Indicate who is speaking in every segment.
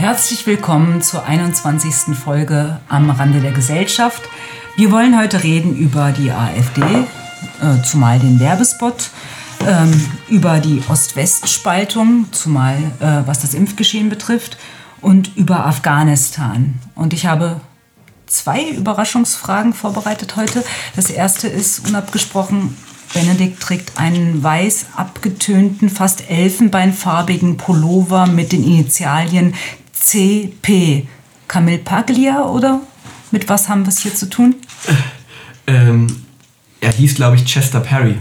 Speaker 1: Herzlich willkommen zur 21. Folge am Rande der Gesellschaft. Wir wollen heute reden über die AfD, äh, zumal den Werbespot, ähm, über die Ost-West-Spaltung, zumal äh, was das Impfgeschehen betrifft, und über Afghanistan. Und ich habe zwei Überraschungsfragen vorbereitet heute. Das erste ist unabgesprochen, Benedikt trägt einen weiß abgetönten, fast elfenbeinfarbigen Pullover mit den Initialien CP. Camille Paglia oder mit was haben wir es hier zu tun?
Speaker 2: Ähm, er hieß, glaube ich, Chester Perry,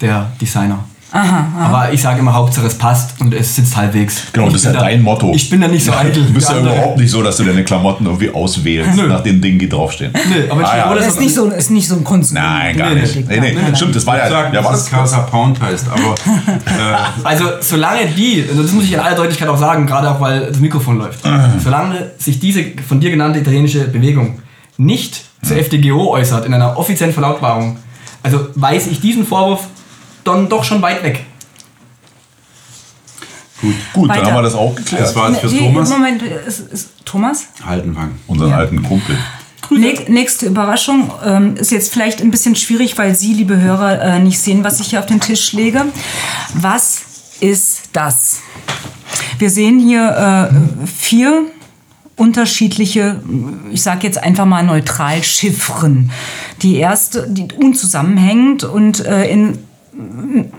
Speaker 2: der Designer.
Speaker 1: Aha, aha.
Speaker 2: Aber ich sage immer, Hauptsache es passt und es sitzt halbwegs.
Speaker 3: Genau,
Speaker 2: Ich
Speaker 3: das ist ja
Speaker 2: da-
Speaker 3: dein Motto.
Speaker 2: Ich bin da nicht so eitel.
Speaker 3: Du bist ja
Speaker 2: andere.
Speaker 3: überhaupt nicht so, dass du deine Klamotten irgendwie auswählst
Speaker 2: Nö.
Speaker 3: nach den Dingen, die draufstehen.
Speaker 2: Nö, aber
Speaker 3: Ah, ja.
Speaker 2: oder
Speaker 1: Er ist nicht so, ist nicht so ein Kunst.
Speaker 3: Nein, gar
Speaker 2: Nee,
Speaker 3: nicht.
Speaker 2: nee,
Speaker 3: Nee, nee, stimmt, das war ja,
Speaker 4: sagen,
Speaker 3: ja das
Speaker 4: es Casa Pound heißt, aber äh,
Speaker 2: Also, solange die, also das muss ich in aller Deutlichkeit auch sagen, gerade auch weil das Mikrofon läuft, solange sich diese von dir genannte italienische Bewegung nicht zur FDGO äußert in einer offiziellen Verlautbarung, also weise ich diesen Vorwurf dann doch schon weit weg.
Speaker 3: Gut,
Speaker 1: Weiter.
Speaker 3: dann haben wir das auch geklärt.
Speaker 4: das war jetzt fürs
Speaker 1: Nee,
Speaker 4: Thomas.
Speaker 1: Moment, ist, ist Thomas?
Speaker 4: Haltenwang.
Speaker 3: Unseren alten Kumpel.
Speaker 1: Näch- Nächste Überraschung ähm, ist jetzt vielleicht ein bisschen schwierig, weil Sie, liebe Hörer, äh, nicht sehen, was ich hier auf den Tisch lege. Was ist das? Wir sehen hier äh, vier unterschiedliche, ich sage jetzt einfach mal neutral, Chiffren. Die erste, die unzusammenhängend und äh, in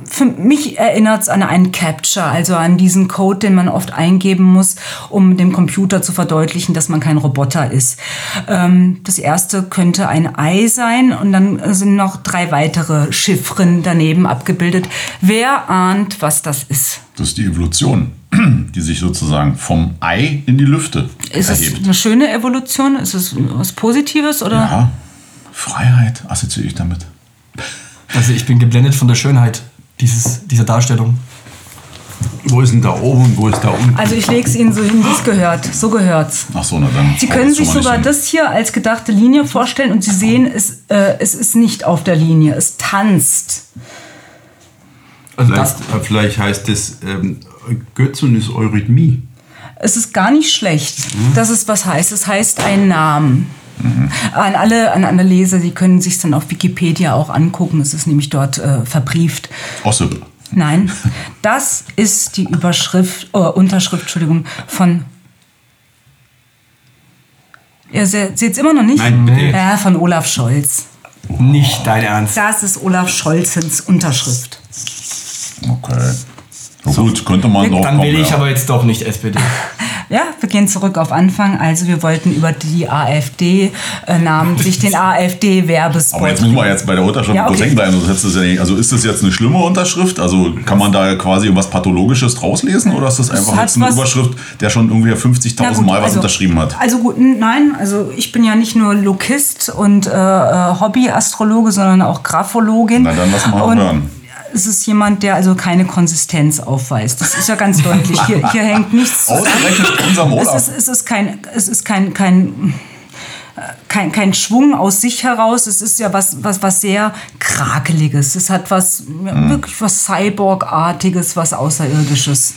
Speaker 1: für mich erinnert es an einen Capture, also an diesen Code, den man oft eingeben muss, um dem Computer zu verdeutlichen, dass man kein Roboter ist. Ähm, das erste könnte ein Ei sein und dann sind noch drei weitere Chiffren daneben abgebildet. Wer ahnt, was das ist?
Speaker 3: Das ist die Evolution, die sich sozusagen vom Ei in die Lüfte
Speaker 1: Ist es
Speaker 3: erhebt.
Speaker 1: eine schöne Evolution? Ist es was Positives oder?
Speaker 3: Ja, Freiheit assoziiere ich damit.
Speaker 2: Also ich bin geblendet von der Schönheit dieses, dieser Darstellung.
Speaker 4: Wo ist denn da oben und wo ist da unten?
Speaker 1: Also ich lege es Ihnen so hin, wie es gehört. So gehört's.
Speaker 3: Ach so, na dann.
Speaker 1: Sie
Speaker 3: braucht
Speaker 1: können sich sogar das hier als gedachte Linie vorstellen und Sie sehen, es, äh, es ist nicht auf der Linie, es tanzt.
Speaker 2: Also
Speaker 4: Vielleicht,
Speaker 2: das,
Speaker 4: äh, vielleicht heißt es ähm, Götzen ist Eurythmie.
Speaker 1: Es ist gar nicht schlecht, dass es was heißt. Es heißt ein Namen. An alle, an alle Leser, die können sich dann auf Wikipedia auch angucken. Es ist nämlich dort äh, verbrieft.
Speaker 3: Ossip.
Speaker 1: Nein, das ist die Überschrift, äh, Unterschrift, Entschuldigung, von. Ihr seht es immer noch nicht?
Speaker 4: Nein, bitte.
Speaker 1: Ja, von Olaf Scholz.
Speaker 2: nicht dein Ernst.
Speaker 1: Das ist Olaf Scholzens Unterschrift.
Speaker 3: Okay. Na gut, könnte man drauf
Speaker 2: Dann
Speaker 3: kommen.
Speaker 2: will ich
Speaker 3: ja.
Speaker 2: aber jetzt doch nicht SPD.
Speaker 1: Ja, wir gehen zurück auf Anfang. Also wir wollten über die AfD, äh, namentlich den AfD-Werbespot.
Speaker 3: Aber jetzt muss man jetzt bei der Unterschrift
Speaker 1: Ja, okay.
Speaker 3: hängen bleiben. Also ist das jetzt eine schlimme Unterschrift? Also kann man da quasi was Pathologisches draus lesen? Oder ist das einfach
Speaker 1: hat
Speaker 3: jetzt eine Überschrift, der schon irgendwie 50.000
Speaker 1: Na gut,
Speaker 3: Mal was
Speaker 1: also-
Speaker 3: unterschrieben hat?
Speaker 1: Also gut, nein, also ich bin ja nicht nur Lokist und äh, äh, Hobbyastrologe, sondern auch Graphologin.
Speaker 3: Na, dann lass mal
Speaker 1: und
Speaker 3: hören.
Speaker 1: Es ist jemand, der also keine Konsistenz aufweist. Das ist ja ganz deutlich. Hier, hier hängt nichts zusammen. Es ist, es ist kein, es ist kein, kein, kein, kein Schwung aus sich heraus. Es ist ja was, was, was sehr Krakeliges. Es hat was, ja,
Speaker 3: Hm.
Speaker 1: wirklich was Cyborg-artiges, was Außerirdisches.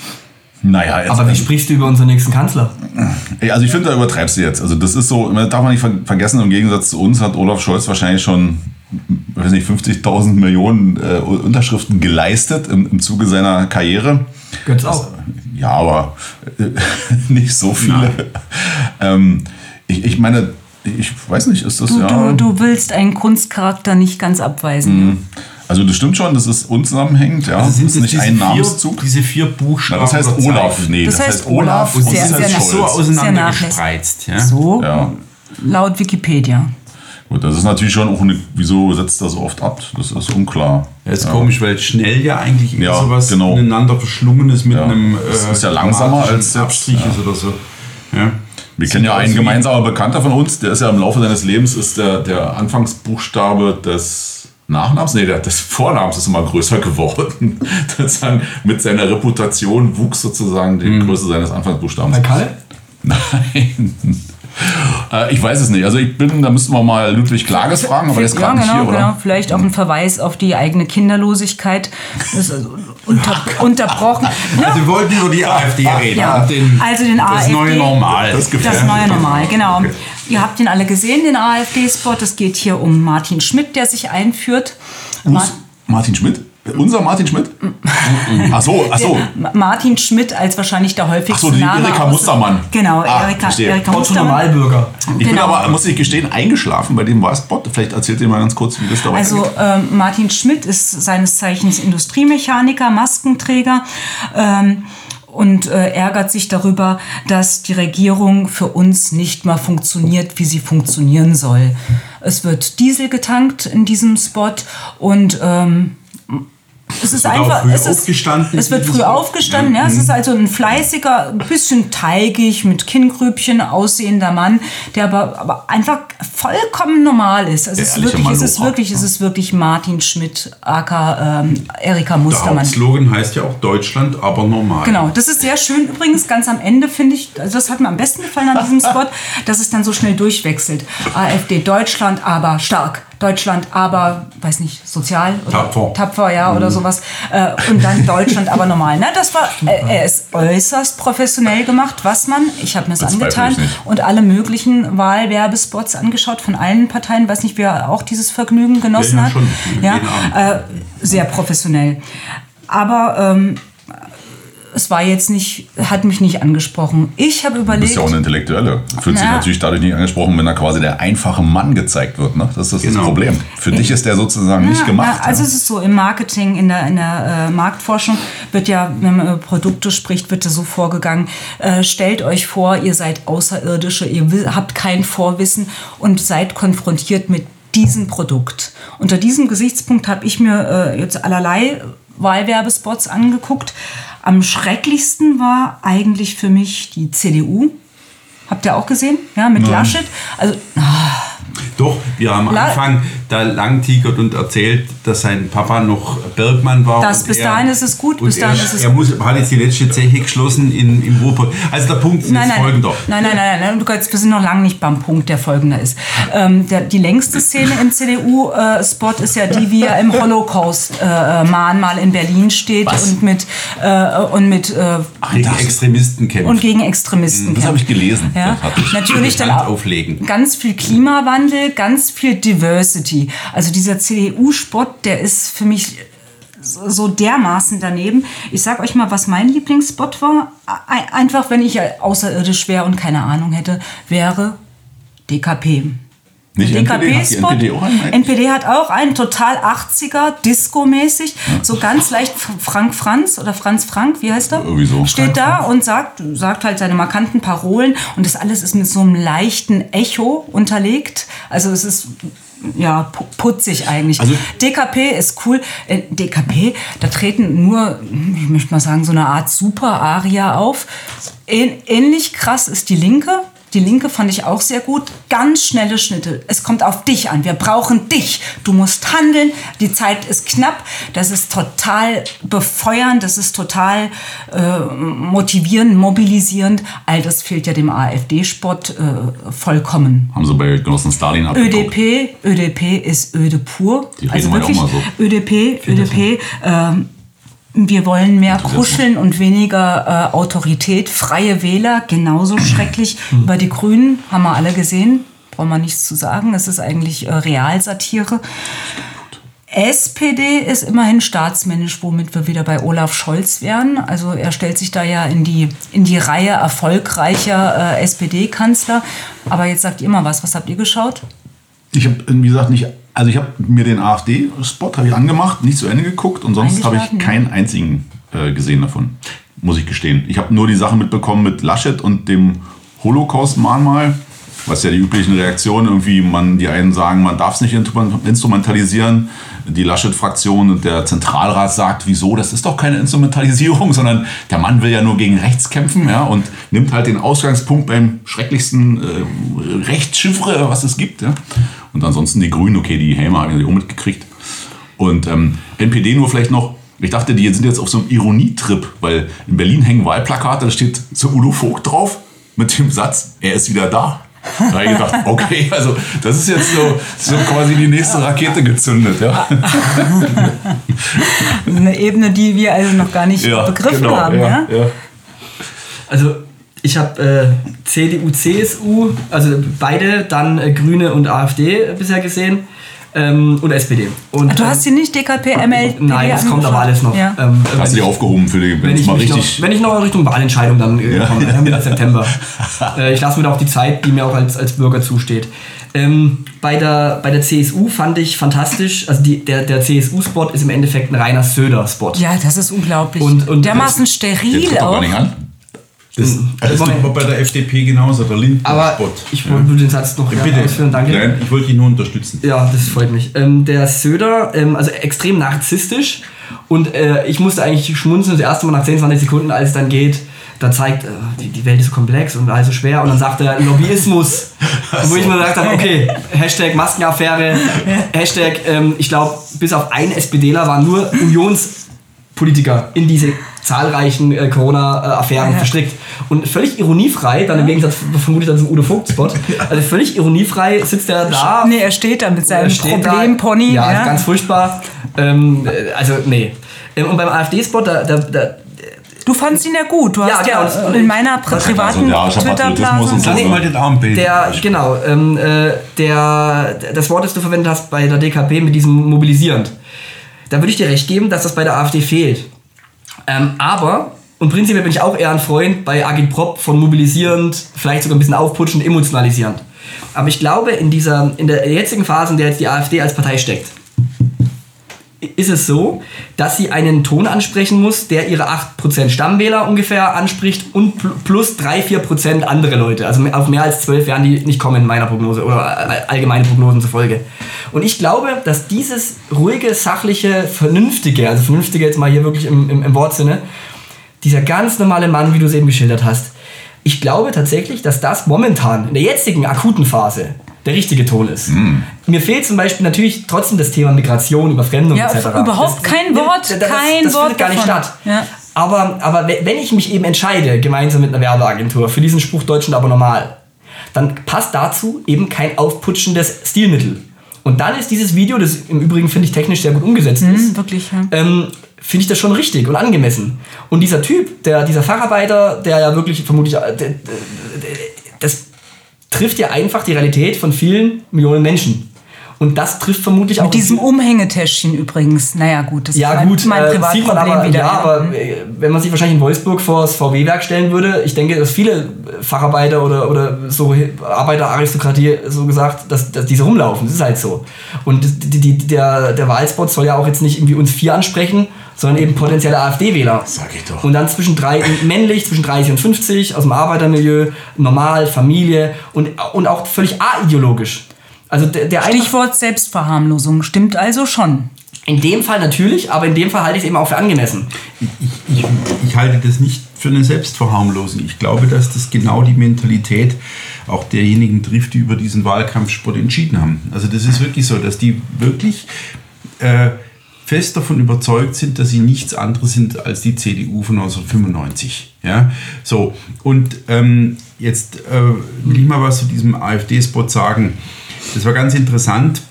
Speaker 3: Naja, jetzt,
Speaker 2: Aber wie sprichst du über unseren nächsten Kanzler?
Speaker 3: Ey, Also ich finde, da übertreibst du jetzt. Also das ist so, man darf man nicht ver vergessen, im Gegensatz zu uns hat Olaf Scholz wahrscheinlich schon, weiß nicht, 50.000 Millionen äh, Unterschriften geleistet im, im Zuge seiner Karriere.
Speaker 2: Götz auch.
Speaker 3: Ja, aber äh, nicht so viele. Ähm, ich, ich meine, ich weiß nicht, ist das
Speaker 1: Du,
Speaker 3: ja...
Speaker 1: du, du willst einen Kunstcharakter nicht ganz abweisen.
Speaker 3: Also das stimmt schon, das ist unzusammenhängend, ja.
Speaker 4: Also sind
Speaker 3: das ist
Speaker 4: es
Speaker 3: nicht ein
Speaker 4: vier,
Speaker 3: Namenzug.
Speaker 4: diese vier Buchstaben.
Speaker 3: Na, das heißt Olaf. Nee,
Speaker 1: Das
Speaker 3: das,
Speaker 1: heißt
Speaker 3: Olaf und
Speaker 1: sehr-
Speaker 3: das
Speaker 1: sehr
Speaker 3: heißt
Speaker 4: so
Speaker 3: Scholz.
Speaker 4: auseinander
Speaker 1: nachlässig.
Speaker 4: gespreizt. Ja?
Speaker 1: So,
Speaker 3: Ja.
Speaker 1: laut Wikipedia.
Speaker 3: Gut, das ist natürlich schon auch eine, wieso setzt das so oft ab? Das ist unklar.
Speaker 4: Ja, ist komisch, weil schnell ja eigentlich
Speaker 3: Ja,
Speaker 4: sowas
Speaker 3: genau.
Speaker 4: ineinander verschlungen ist mit
Speaker 3: Ja.
Speaker 4: einem äh,
Speaker 3: Das ist ja langsamer als
Speaker 4: Abstrich
Speaker 3: ja.
Speaker 4: ist oder so. Ja.
Speaker 3: Wir kennen ja einen gemeinsamer Bekannter von uns, der ist ja im Laufe seines Lebens ist der, der Anfangsbuchstabe des Nachnamens, nee, des Vornamens ist immer größer geworden. Sozusagen mit seiner Reputation wuchs sozusagen die Größe seines Anfangsbuchstabens.
Speaker 2: Bei Kalle?
Speaker 3: Nein. Äh, ich weiß es nicht. Also ich bin, da müssten wir mal Ludwig Klages fragen, aber der ist
Speaker 1: ja,
Speaker 3: gerade
Speaker 1: genau,
Speaker 3: nicht hier, oder?
Speaker 1: genau. Vielleicht auch ein Verweis auf die eigene Kinderlosigkeit. Das ist also unter, unterbrochen. Ja,
Speaker 4: Also wir wollten über die AfD reden.
Speaker 1: Ja.
Speaker 4: Den,
Speaker 1: Also den
Speaker 4: das
Speaker 1: AfD.
Speaker 4: neue Normal.
Speaker 3: Das
Speaker 1: das neue Normal, genau. Ihr habt ihn alle gesehen, den AfD-Spot. Es geht hier um Martin Schmidt, der sich einführt.
Speaker 3: Martin Schmidt? Unser Martin Schmidt? Ach so, ach so.
Speaker 1: Ma- Martin Schmidt als wahrscheinlich der häufigste
Speaker 3: Ach so, die
Speaker 1: Name.
Speaker 3: Erika Mustermann.
Speaker 1: Genau,
Speaker 3: Ah,
Speaker 1: Erika,
Speaker 3: verstehe.
Speaker 1: Erika Mustermann.
Speaker 2: Normalbürger.
Speaker 3: Ich bin
Speaker 1: Genau.
Speaker 3: aber, muss ich gestehen, eingeschlafen bei dem War-Spot. Vielleicht erzählt ihr mal ganz kurz, wie das da
Speaker 1: Also ähm, Martin Schmidt ist seines Zeichens Industriemechaniker, Maskenträger. Ähm, und äh, ärgert sich darüber, dass die Regierung für uns nicht mal funktioniert, wie sie funktionieren soll. Es wird Diesel getankt in diesem Spot und ähm, es ist einfach.
Speaker 4: früh
Speaker 1: es ist,
Speaker 4: aufgestanden
Speaker 1: Es wird früh aufgestanden, ja. Es ist also ein fleißiger, ein bisschen teigig, mit Kinngrübchen aussehender Mann, der aber, aber einfach vollkommen normal ist. Also
Speaker 3: Der
Speaker 1: es ist
Speaker 3: ehrliche
Speaker 1: wirklich, es ist wirklich, es ist wirklich Martin Schmidt, aka ähm, Erika
Speaker 4: Der
Speaker 1: Mustermann.
Speaker 4: Hauptslogan heißt ja auch Deutschland, aber normal.
Speaker 1: Genau, das ist sehr schön. Übrigens, ganz am Ende finde ich, also das hat mir am besten gefallen an diesem Spot, dass es dann so schnell durchwechselt. AfD Deutschland, aber stark. Deutschland, aber, weiß nicht, sozial oder
Speaker 4: Tapfer.
Speaker 1: tapfer ja,
Speaker 3: Mhm.
Speaker 1: oder sowas. Äh, und dann Deutschland, aber normal. Na, das war, äh, er ist äußerst professionell gemacht, was man, ich habe mir das
Speaker 3: Bezweifle
Speaker 1: angetan und alle möglichen Wahlwerbespots angeschaut von allen Parteien. Weiß nicht, wer auch dieses Vergnügen genossen
Speaker 4: Ja, ja,
Speaker 1: hat.
Speaker 4: schon.
Speaker 1: Ja, äh, sehr professionell. Aber ähm, es war jetzt nicht, hat mich nicht angesprochen. Ich habe
Speaker 3: Du bist
Speaker 1: überlegt,
Speaker 3: ja auch eine Intellektuelle. Fühlt sich
Speaker 1: Na.
Speaker 3: natürlich dadurch nicht angesprochen, wenn da quasi der einfache Mann gezeigt wird. Ne? Das ist das
Speaker 4: Genau.
Speaker 3: Problem. Für dich ist der sozusagen nicht
Speaker 1: Ja,
Speaker 3: gemacht.
Speaker 1: Ja, also
Speaker 3: ja.
Speaker 1: es ist so, im Marketing, in der, in der äh, Marktforschung wird ja, wenn man über Produkte spricht, wird ja so vorgegangen, äh, stellt euch vor, ihr seid Außerirdische, ihr wi- habt kein Vorwissen und seid konfrontiert mit diesem Produkt. Unter diesem Gesichtspunkt habe ich mir äh, jetzt allerlei Wahlwerbespots angeguckt. Am schrecklichsten war eigentlich für mich die CDU. Habt ihr auch gesehen? Ja, mit Laschet. Also,
Speaker 4: Doch, wir haben am
Speaker 1: La-
Speaker 4: Anfang da langtigert und erzählt, dass sein Papa noch Bergmann war.
Speaker 1: Das- bis dahin ist es gut, bis dahin
Speaker 4: er,
Speaker 1: ist es
Speaker 4: er muss, hat jetzt die letzte Zeche geschlossen in, im Ruhrpott. Also der Punkt ist
Speaker 1: Nein, nein,
Speaker 4: folgender.
Speaker 1: nein, nein, nein, nein, wir sind noch lange nicht beim Punkt, der folgender ist. Ähm, der, die längste Szene im CDU-Spot ist ja die, wie er im Holocaust-Mahnmal in Berlin steht
Speaker 3: Was?
Speaker 1: und mit, äh, und mit äh,
Speaker 4: Gegen
Speaker 3: das-
Speaker 4: Extremisten kämpft.
Speaker 1: und gegen Extremisten.
Speaker 3: Das habe ich gelesen.
Speaker 1: Ja,
Speaker 3: Das
Speaker 1: natürlich dann
Speaker 4: auflegen.
Speaker 1: ganz viel Klimawandel, ganz viel Diversity. Also dieser CDU-Spot, der ist für mich so so dermaßen daneben. Ich sag euch mal, was mein Lieblingsspot war. Ein- Einfach, wenn ich außerirdisch wäre und keine Ahnung hätte, wäre DKP.
Speaker 3: Nicht NPD, hat die
Speaker 1: DKP-Spot.
Speaker 3: NPD auch einen?
Speaker 1: NPD hat auch einen total 80er, Disco-mäßig. So ganz leicht Frank Franz oder Franz Frank, wie heißt er?
Speaker 3: Irgendwie so.
Speaker 1: Steht da und sagt, sagt halt seine markanten Parolen und das alles ist mit so einem leichten Echo unterlegt. Also es ist ja pu- putzig eigentlich.
Speaker 4: Also-
Speaker 1: DKP ist cool. Äh, DKP, da treten nur, ich möchte mal sagen, so eine Art Super-Aria auf. Ähn- ähnlich krass ist die Linke. Die Linke fand ich auch sehr gut. Ganz schnelle Schnitte. Es kommt auf dich an. Wir brauchen dich. Du musst handeln. Die Zeit ist knapp. Das ist total befeuernd. Das ist total äh, motivierend, mobilisierend. All das fehlt ja dem AfD-Sport äh, vollkommen.
Speaker 3: Haben sie bei Genossen Stalin abgeguckt.
Speaker 1: ÖDP, ÖDP ist öde pur.
Speaker 3: Die reden
Speaker 1: also wirklich,
Speaker 3: auch mal so.
Speaker 1: ÖDP, ÖDP, ähm, wir wollen mehr kuscheln und weniger äh, Autorität. Freie Wähler, genauso schrecklich.
Speaker 3: Hm.
Speaker 1: Über die Grünen haben wir alle gesehen. Brauchen wir nichts zu sagen. Es ist eigentlich äh, Realsatire. SPD ist immerhin staatsmännisch, womit wir wieder bei Olaf Scholz wären. Also er stellt sich da ja in die, in die Reihe erfolgreicher äh, SPD-Kanzler. Aber jetzt sagt ihr mal was. Was habt ihr geschaut?
Speaker 3: Ich habe, wie gesagt, nicht. Also ich habe mir den AfD-Spot habe ich angemacht, nicht zu Ende geguckt und sonst habe ich keinen einzigen äh, gesehen davon, muss ich gestehen. Ich habe nur die Sache mitbekommen mit Laschet und dem Holocaust-Mahnmal, was ja die üblichen Reaktionen irgendwie, man, die einen sagen, man darf es nicht instru- instrumentalisieren, die Laschet-Fraktion und der Zentralrat sagt, wieso, das ist doch keine Instrumentalisierung, sondern der Mann will ja nur gegen rechts kämpfen ja, und nimmt halt den Ausgangspunkt beim schrecklichsten äh, Rechtschiffre, was es gibt. Ja. Und ansonsten die Grünen, okay, die Häme habe ich auch mitgekriegt. Und ähm, NPD nur vielleicht noch, ich dachte, die sind jetzt auf so einem Ironietrip, weil in Berlin hängen Wahlplakate, da steht so Udo Vogt drauf mit dem Satz, er ist wieder da. Da habe ich gedacht, okay, also das ist jetzt so, so quasi die nächste Rakete gezündet. Ja,
Speaker 1: Eine Ebene, die wir also noch gar nicht
Speaker 3: ja
Speaker 1: begriffen
Speaker 3: genau,
Speaker 1: haben. Ja?
Speaker 3: ja.
Speaker 2: Also ich habe äh, CDU, CSU, also beide, dann äh, Grüne und AfD bisher gesehen ähm, und SPD. Und,
Speaker 1: Du hast sie nicht DKP, ML?
Speaker 2: Nein, das kommt aber alles noch.
Speaker 1: Ja.
Speaker 2: Ähm,
Speaker 3: Hast du die aufgehoben für die, wenn
Speaker 2: wenn ich,
Speaker 3: mal richtig.
Speaker 2: noch, wenn ich noch Richtung Wahlentscheidung dann äh,
Speaker 3: Ja.
Speaker 2: komme, ja, Mitte September. äh, ich lasse mir da auch die Zeit, die mir auch als, als Bürger zusteht. Ähm, bei, der, bei der CSU fand ich fantastisch, also die, der, der CSU-Spot ist im Endeffekt ein reiner Söder-Spot.
Speaker 1: Ja, das ist unglaublich.
Speaker 2: Und- und-
Speaker 1: Dermaßen
Speaker 3: Der
Speaker 1: steril
Speaker 3: doch
Speaker 1: auch.
Speaker 3: gar nicht an.
Speaker 4: Das, das
Speaker 2: Moment.
Speaker 4: doch bei der FDP genauso, der
Speaker 2: Aber
Speaker 4: Lindner-Spot.
Speaker 2: ich wollte den Satz noch
Speaker 4: Ja,
Speaker 2: ja,
Speaker 4: bitte.
Speaker 2: ausführen, danke.
Speaker 4: Nein, ich wollte ihn nur unterstützen.
Speaker 2: Ja, das freut mich. Ähm, der Söder, ähm, also extrem narzisstisch und äh, ich musste eigentlich schmunzeln das erste Mal nach 10, 20 Sekunden, als es dann geht, da zeigt, äh, die, die Welt ist so komplex und alles so schwer und dann sagt er Lobbyismus. Wo ich mir gedacht habe, okay, Hashtag Maskenaffäre, Hashtag, ähm, ich glaube, bis auf einen SPDler waren nur Unionspolitiker in diese zahlreichen äh, Corona-Affären
Speaker 1: Ja.
Speaker 2: verstrickt. Und völlig ironiefrei, dann im Gegensatz vermutlich dann zum Udo Vogt-Spot, also völlig ironiefrei sitzt er da
Speaker 1: Nee, er steht da mit seinem Problempony.
Speaker 2: Ja,
Speaker 1: ja.
Speaker 2: ganz furchtbar. Ähm, äh, also, nee. Ähm, und beim AfD-Spot, da, da, da,
Speaker 1: Du fandst ihn ja gut. Du
Speaker 2: Ja,
Speaker 1: hast ja,
Speaker 2: genau, das-
Speaker 1: in meiner
Speaker 2: das-
Speaker 1: privaten
Speaker 3: Also, ja, so.
Speaker 1: Twitter-Blase.
Speaker 4: Lass mal den Arm bilden.
Speaker 2: der, genau, ähm, äh, der, das Wort, das du verwendet hast bei der DKP mit diesem mobilisierend, da würde ich dir recht geben, dass das bei der AfD fehlt. Ähm, aber, und prinzipiell bin ich auch eher ein Freund bei Agitprop von mobilisierend, vielleicht sogar ein bisschen aufputschend, emotionalisierend. Aber ich glaube, in dieser, in der jetzigen Phase, in der jetzt die AfD als Partei steckt, ist es so, dass sie einen Ton ansprechen muss, der ihre 8% Stammwähler ungefähr anspricht und pl- plus 3-4% andere Leute. Also auf mehr als 12 werden die nicht kommen in meiner Prognose oder all- allgemeine Prognosen zufolge. Und ich glaube, dass dieses ruhige, sachliche, vernünftige, also vernünftige jetzt mal hier wirklich im, im, im Wortsinne, dieser ganz normale Mann, wie du es eben geschildert hast, ich glaube tatsächlich, dass das momentan in der jetzigen akuten Phase der richtige Ton ist. Mir fehlt zum Beispiel natürlich trotzdem das Thema Migration, Überfremdung
Speaker 1: Ja,
Speaker 2: etc.
Speaker 1: überhaupt kein Wort, kein
Speaker 2: das
Speaker 1: Wort
Speaker 2: findet gar nicht
Speaker 1: davon.
Speaker 2: statt.
Speaker 1: Ja.
Speaker 2: Aber, aber we- wenn ich mich eben entscheide, gemeinsam mit einer Werbeagentur für diesen Spruch Deutschland aber normal, dann passt dazu eben kein aufputschendes Stilmittel. Und dann ist dieses Video, das im Übrigen finde ich technisch sehr gut umgesetzt ist,
Speaker 1: Hm, wirklich, ja.
Speaker 2: ähm, finde ich das schon richtig und angemessen. Und dieser Typ, der, dieser Facharbeiter, der ja wirklich vermutlich, äh, der, der, der, das trifft ja einfach die Realität von vielen Millionen Menschen. Und das trifft vermutlich auch
Speaker 1: Mit diesem Umhängetäschchen übrigens. Naja, gut, das
Speaker 2: ja
Speaker 1: ist mein,
Speaker 2: gut,
Speaker 1: mein
Speaker 2: äh, sieht man
Speaker 1: Privatproblem
Speaker 2: aber,
Speaker 1: wieder.
Speaker 2: ja, aber äh, wenn man sich wahrscheinlich in Wolfsburg vor das VW-Werk stellen würde, ich denke, dass viele äh, Facharbeiter oder, oder so Arbeiteraristokratie so gesagt, dass, dass diese rumlaufen. Das ist halt so. Und die, die, der, der Wahlspot soll ja auch jetzt nicht irgendwie uns vier ansprechen, sondern eben potenzielle AfD-Wähler.
Speaker 3: Sag ich doch.
Speaker 2: Und dann zwischen drei, männlich, zwischen 30 und 50, aus dem Arbeitermilieu, normal, Familie und, und auch völlig aideologisch. Also der, der
Speaker 1: Stichwort Selbstverharmlosung. Stimmt also schon.
Speaker 2: in dem Fall natürlich, aber in dem Fall halte ich es eben auch für angemessen.
Speaker 4: ich, ich, ich halte das nicht für eine Selbstverharmlosung. Ich glaube, dass das genau die Mentalität auch derjenigen trifft, die über diesen Wahlkampfsport entschieden haben. Also das ist wirklich so, dass die wirklich äh, fest davon überzeugt sind, dass sie nichts anderes sind als die CDU von 1995. Ja, so und ähm, jetzt äh, will ich mal was zu diesem AfD-Spot sagen. Das war ganz interessant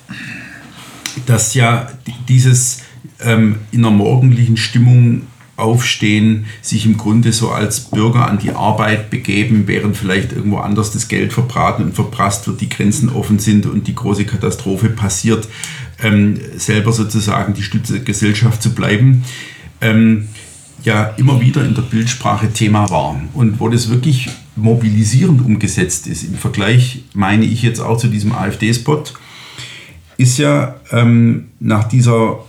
Speaker 4: dass ja dieses ähm, in einer morgendlichen Stimmung aufstehen, sich im Grunde so als Bürger an die Arbeit begeben, während vielleicht irgendwo anders das Geld verbraten und verprasst wird, die Grenzen offen sind und die große Katastrophe passiert, ähm, selber sozusagen die Stütze der Gesellschaft zu bleiben, ähm, ja immer wieder in der Bildsprache Thema war. Und wo das wirklich mobilisierend umgesetzt ist, im Vergleich meine ich jetzt auch zu diesem AfD-Spot, ist ja ähm, nach dieser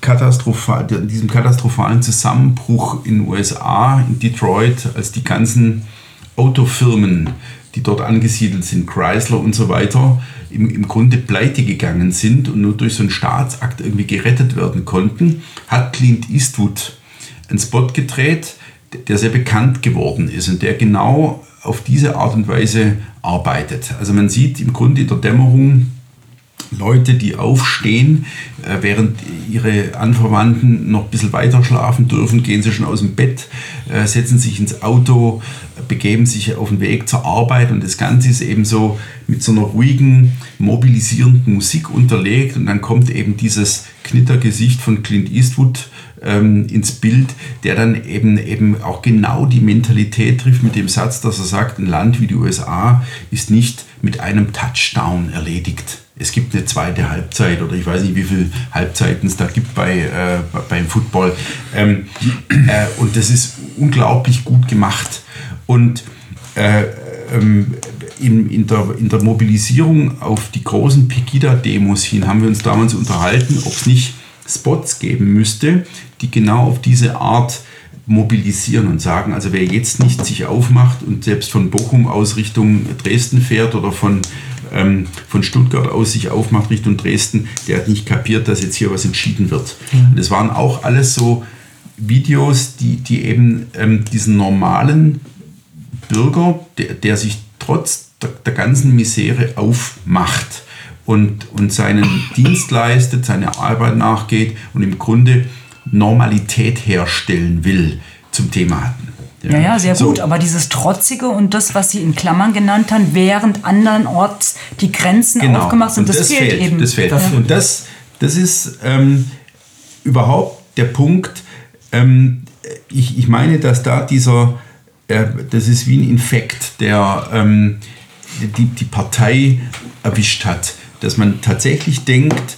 Speaker 4: katastrophal, diesem katastrophalen Zusammenbruch in den USA, in Detroit, als die ganzen Autofirmen, die dort angesiedelt sind, Chrysler und so weiter, im, im Grunde pleite gegangen sind und nur durch so einen Staatsakt irgendwie gerettet werden konnten, hat Clint Eastwood einen Spot gedreht, der sehr bekannt geworden ist und der genau auf diese Art und Weise arbeitet. Also man sieht im Grunde in der Dämmerung Leute, die aufstehen, äh, während ihre Anverwandten noch ein bisschen weiter schlafen dürfen, gehen sie schon aus dem Bett, äh, setzen sich ins Auto, begeben sich auf den Weg zur Arbeit und das Ganze ist eben so mit so einer ruhigen, mobilisierenden Musik unterlegt und dann kommt eben dieses Knittergesicht von Clint Eastwood ähm, ins Bild, der dann eben, eben auch genau die Mentalität trifft mit dem Satz, dass er sagt, ein Land wie die USA ist nicht mit einem Touchdown erledigt es gibt eine zweite Halbzeit oder ich weiß nicht, wie viele Halbzeiten es da gibt bei, äh, beim Football. Ähm, äh, und das ist unglaublich gut gemacht. Und äh, ähm, in, in, der, in der Mobilisierung auf die großen Pegida-Demos hin haben wir uns damals unterhalten, ob es nicht Spots geben müsste, die genau auf diese Art mobilisieren und sagen, also wer jetzt nicht sich aufmacht und selbst von Bochum aus Richtung Dresden fährt oder von ähm, von Stuttgart aus sich aufmacht Richtung Dresden, der hat nicht kapiert, dass jetzt hier was entschieden wird. Mhm. Und es waren auch alles so Videos, die, die eben ähm, diesen normalen Bürger, der, der sich trotz der, der ganzen Misere aufmacht und, und seinen Dienst leistet, seine Arbeit nachgeht und im Grunde Normalität herstellen will, zum Thema hatten.
Speaker 1: Ja, ja, ja sehr so. gut. Aber dieses Trotzige und das, was Sie in Klammern genannt haben, während andernorts die Grenzen genau. aufgemacht sind, das, das, fehlt, eben.
Speaker 4: Das fehlt. Ja. Und das, das ist ähm, überhaupt der Punkt. Ähm, ich, ich meine, dass da dieser, äh, das ist wie ein Infekt, der ähm, die, die Partei erwischt hat. Dass man tatsächlich denkt,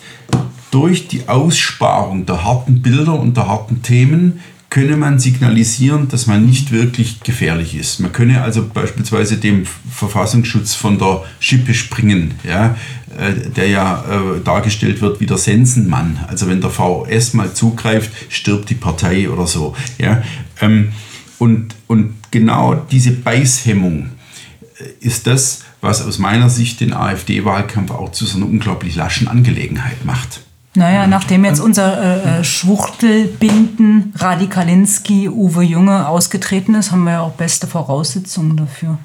Speaker 4: durch die Aussparung der harten Bilder und der harten Themen könne man signalisieren, dass man nicht wirklich gefährlich ist. Man könne also beispielsweise dem Verfassungsschutz von der Schippe springen, ja, äh, der ja äh, dargestellt wird wie der Sensenmann. Also wenn der VS mal zugreift, stirbt die Partei oder so. Ja. Ähm, und, und genau diese Beißhemmung äh, ist das, was aus meiner Sicht den AfD-Wahlkampf auch zu so einer unglaublich laschen Angelegenheit macht.
Speaker 1: Naja, nachdem jetzt unser äh, äh, Schwuchtelbinden Radikalinski Uwe Junge ausgetreten ist, haben wir ja auch beste Voraussetzungen dafür.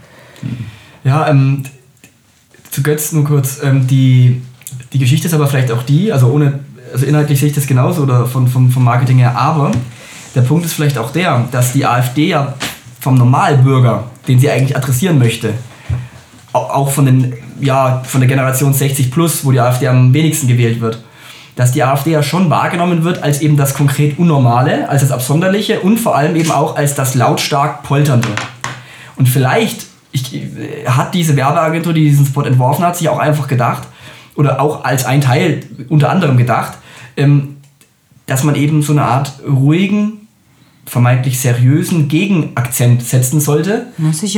Speaker 2: Ja, ähm, zu Götz nur kurz. Ähm, die, die Geschichte ist aber vielleicht auch die, also ohne, also inhaltlich sehe ich das genauso oder von, vom, vom Marketing her, aber der Punkt ist vielleicht auch der, dass die AfD ja vom Normalbürger, den sie eigentlich adressieren möchte, auch von, den, ja, von der Generation 60 plus, wo die AfD am wenigsten gewählt wird, dass die AfD ja schon wahrgenommen wird als eben das konkret Unnormale, als das Absonderliche und vor allem eben auch als das lautstark Polternde. Und vielleicht ich, äh, hat diese Werbeagentur, die diesen Spot entworfen hat, sich auch einfach gedacht, oder auch als ein Teil unter anderem gedacht, ähm, dass man eben so eine Art ruhigen, vermeintlich seriösen Gegenakzent setzen sollte,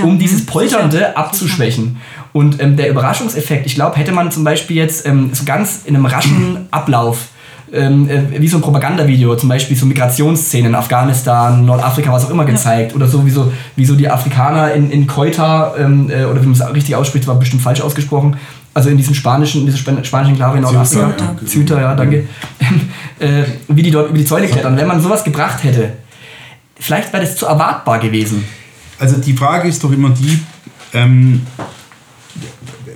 Speaker 2: um dieses Polternde sicher. abzuschwächen. Und ähm, der Überraschungseffekt, ich glaube, hätte man zum Beispiel jetzt ähm, so ganz in einem raschen Ablauf ähm, äh, wie so ein Propagandavideo, zum Beispiel so Migrationsszenen in Afghanistan, Nordafrika, was auch immer gezeigt. Ja. Oder so wie, so wie so die Afrikaner in, in Keuta, ähm, äh, oder wie man es richtig ausspricht, war bestimmt falsch ausgesprochen. Also in diesem spanischen, in dieser spanischen Enklave in Nordafrika. Züter, ja, danke. äh, wie die dort über die Zäune klettern. Wenn man sowas gebracht hätte, vielleicht wäre das zu erwartbar gewesen.
Speaker 4: Also die Frage ist doch immer die, ähm,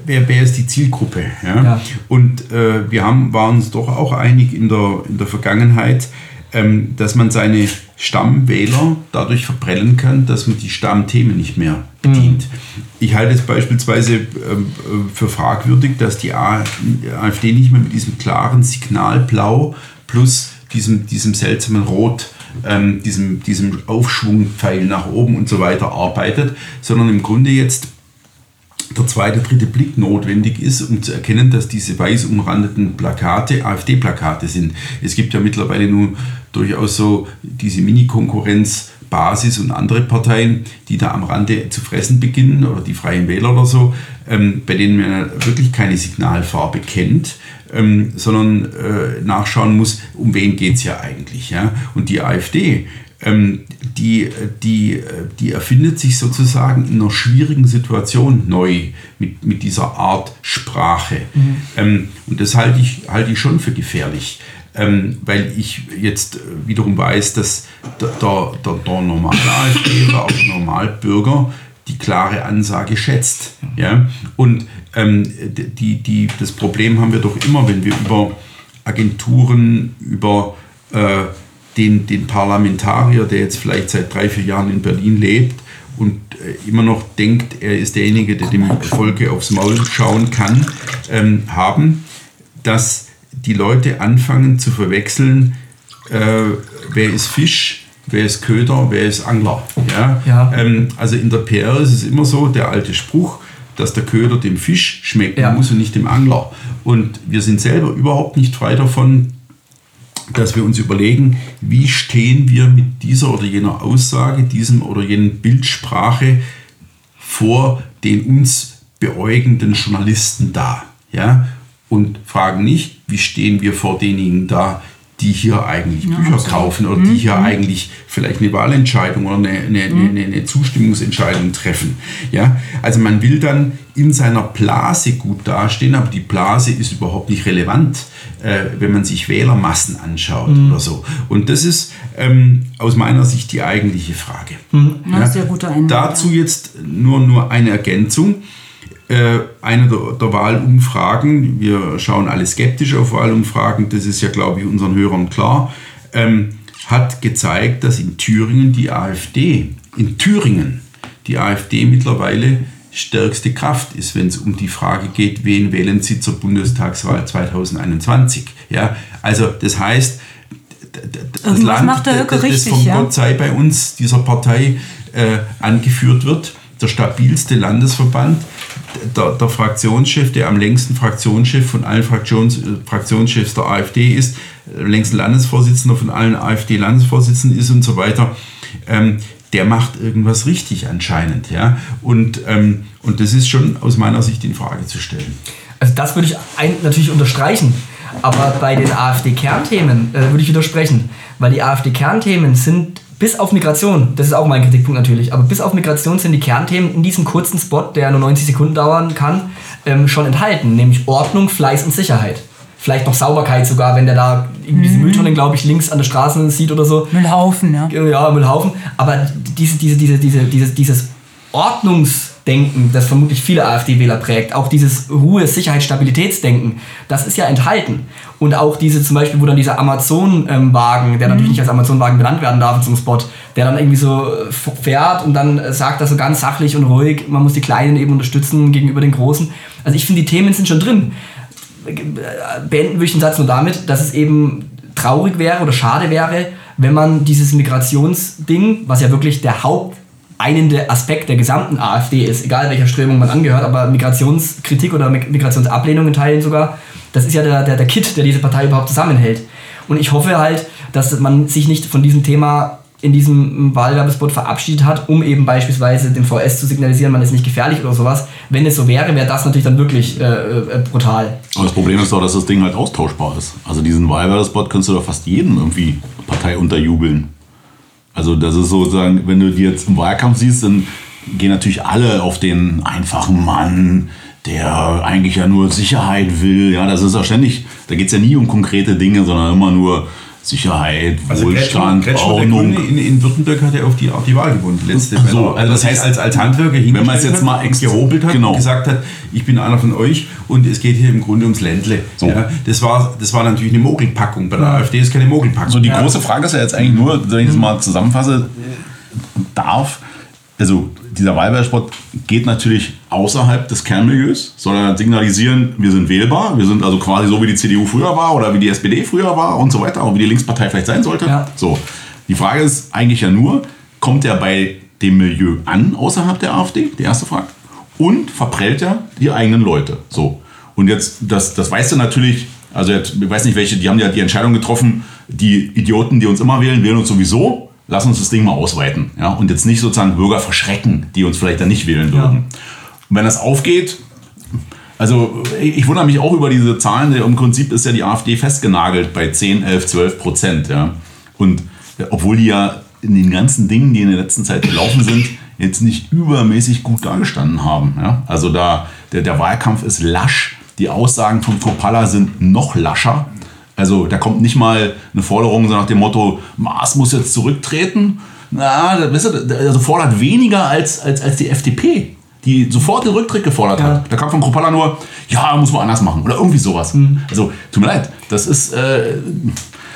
Speaker 4: wer, wer ist die Zielgruppe? Ja? ja. Und äh, wir haben, waren uns doch auch einig in der, in der Vergangenheit, ähm, dass man seine Stammwähler dadurch verprellen kann, dass man die Stammthemen nicht mehr bedient. Mhm. Ich halte es beispielsweise ähm, für fragwürdig, dass die AfD nicht mehr mit diesem klaren Signal Blau plus diesem, diesem seltsamen Rot ähm, diesem, diesem Aufschwungpfeil nach oben und so weiter arbeitet, sondern im Grunde jetzt der zweite, dritte Blick notwendig ist, um zu erkennen, dass diese weiß umrandeten Plakate AfD-Plakate sind. Es gibt ja mittlerweile nun durchaus so diese Mini-Konkurrenz Basis und andere Parteien, die da am Rande zu fressen beginnen oder die Freien Wähler oder so, ähm, bei denen man wirklich keine Signalfarbe kennt, ähm, sondern äh, nachschauen muss, um wen geht es ja eigentlich. Ja? Und die AfD, ähm, die, die, die erfindet sich sozusagen in einer schwierigen Situation neu mit, mit dieser Art Sprache. Mhm. Ähm, und das halte ich, halte ich schon für gefährlich. Ähm, weil ich jetzt wiederum weiß, dass der, der, der, normale AfD oder auch der Normalbürger, die klare Ansage schätzt. Ja? Und ähm, die, die, das Problem haben wir doch immer, wenn wir über Agenturen, über äh, den, den Parlamentarier, der jetzt vielleicht seit drei, vier Jahren in Berlin lebt und äh, immer noch denkt, er ist derjenige, der dem Volke aufs Maul schauen kann, ähm, haben, dass die Leute anfangen zu verwechseln, äh, wer ist Fisch, wer ist Köder, wer ist Angler. Ja?
Speaker 1: Ja.
Speaker 4: Ähm, also in der PR ist es immer so, der alte Spruch, dass der Köder dem Fisch schmecken
Speaker 1: Ja.
Speaker 4: muss und nicht dem Angler. Und wir sind selber überhaupt nicht frei davon, dass wir uns überlegen, wie stehen wir mit dieser oder jener Aussage, diesem oder jenen Bildsprache vor den uns beäugenden Journalisten da. Ja? Und fragen nicht, wie stehen wir vor denjenigen da, die hier eigentlich Bücher kaufen oder die hier eigentlich vielleicht eine Wahlentscheidung oder eine, eine, eine, eine Zustimmungsentscheidung treffen. Ja? Also man will dann in seiner Blase gut dastehen, aber die Blase ist überhaupt nicht relevant, äh, wenn man sich Wählermassen anschaut oder so. Und das ist ähm, aus meiner Sicht die eigentliche Frage.
Speaker 1: Ja, sehr guter Einwand,
Speaker 4: Dazu jetzt nur, nur eine Ergänzung. Äh, eine der, der Wahlumfragen, wir schauen alle skeptisch auf Wahlumfragen, das ist ja, glaube ich, unseren Hörern klar, ähm, hat gezeigt, dass in Thüringen die AfD, in Thüringen die AfD mittlerweile stärkste Kraft ist, wenn es um die Frage geht, wen wählen Sie zur Bundestagswahl 2021. Ja, also das heißt, das
Speaker 1: Irgendwas macht der Höcke
Speaker 4: das
Speaker 1: richtig, ja.
Speaker 4: Gott sei bei uns, dieser Partei, äh, angeführt wird, der stabilste Landesverband, der, der Fraktionschef, der am längsten Fraktionschef von allen Fraktions, äh, Fraktionschefs der AfD ist, äh, längsten Landesvorsitzender von allen AfD-Landesvorsitzenden ist und so weiter, ähm, der macht irgendwas richtig anscheinend. Ja? Und, ähm, und das ist schon aus meiner Sicht in Frage zu stellen.
Speaker 2: Also das würde ich ein, natürlich unterstreichen. Aber bei den AfD-Kernthemen äh, würde ich widersprechen. Weil die AfD-Kernthemen sind bis auf Migration, das ist auch mein Kritikpunkt natürlich, aber bis auf Migration sind die Kernthemen in diesem kurzen Spot, der nur 90 Sekunden dauern kann, ähm, schon enthalten. Nämlich Ordnung, Fleiß und Sicherheit. Vielleicht noch Sauberkeit sogar, wenn der da irgendwie diese Mülltonnen, glaube ich, links an der Straße sieht oder so.
Speaker 1: Müllhaufen, ja.
Speaker 2: Ja, Müllhaufen. Aber diese, diese, diese, diese, dieses, dieses Ordnungsdenken, das vermutlich viele AfD-Wähler prägt, auch dieses Ruhe-, Sicherheit-, Stabilitätsdenken, das ist ja enthalten. Und auch diese zum Beispiel, wo dann dieser Amazon-Wagen, der natürlich nicht als Amazon-Wagen benannt werden darf zum Spot, der dann irgendwie so äh, fährt und dann äh, sagt das so ganz sachlich und ruhig, man muss die Kleinen eben unterstützen gegenüber den Großen. Also ich finde, die Themen sind schon drin. Beenden würde ich den Satz nur damit, dass es eben traurig wäre oder schade wäre, wenn man dieses Migrationsding, was ja wirklich der haupteinende Aspekt der gesamten AfD ist, egal welcher Strömung man angehört, aber Migrationskritik oder Mig- Migrationsablehnung in Teilen sogar, das ist ja der, der, der Kit, der diese Partei überhaupt zusammenhält. Und ich hoffe halt, dass man sich nicht von diesem Thema in diesem Wahlwerbespot verabschiedet hat, um eben beispielsweise dem VS zu signalisieren, man ist nicht gefährlich oder sowas. Wenn es so wäre, wäre das natürlich dann wirklich äh, äh, brutal.
Speaker 3: Aber das Problem ist doch, dass das Ding halt austauschbar ist. Also diesen Wahlwerbespot kannst du doch fast jedem irgendwie Partei unterjubeln. Also das ist sozusagen, wenn du die jetzt im Wahlkampf siehst, dann gehen natürlich alle auf den einfachen Mann, der eigentlich ja nur Sicherheit will. Ja, das ist ja ständig, da geht es ja nie um konkrete Dinge, sondern immer nur Sicherheit, Wohlstand,
Speaker 4: der
Speaker 3: Ordnung.
Speaker 4: In, in Württemberg hat er auf die Art die Wahl gewonnen. Letzte,
Speaker 3: so,
Speaker 4: wenn
Speaker 3: also das heißt,
Speaker 4: als, als Handwerker
Speaker 3: wenn man es jetzt mal
Speaker 4: gehobelt hat
Speaker 3: genau.
Speaker 4: und gesagt hat, ich bin einer von euch und es geht hier im Grunde ums Ländle.
Speaker 3: So.
Speaker 4: Ja, das, war, das war natürlich eine Mogelpackung. Bei der AfD ist keine Mogelpackung.
Speaker 3: So, die große Frage ist ja jetzt eigentlich nur, wenn ich das mal zusammenfasse, darf, also dieser Wahlwerbespot geht natürlich außerhalb des Kernmilieus, soll er signalisieren, wir sind wählbar, wir sind also quasi so, wie die CDU früher war oder wie die SPD früher war und so weiter, auch wie die Linkspartei vielleicht sein sollte.
Speaker 2: Ja.
Speaker 3: So, die Frage ist eigentlich ja nur, kommt er bei dem Milieu an, außerhalb der AfD? Die erste Frage. Und verprellt er die eigenen Leute? So. Und jetzt, das, das weißt du natürlich, also jetzt, ich weiß nicht welche, die haben ja die Entscheidung getroffen, die Idioten, die uns immer wählen, wählen uns sowieso, lass uns das Ding mal ausweiten. Ja? Und jetzt nicht sozusagen Bürger verschrecken, die uns vielleicht dann nicht wählen würden. Und wenn das aufgeht, also ich wundere mich auch über diese Zahlen. Im Prinzip ist ja die AfD festgenagelt bei 10, 11, 12 Prozent. Ja? Und ja, obwohl die ja in den ganzen Dingen, die in der letzten Zeit gelaufen sind, jetzt nicht übermäßig gut dargestanden haben. Ja? Also da der, der Wahlkampf ist lasch. Die Aussagen von Topalla sind noch lascher. Also da kommt nicht mal eine Forderung so nach dem Motto, Maas muss jetzt zurücktreten, na, also fordert weniger als, als, als die FDP, die sofort den Rücktritt gefordert hat. Da kam von Kropala nur, ja, muss man anders machen oder irgendwie sowas. Also, tut mir leid, das ist, äh,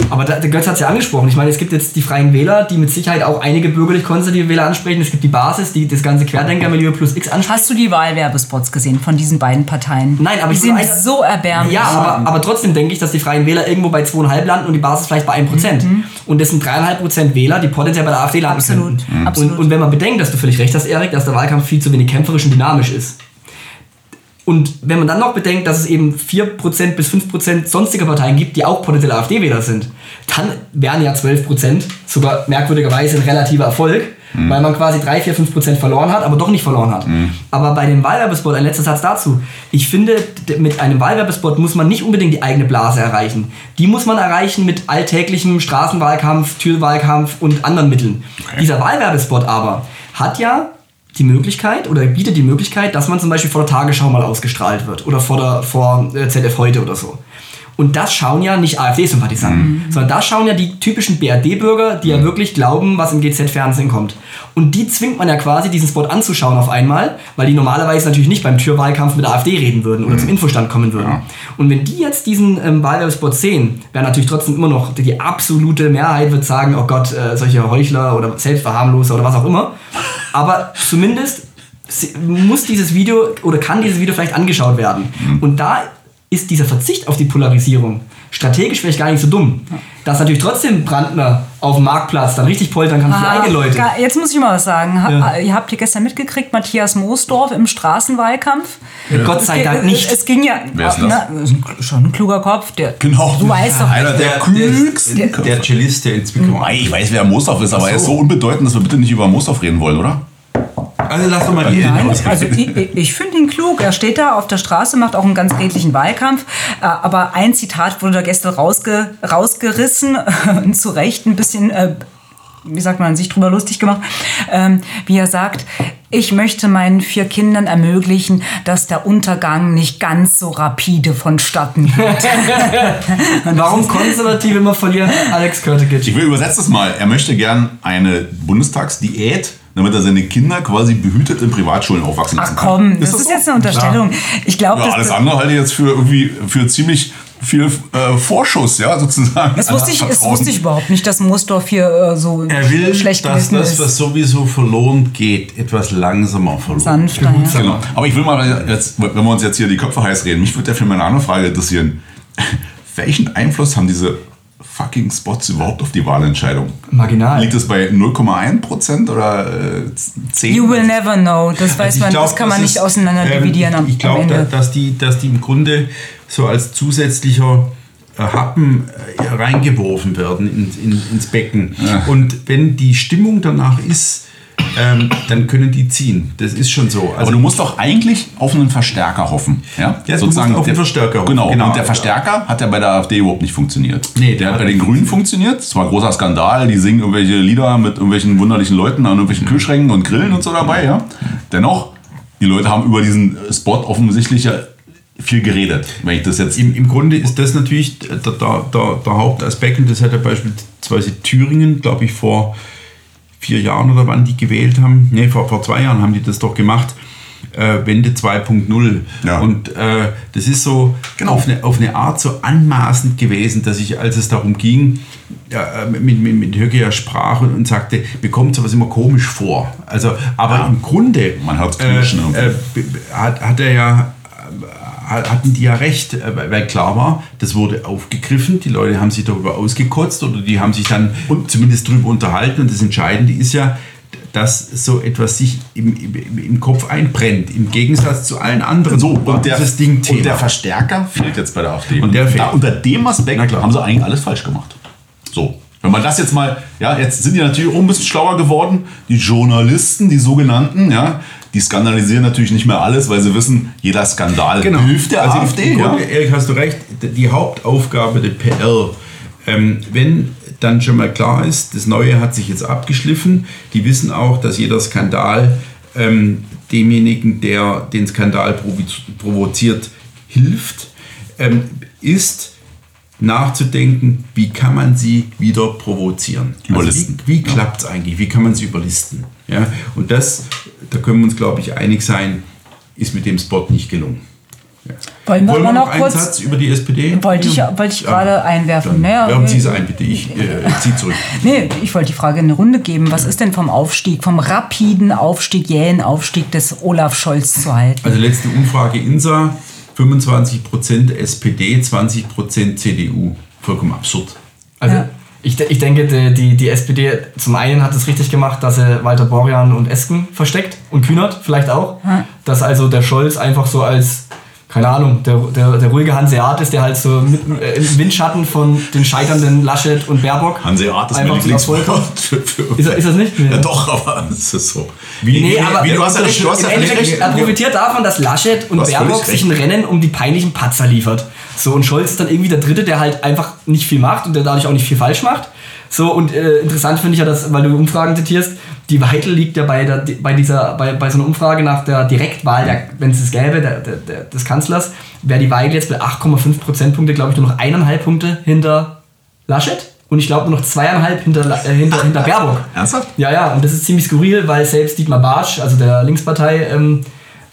Speaker 2: Aber da, der Götz hat es ja angesprochen. Ich meine, es gibt jetzt die Freien Wähler, die mit Sicherheit auch einige bürgerlich-konservative Wähler ansprechen. Es gibt die Basis, die das ganze Querdenkermilieu plus X anspricht.
Speaker 1: Hast du die Wahlwerbespots gesehen von diesen beiden Parteien?
Speaker 2: Nein, aber
Speaker 1: die sind
Speaker 2: ein-
Speaker 1: so erbärmlich.
Speaker 2: Ja, aber, aber trotzdem denke ich, dass die Freien Wähler irgendwo bei 2,5 landen und die Basis vielleicht bei 1%. Und das sind 3,5% Wähler, die potenziell bei der AfD landen
Speaker 1: Absolut,
Speaker 2: können.
Speaker 1: absolut.
Speaker 2: Und, und wenn man bedenkt, dass du völlig recht hast, Erik, dass der Wahlkampf viel zu wenig kämpferisch und dynamisch ist. Und wenn man dann noch bedenkt, dass es eben 4% bis 5% sonstige Parteien gibt, die auch potenziell AfD-Wähler sind, dann wären ja 12% sogar merkwürdigerweise ein relativer Erfolg, weil man quasi 3, 4, 5% verloren hat, aber doch nicht verloren hat. Aber bei dem Wahlwerbespot, ein letzter Satz dazu, ich finde, mit einem Wahlwerbespot muss man nicht unbedingt die eigene Blase erreichen. Die muss man erreichen mit alltäglichem Straßenwahlkampf, Türwahlkampf und anderen Mitteln. Dieser Wahlwerbespot aber hat ja die Möglichkeit oder bietet die Möglichkeit, dass man zum Beispiel vor der Tagesschau mal ausgestrahlt wird oder vor, der, vor äh, ZF heute oder so. Und das schauen ja nicht AfD-Sympathisanten, sondern das schauen ja die typischen BRD-Bürger, die ja wirklich glauben, was im GZ-Fernsehen kommt. Und die zwingt man ja quasi, diesen Spot anzuschauen auf einmal, weil die normalerweise natürlich nicht beim Türwahlkampf mit der AfD reden würden oder zum Infostand kommen würden. Und wenn die jetzt diesen ähm, Wahlwerbespot sehen, wäre natürlich trotzdem immer noch, die absolute Mehrheit wird sagen, oh Gott, äh, solche Heuchler oder Selbstverharmloser oder was auch immer. Aber zumindest muss dieses Video oder kann dieses Video vielleicht angeschaut werden. Und da ist dieser Verzicht auf die Polarisierung strategisch vielleicht gar nicht so dumm. Dass natürlich trotzdem Brandner auf dem Marktplatz dann richtig poltern kann für
Speaker 1: Ah,
Speaker 2: eigene Leute.
Speaker 1: Jetzt muss ich mal was sagen. Ha,
Speaker 2: Ja.
Speaker 1: Ihr habt ihr gestern mitgekriegt, Matthias Moosdorf im Straßenwahlkampf.
Speaker 2: Gott sei Dank nicht.
Speaker 1: Es ging ja.
Speaker 3: Wer ist das?
Speaker 1: Na, ist ein, schon ein kluger Kopf. Der,
Speaker 3: Genau.
Speaker 1: Du weißt doch.
Speaker 3: Einer der klügsten
Speaker 4: der, der Cellist, der ins Mikro.
Speaker 3: Mei, Ich weiß, wer Mostorf ist, aber er ist so unbedeutend, dass wir bitte nicht über Mostorf reden wollen, oder?
Speaker 4: Also lass doch mal die
Speaker 1: Nein, also ich, ich- finde ihn klug. Er steht da auf der Straße, macht auch einen ganz redlichen Wahlkampf. Äh, Aber ein Zitat wurde da gestern rausge, rausgerissen und zu Recht ein bisschen, äh, wie sagt man, sich drüber lustig gemacht, ähm, wie er sagt, ich möchte meinen vier Kindern ermöglichen, dass der Untergang nicht ganz so rapide vonstatten geht.
Speaker 2: Warum Konservative immer verlieren? Alex Körtegic.
Speaker 3: Ich will übersetzen das mal. Er möchte gern eine Bundestagsdiät, damit er seine Kinder quasi behütet in Privatschulen aufwachsen
Speaker 1: Ach
Speaker 3: lassen kann.
Speaker 1: komm, das,
Speaker 3: das
Speaker 1: ist
Speaker 3: so?
Speaker 1: jetzt eine Unterstellung. Ich glaube,
Speaker 3: Ja, alles andere halte ich jetzt für irgendwie für ziemlich viel äh, Vorschuss, ja, sozusagen.
Speaker 1: das wusste, ich, das wusste ich überhaupt nicht, dass Moosdorf hier äh, so
Speaker 4: Er will,
Speaker 1: schlecht
Speaker 4: dass
Speaker 1: gewesen
Speaker 4: das,
Speaker 1: ist.
Speaker 4: was sowieso verloren geht, etwas langsamer verloren
Speaker 1: Sanfter, ja.
Speaker 3: Genau. Aber ich will mal jetzt, wenn wir uns jetzt hier die Köpfe heiß reden, mich würde ja für meine andere Frage interessieren. Welchen Einfluss haben diese fucking Spots überhaupt auf die Wahlentscheidung?
Speaker 2: Marginal.
Speaker 3: Liegt es bei 0,1% oder äh, 10?
Speaker 1: You will never know. Das weiß
Speaker 4: Also
Speaker 1: man,
Speaker 4: glaub,
Speaker 1: das kann man nicht
Speaker 4: ist,
Speaker 1: auseinander
Speaker 4: ähm,
Speaker 1: dividieren am,
Speaker 4: Ich, glaube, dass die, dass die im Grunde so als zusätzlicher äh, Happen äh, reingeworfen werden ins, in, ins Becken. Und wenn die Stimmung danach ist, ähm, dann können die ziehen. Das ist schon so.
Speaker 3: Aber du musst doch eigentlich auf einen Verstärker hoffen. Ja,
Speaker 4: Ja, musst auf den Verstärker hoffen,
Speaker 3: Genau.
Speaker 4: genau.
Speaker 3: Und der Verstärker hat ja bei der AfD überhaupt nicht funktioniert.
Speaker 4: Nee,
Speaker 3: der hat bei den Grünen funktioniert. Das war ein großer Skandal. Die singen irgendwelche Lieder mit irgendwelchen wunderlichen Leuten an irgendwelchen Kühlschränken und Grillen und so dabei. Ja. Dennoch, die Leute haben über diesen Spot offensichtlich ja viel geredet. Wenn ich das jetzt.
Speaker 4: Im, Im Grunde ist das natürlich der, der, der, der Hauptaspekt und das hat ja beispielsweise Thüringen, glaube ich, vor vier Jahren oder wann die gewählt haben. Ne, vor, vor zwei Jahren haben die das doch gemacht. Äh, Wende 2.0.
Speaker 3: Ja.
Speaker 4: Und äh, das ist so
Speaker 3: Genau.
Speaker 4: auf, eine, auf eine Art so anmaßend gewesen, dass ich, als es darum ging, ja, äh, mit, mit, mit Höcke ja sprach und, und sagte, mir kommt sowas immer komisch vor. Also, aber im Grunde
Speaker 3: Man knirschen
Speaker 4: äh, b- hat, hat er ja hatten die ja recht, äh, weil klar war, das wurde aufgegriffen, die Leute haben sich darüber ausgekotzt oder die haben sich dann zumindest darüber unterhalten und das Entscheidende ist ja, dass so etwas sich im, im, im Kopf einbrennt, im Gegensatz zu allen anderen.
Speaker 3: So, und der,
Speaker 4: dieses Ding Thema.
Speaker 3: und der Verstärker fehlt jetzt bei der AfD.
Speaker 4: Und der fehlt.
Speaker 3: da, unter dem Aspekt haben sie eigentlich alles falsch gemacht. So. Wenn man das jetzt mal, ja, jetzt sind die natürlich auch ein bisschen schlauer geworden. Die Journalisten, die sogenannten, ja, die skandalisieren natürlich nicht mehr alles, weil sie wissen, jeder Skandal hilft der
Speaker 4: also
Speaker 3: AfD.
Speaker 4: Im
Speaker 3: Ja.
Speaker 4: Erik, hast du recht, die Hauptaufgabe der PR, ähm, wenn dann schon mal klar ist, das Neue hat sich jetzt abgeschliffen, die wissen auch, dass jeder Skandal ähm, demjenigen, der den Skandal provo provoziert, hilft, ähm, ist nachzudenken, wie kann man sie wieder provozieren.
Speaker 3: Überlisten.
Speaker 4: Also wie wie klappt es eigentlich? Wie kann man sie überlisten? Ja? Und das, da können wir uns, glaube ich, einig sein, ist mit dem Spot nicht gelungen.
Speaker 1: Wollen wir
Speaker 4: Wollen wir noch
Speaker 1: noch
Speaker 4: einen
Speaker 1: kurz.
Speaker 4: Satz über die SPD?
Speaker 1: Wollte ich, wollte ich gerade einwerfen. Naja,
Speaker 4: werfen Sie es ein, bitte. Ich äh, ziehe zurück.
Speaker 1: Nee, ich wollte die Frage in eine Runde geben. Was ist denn vom Aufstieg, vom rapiden Aufstieg, jähen Aufstieg des Olaf Scholz zu halten?
Speaker 4: Also letzte Umfrage INSA, 25% SPD, 20% CDU. Vollkommen absurd.
Speaker 2: Also
Speaker 1: Ja.
Speaker 2: Ich, de- ich denke, die, die, die SPD zum einen hat es richtig gemacht, dass sie Walter Borjan und Esken versteckt und Kühnert vielleicht auch. Dass also der Scholz einfach so als, keine Ahnung, der, der, der ruhige Hanseat ist, der halt so mit, äh, im Windschatten von den scheiternden Laschet und Baerbock
Speaker 3: Hanseat ist mein
Speaker 2: einfach
Speaker 3: Lieblingswort.
Speaker 2: kommt.
Speaker 3: Für- für-
Speaker 2: Ist, er- ist das nicht?
Speaker 3: Ja, doch, aber es ist so. Wie,
Speaker 2: Nee, aber
Speaker 3: wie, du hast ja recht, du hast ja recht.
Speaker 2: er profitiert davon, dass Laschet und Baerbock sich ein Rennen um die peinlichen Patzer liefert. So, und Scholz ist dann irgendwie der Dritte, der halt einfach nicht viel macht und der dadurch auch nicht viel falsch macht. So, und äh, interessant finde ich ja, dass, weil du Umfragen zitierst, die Weitel liegt ja bei, der, bei, dieser, bei, bei so einer Umfrage nach der Direktwahl, der, wenn es es gäbe, der, der, des Kanzlers, wäre die Weigel jetzt bei 8,5 Prozentpunkte, glaube ich, nur noch eineinhalb Punkte hinter Laschet und ich glaube nur noch zweieinhalb hinter, äh, hinter, hinter Baerbock.
Speaker 3: Ernsthaft?
Speaker 2: Ja, ja, und das ist ziemlich skurril, weil selbst Dietmar Bartsch, also der Linkspartei ähm,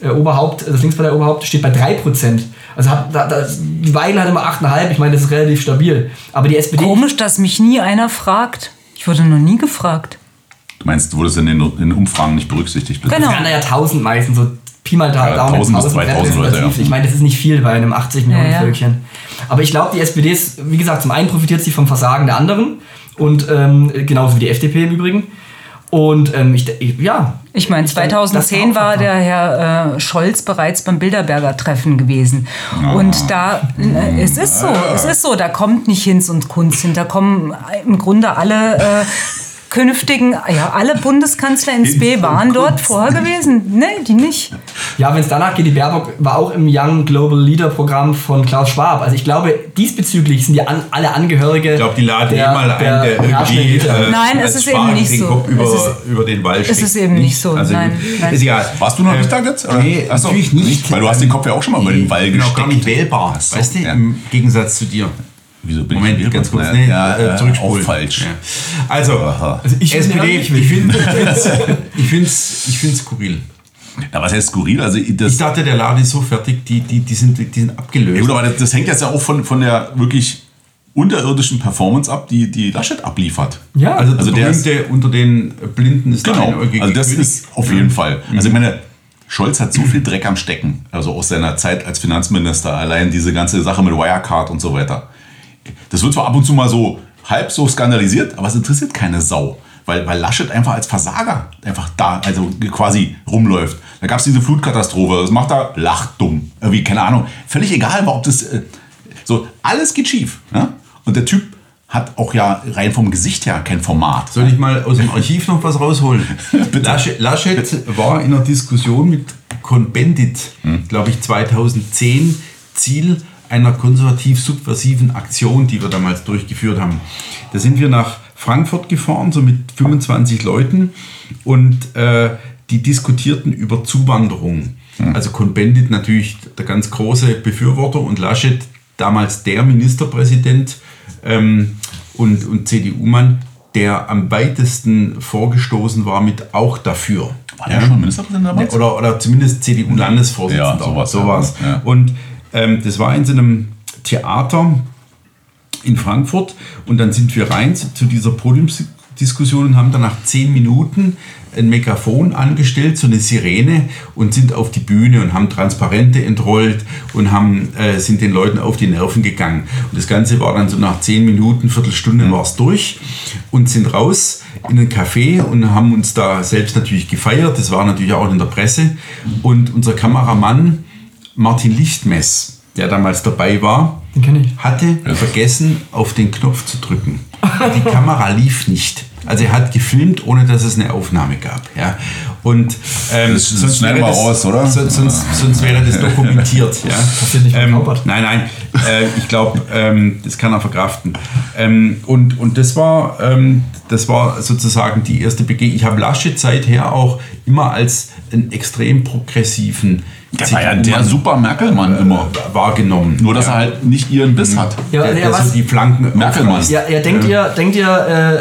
Speaker 2: äh, Oberhaupt, das Linkspartei Oberhaupt steht bei 3%. Also hat, da, da, die Weidel hat immer 8,5, ich meine, das ist relativ stabil. Aber die SPD.
Speaker 1: Komisch, dass mich nie einer fragt. Ich wurde noch nie gefragt.
Speaker 3: Du meinst, du wurdest in den, in den Umfragen nicht berücksichtigt.
Speaker 1: Genau.
Speaker 2: Das ja 1000 meistens, so Pi mal da,
Speaker 3: Ja,
Speaker 2: Daumen
Speaker 3: 1000 bis
Speaker 2: 1000
Speaker 3: 2000 Leute,
Speaker 2: relativ.
Speaker 3: ja.
Speaker 2: Ich meine, das ist nicht viel bei einem 80 Millionen
Speaker 1: Ja, ja.
Speaker 2: Völkchen. Aber ich glaube, die SPD ist, wie gesagt, zum einen profitiert sie vom Versagen der anderen und ähm, genauso wie die FDP im Übrigen. Und ähm, ich, ich, ja.
Speaker 1: Ich meine,
Speaker 2: Ich denke, das
Speaker 1: 2010
Speaker 2: ist
Speaker 1: war der Herr äh, Scholz bereits beim Bilderberger Treffen gewesen. Und da, äh, es ist so, es ist so, da kommt nicht Hinz und Kunst hin, da kommen im Grunde alle äh, künftigen, ja, alle Bundeskanzler ins B waren dort vorher gewesen. Nee, die nicht.
Speaker 2: Ja, wenn es danach geht, die Baerbock war auch im Young Global Leader Programm von Klaus Schwab. Also ich glaube, diesbezüglich sind ja an, alle Angehörige.
Speaker 4: Ich glaube, die laden
Speaker 2: der-
Speaker 4: eh mal ein,
Speaker 2: der
Speaker 4: der irgendwie äh,
Speaker 1: Nein, es ist eben
Speaker 4: Schwan
Speaker 1: nicht
Speaker 4: den
Speaker 1: so.
Speaker 4: Kopf über,
Speaker 1: Es ist-
Speaker 4: über den Wall
Speaker 1: es
Speaker 4: streckt.
Speaker 1: ist eben nicht so.
Speaker 4: Also,
Speaker 1: Nein, nein.
Speaker 4: Ist egal.
Speaker 3: Warst du noch nicht da jetzt? Oder?
Speaker 4: Nee,
Speaker 3: Ach so,
Speaker 4: natürlich nicht.
Speaker 3: Weil du hast den Kopf ja auch schon mal über den Wall
Speaker 4: genau,
Speaker 3: gesteckt.
Speaker 4: gar nicht wählbar. Weißt du,
Speaker 3: ja.
Speaker 4: im Gegensatz zu dir.
Speaker 3: Wieso bin
Speaker 4: Moment,
Speaker 3: ich
Speaker 4: ganz kurz, nee,
Speaker 3: ja,
Speaker 4: äh,
Speaker 3: äh,
Speaker 4: zurückspulen.
Speaker 3: auch falsch.
Speaker 4: Ja. Also.
Speaker 2: Also ich finde
Speaker 4: SPD, ich finde ich find's, ich find's skurril.
Speaker 3: Ja, was heißt skurril? Also
Speaker 4: Ich dachte, der Laden ist so fertig, die, die, die, sind, die sind abgelöst.
Speaker 3: ja, gut, aber das, das hängt jetzt ja auch von, von der wirklich unterirdischen Performance ab, die, die Laschet abliefert.
Speaker 2: Ja,
Speaker 4: also,
Speaker 3: also
Speaker 4: der
Speaker 3: der ist-
Speaker 4: berühmte unter den Blinden ist der
Speaker 3: Genau.
Speaker 4: einäugige
Speaker 3: Also das
Speaker 4: König.
Speaker 3: ist auf jeden Fall. Also ich meine, Scholz hat so viel Dreck am Stecken, also aus seiner Zeit als Finanzminister, allein diese ganze Sache mit Wirecard und so weiter. Das wird zwar ab und zu mal so halb so skandalisiert, aber es interessiert keine Sau. Weil, weil Laschet einfach als Versager einfach da, also quasi rumläuft. Da gab es diese Flutkatastrophe, das macht er, lacht dumm. Irgendwie, keine Ahnung. Völlig egal, ob das. Äh, so, alles geht schief. Ja? Und der Typ hat auch ja rein vom Gesicht her kein Format.
Speaker 4: Soll ich mal aus dem Archiv noch was rausholen? Laschet, Laschet war in einer Diskussion mit Cohn-Bendit, glaube ich, 2010 Ziel einer konservativ-subversiven Aktion, die wir damals durchgeführt haben. Da sind wir nach Frankfurt gefahren, so mit 25 Leuten und äh, die diskutierten über Zuwanderung. Also Cohn-Bendit natürlich der ganz große Befürworter und Laschet damals der Ministerpräsident ähm, und, und CDU-Mann, der am weitesten vorgestoßen war mit auch dafür.
Speaker 3: War der schon Ministerpräsident damals?
Speaker 4: Oder, oder zumindest CDU-Landesvorsitzender.
Speaker 3: Ja, sowas,
Speaker 4: so
Speaker 3: ja.
Speaker 4: war's.
Speaker 3: Ja.
Speaker 4: Und ähm, das war in so einem Theater in Frankfurt und dann sind wir rein zu, dieser Podiumsdiskussion und haben dann nach zehn Minuten ein Megafon angestellt, so eine Sirene und sind auf die Bühne und haben Transparente entrollt und haben, äh, sind den Leuten auf die Nerven gegangen. Und das Ganze war dann so nach zehn Minuten, Viertelstunde war es durch und sind raus in ein Café und haben uns da selbst natürlich gefeiert. Das war natürlich auch in der Presse. Und unser Kameramann Martin Lichtmess, der damals dabei war,
Speaker 2: Den kenn ich.
Speaker 4: hatte vergessen, auf den Knopf zu drücken. Die Kamera lief nicht. Also er hat gefilmt, ohne dass es eine Aufnahme gab. Ja. Und ähm,
Speaker 3: Das- das schneiden wir raus, oder?
Speaker 4: Sonst, sonst, sonst wäre das dokumentiert. Ja.
Speaker 2: Passiert nicht
Speaker 4: ähm. Nein, nein. Äh, ich glaube, ähm, das kann er verkraften. Ähm, und, und das war, ähm, das war sozusagen die erste Begegnung. Ich habe Laschet seither auch immer als einen extrem progressiven
Speaker 3: Der war ja der super Merkelmann immer.
Speaker 4: wahrgenommen.
Speaker 3: Nur, dass er halt nicht ihren Biss hat.
Speaker 2: Ja,
Speaker 4: der,
Speaker 2: ja,
Speaker 4: der
Speaker 2: was-
Speaker 4: so die Flanken
Speaker 3: Merkelmann.
Speaker 2: Ja, ja, denkt ihr, denkt ihr,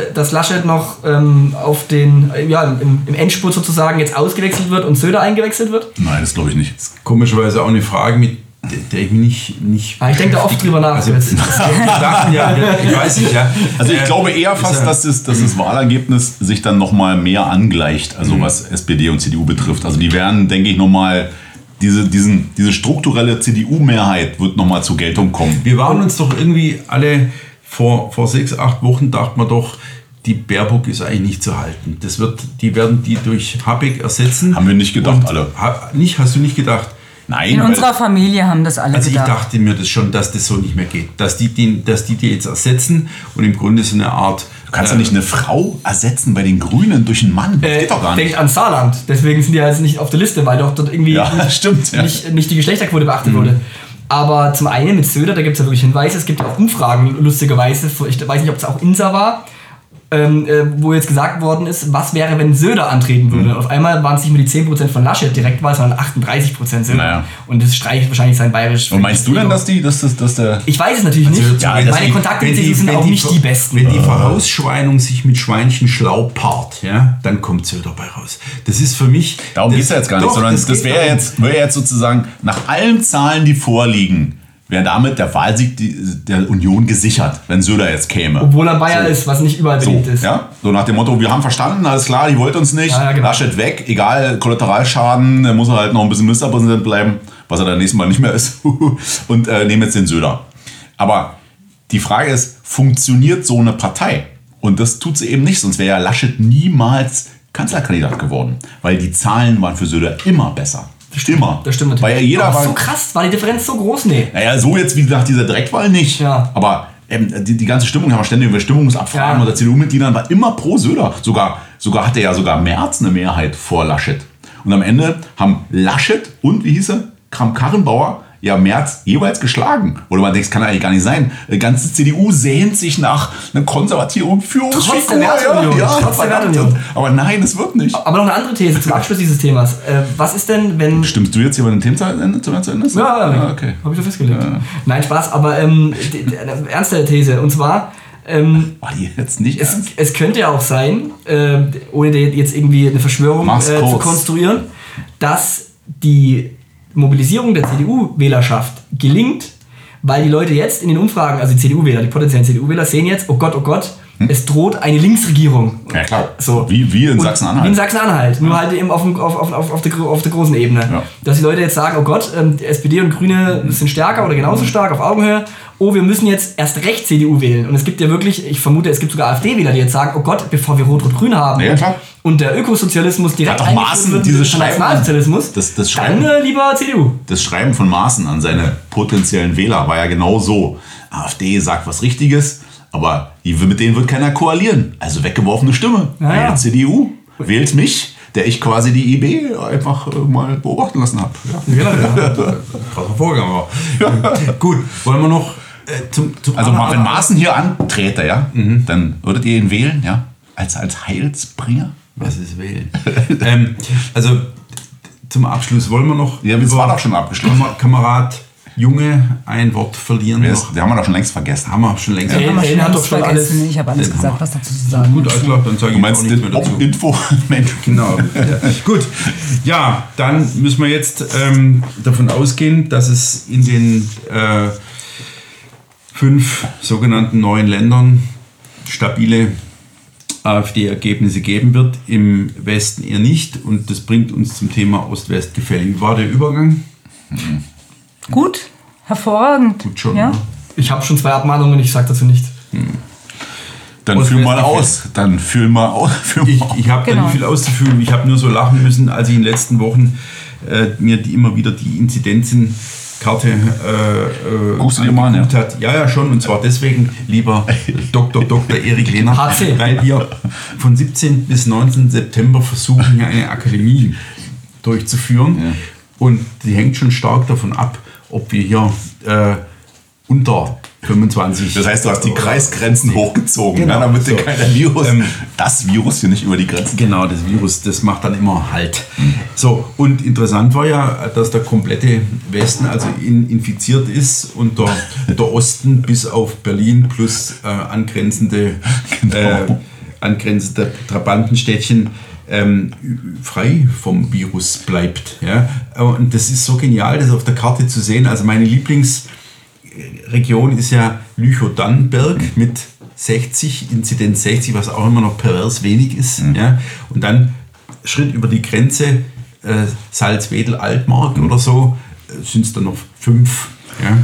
Speaker 2: äh, dass Laschet noch ähm, auf den, äh, ja, im, im Endspurt sozusagen jetzt ausgewechselt wird und Söder eingewechselt wird?
Speaker 3: Nein, das glaube ich nicht.
Speaker 4: Komischerweise auch eine Frage, mit der- der ich mich nicht. nicht
Speaker 2: Ja, ich denke da oft drüber nach.
Speaker 4: Also,
Speaker 2: jetzt.
Speaker 4: Gedanken, ja, ich weiß nicht, ja.
Speaker 3: Also ich
Speaker 4: Äh,
Speaker 3: glaube eher
Speaker 4: ist
Speaker 3: fast,
Speaker 4: ja-
Speaker 3: dass das, dass das Wahlergebnis sich dann nochmal mehr angleicht, also
Speaker 4: Mhm.
Speaker 3: was SPD und CDU betrifft. Also die werden, denke ich, nochmal, diese, diesen, diese strukturelle CDU-Mehrheit wird nochmal zur Geltung kommen.
Speaker 4: Wir waren uns doch irgendwie alle vor, vor sechs, acht Wochen, dachten wir doch, die Baerbock ist eigentlich nicht zu halten. Das wird, die werden die durch Habeck ersetzen.
Speaker 3: Haben wir nicht gedacht, alle.
Speaker 4: Ha, nicht, hast du nicht gedacht?
Speaker 3: Nein,
Speaker 1: In
Speaker 3: weil-
Speaker 1: unserer Familie haben das alle
Speaker 4: Also ich
Speaker 1: gedacht.
Speaker 4: dachte mir das schon, dass das so nicht mehr geht. Dass die, die, dass die die jetzt ersetzen und im Grunde so eine Art...
Speaker 3: du kannst ja nicht eine Frau ersetzen bei den Grünen durch einen Mann. Das
Speaker 2: Äh,
Speaker 3: geht doch gar nicht.
Speaker 2: denkt an Saarland. Deswegen sind die jetzt nicht auf der Liste, weil doch dort irgendwie
Speaker 3: Ja, stimmt, ja.
Speaker 2: nicht, nicht die Geschlechterquote beachtet wurde. Aber zum einen mit Söder, da gibt es ja wirklich Hinweise, es gibt ja auch Umfragen, lustigerweise, ich weiß nicht, ob es auch Insa war, ähm, äh, wo jetzt gesagt worden ist, was wäre, wenn Söder antreten würde. Auf einmal waren es nicht mehr die 10% von Laschet Direktwahl, sondern 38% Söder.
Speaker 3: Naja.
Speaker 2: Und das streicht wahrscheinlich sein bayerisch.
Speaker 3: Und meinst du denn, dass die, dass das, dass der.
Speaker 2: Ich weiß es natürlich
Speaker 4: Also
Speaker 2: nicht.
Speaker 3: ja,
Speaker 2: Meine
Speaker 3: das-
Speaker 2: Kontakte
Speaker 4: wenn
Speaker 2: mit
Speaker 4: die-
Speaker 2: sind auch
Speaker 4: die
Speaker 2: nicht die besten.
Speaker 4: Wenn die Vorausschweinung sich mit Schweinchen schlau paart, ja, dann kommt Söder dabei raus. Das ist für mich...
Speaker 3: Darum
Speaker 4: das-
Speaker 3: geht es ja jetzt gar nicht,
Speaker 4: Doch,
Speaker 3: sondern das,
Speaker 4: geht
Speaker 3: wäre jetzt, wäre jetzt sozusagen nach allen Zahlen, die vorliegen, wäre damit der Wahlsieg der Union gesichert, wenn Söder jetzt käme.
Speaker 2: Obwohl er Bayer ist, was nicht überall
Speaker 3: So,
Speaker 2: beliebt ist.
Speaker 3: ja? so nach dem Motto, wir haben verstanden, alles klar, die wollt uns nicht,
Speaker 2: Ja, ja, genau.
Speaker 3: Laschet weg, egal, Kollateralschaden, dann muss er halt noch ein bisschen Ministerpräsident bleiben, was er dann nächstes Mal nicht mehr ist, und äh, nehmen jetzt den Söder. Aber die Frage ist, funktioniert so eine Partei? Und das tut sie eben nicht, sonst wäre ja Laschet niemals Kanzlerkandidat geworden, weil die Zahlen waren für Söder immer besser. Immer.
Speaker 2: Das stimmt natürlich.
Speaker 3: Weil ja jeder
Speaker 2: Aber
Speaker 3: war,
Speaker 2: so krass, war die Differenz so groß? Nee.
Speaker 3: naja, so jetzt wie nach dieser Direktwahl nicht.
Speaker 2: Ja.
Speaker 3: Aber ähm, die, die ganze Stimmung, haben wir ständig über Stimmungsabfragen
Speaker 2: Ja.
Speaker 3: unter CDU-Mitgliedern, war immer pro Söder. Sogar, sogar hatte ja sogar Merz eine Mehrheit vor Laschet. Und am Ende haben Laschet und, wie hieß er, Kram-Karrenbauer, ja Merz jeweils geschlagen. Oder man denkt, das kann eigentlich gar nicht sein. Die ganze CDU sehnt sich nach einer konservativen Führungsfigur.
Speaker 2: Trotz der Werteunion.
Speaker 3: Ja,
Speaker 2: Trotz der
Speaker 3: verdammt.
Speaker 2: Werteunion.
Speaker 3: Aber nein, es wird nicht.
Speaker 2: Aber noch eine andere These zum Abschluss dieses Themas. Äh, was ist denn, wenn.
Speaker 3: Stimmst du jetzt hier bei dem Thema zu Ende? Zu Ende?
Speaker 2: Ja,
Speaker 3: Ah, okay.
Speaker 2: habe ich so festgelegt. Nein, Spaß, aber ähm, ernste These. Und zwar, ähm,
Speaker 3: War die jetzt nicht
Speaker 2: es, es könnte ja auch sein, äh, ohne jetzt irgendwie eine Verschwörung äh, zu konstruieren, dass die Mobilisierung der CDU-Wählerschaft gelingt, weil die Leute jetzt in den Umfragen, also die CDU-Wähler, die potenziellen CDU-Wähler, sehen jetzt, oh Gott, oh Gott, es droht eine Linksregierung.
Speaker 3: Ja, klar.
Speaker 2: So.
Speaker 3: Wie, wie in Sachsen-Anhalt.
Speaker 2: Wie in Sachsen-Anhalt, nur halt eben auf, dem- auf, auf, auf, auf, der, auf der großen Ebene.
Speaker 3: Ja.
Speaker 2: Dass die Leute jetzt sagen, oh Gott, ähm, die SPD und Grüne sind stärker oder genauso stark auf Augenhöhe. Oh, wir müssen jetzt erst recht CDU wählen. Und es gibt ja wirklich, ich vermute, es gibt sogar AfD-Wähler, die jetzt sagen, oh Gott, bevor wir Rot-Rot-Grün haben
Speaker 3: Ja, klar.
Speaker 2: und der Ökosozialismus direkt
Speaker 3: Hat doch Maaßen
Speaker 2: wird,
Speaker 3: Schreiben-
Speaker 2: Nationalsozialismus,
Speaker 3: Das- das
Speaker 2: dann
Speaker 3: Schreiben-
Speaker 2: äh, lieber CDU.
Speaker 3: das Schreiben von Maaßen an seine potenziellen Wähler war ja genau so. AfD sagt was Richtiges, aber die, mit denen wird keiner koalieren. Also weggeworfene Stimme.
Speaker 2: Ja, ja.
Speaker 3: CDU, wählt mich, der ich quasi die IB einfach äh, mal beobachten lassen habe. Ja.
Speaker 4: Krasser Vorgang war. Gut, wollen wir noch äh, zum, zum
Speaker 3: Also
Speaker 4: anderen-
Speaker 3: wenn Maaßen hier anträte, ja,
Speaker 2: Mhm.
Speaker 3: dann würdet ihr ihn wählen, ja, als, als Heilsbringer?
Speaker 4: Was ist wählen? ähm, also zum Abschluss wollen wir noch.
Speaker 3: Ja, das war doch schon abgeschlossen.
Speaker 4: Kamer- Kamerad Junge ein Wort verlieren. Noch.
Speaker 3: ist, den haben wir doch schon längst vergessen.
Speaker 4: Haben wir schon längst.
Speaker 2: Ja.
Speaker 1: Haben wir
Speaker 2: Ey,
Speaker 1: schon
Speaker 2: hat doch schon alles-
Speaker 1: vergessen. Ich habe alles gesagt,
Speaker 4: wir.
Speaker 1: was dazu zu sagen
Speaker 4: Gut, klar, dann sage
Speaker 3: Du
Speaker 4: ich
Speaker 3: meinst
Speaker 4: auch nichts mehr dazu.
Speaker 3: Info? Mensch.
Speaker 4: Genau. Ja. Gut. Ja, dann müssen wir jetzt ähm, davon ausgehen, dass es in den äh, fünf sogenannten neuen Ländern stabile AfD-Ergebnisse geben wird. Im Westen eher nicht. Und das bringt uns zum Thema Ost-West-Gefälle. Wie war der Übergang?
Speaker 1: Gut, hervorragend.
Speaker 4: Gut schon.
Speaker 1: Ja?
Speaker 4: ne?
Speaker 2: Ich habe schon zwei Abmahnungen, ich sage dazu nichts.
Speaker 3: Dann
Speaker 4: Und
Speaker 3: fühl mal aus. Dann fühl mal aus. Fühl
Speaker 4: Ich,
Speaker 3: mal aus.
Speaker 4: ich habe da
Speaker 1: Genau.
Speaker 4: nicht viel auszuführen. Ich habe nur so lachen müssen, als ich in den letzten Wochen äh, mir die, immer wieder die Inzidenzenkarte äh, äh,
Speaker 3: Guckst du dir mal
Speaker 4: hat. Ja, ja, schon. Und zwar deswegen, lieber Dr. Dr. Erik Lehner,
Speaker 2: HC.
Speaker 4: weil wir von 17. bis 19. September versuchen, hier eine Akademie durchzuführen. Und die hängt schon stark davon ab, ob wir hier äh, unter 25.
Speaker 3: Das heißt, du hast die Kreisgrenzen hochgezogen,
Speaker 4: Genau,
Speaker 3: ne, damit
Speaker 4: so.
Speaker 3: keiner Virus,
Speaker 4: Ähm,
Speaker 3: das Virus hier nicht über die Grenzen
Speaker 4: Genau, das Virus, das macht dann immer Halt. So, und interessant war ja, dass der komplette Westen also in, infiziert ist und der, der Osten bis auf Berlin plus äh, angrenzende,
Speaker 3: Genau.
Speaker 4: äh, angrenzende Trabantenstädtchen ähm, frei vom Virus bleibt. Ja? Und das ist so genial, das auf der Karte zu sehen. Also meine Lieblingsregion ist ja Lüchow-Dannenberg mit 60, Inzidenz 60, was auch immer noch pervers wenig ist. Ja? Und dann Schritt über die Grenze, äh, Salzwedel, Altmark oder so, sind es dann noch fünf. Ja?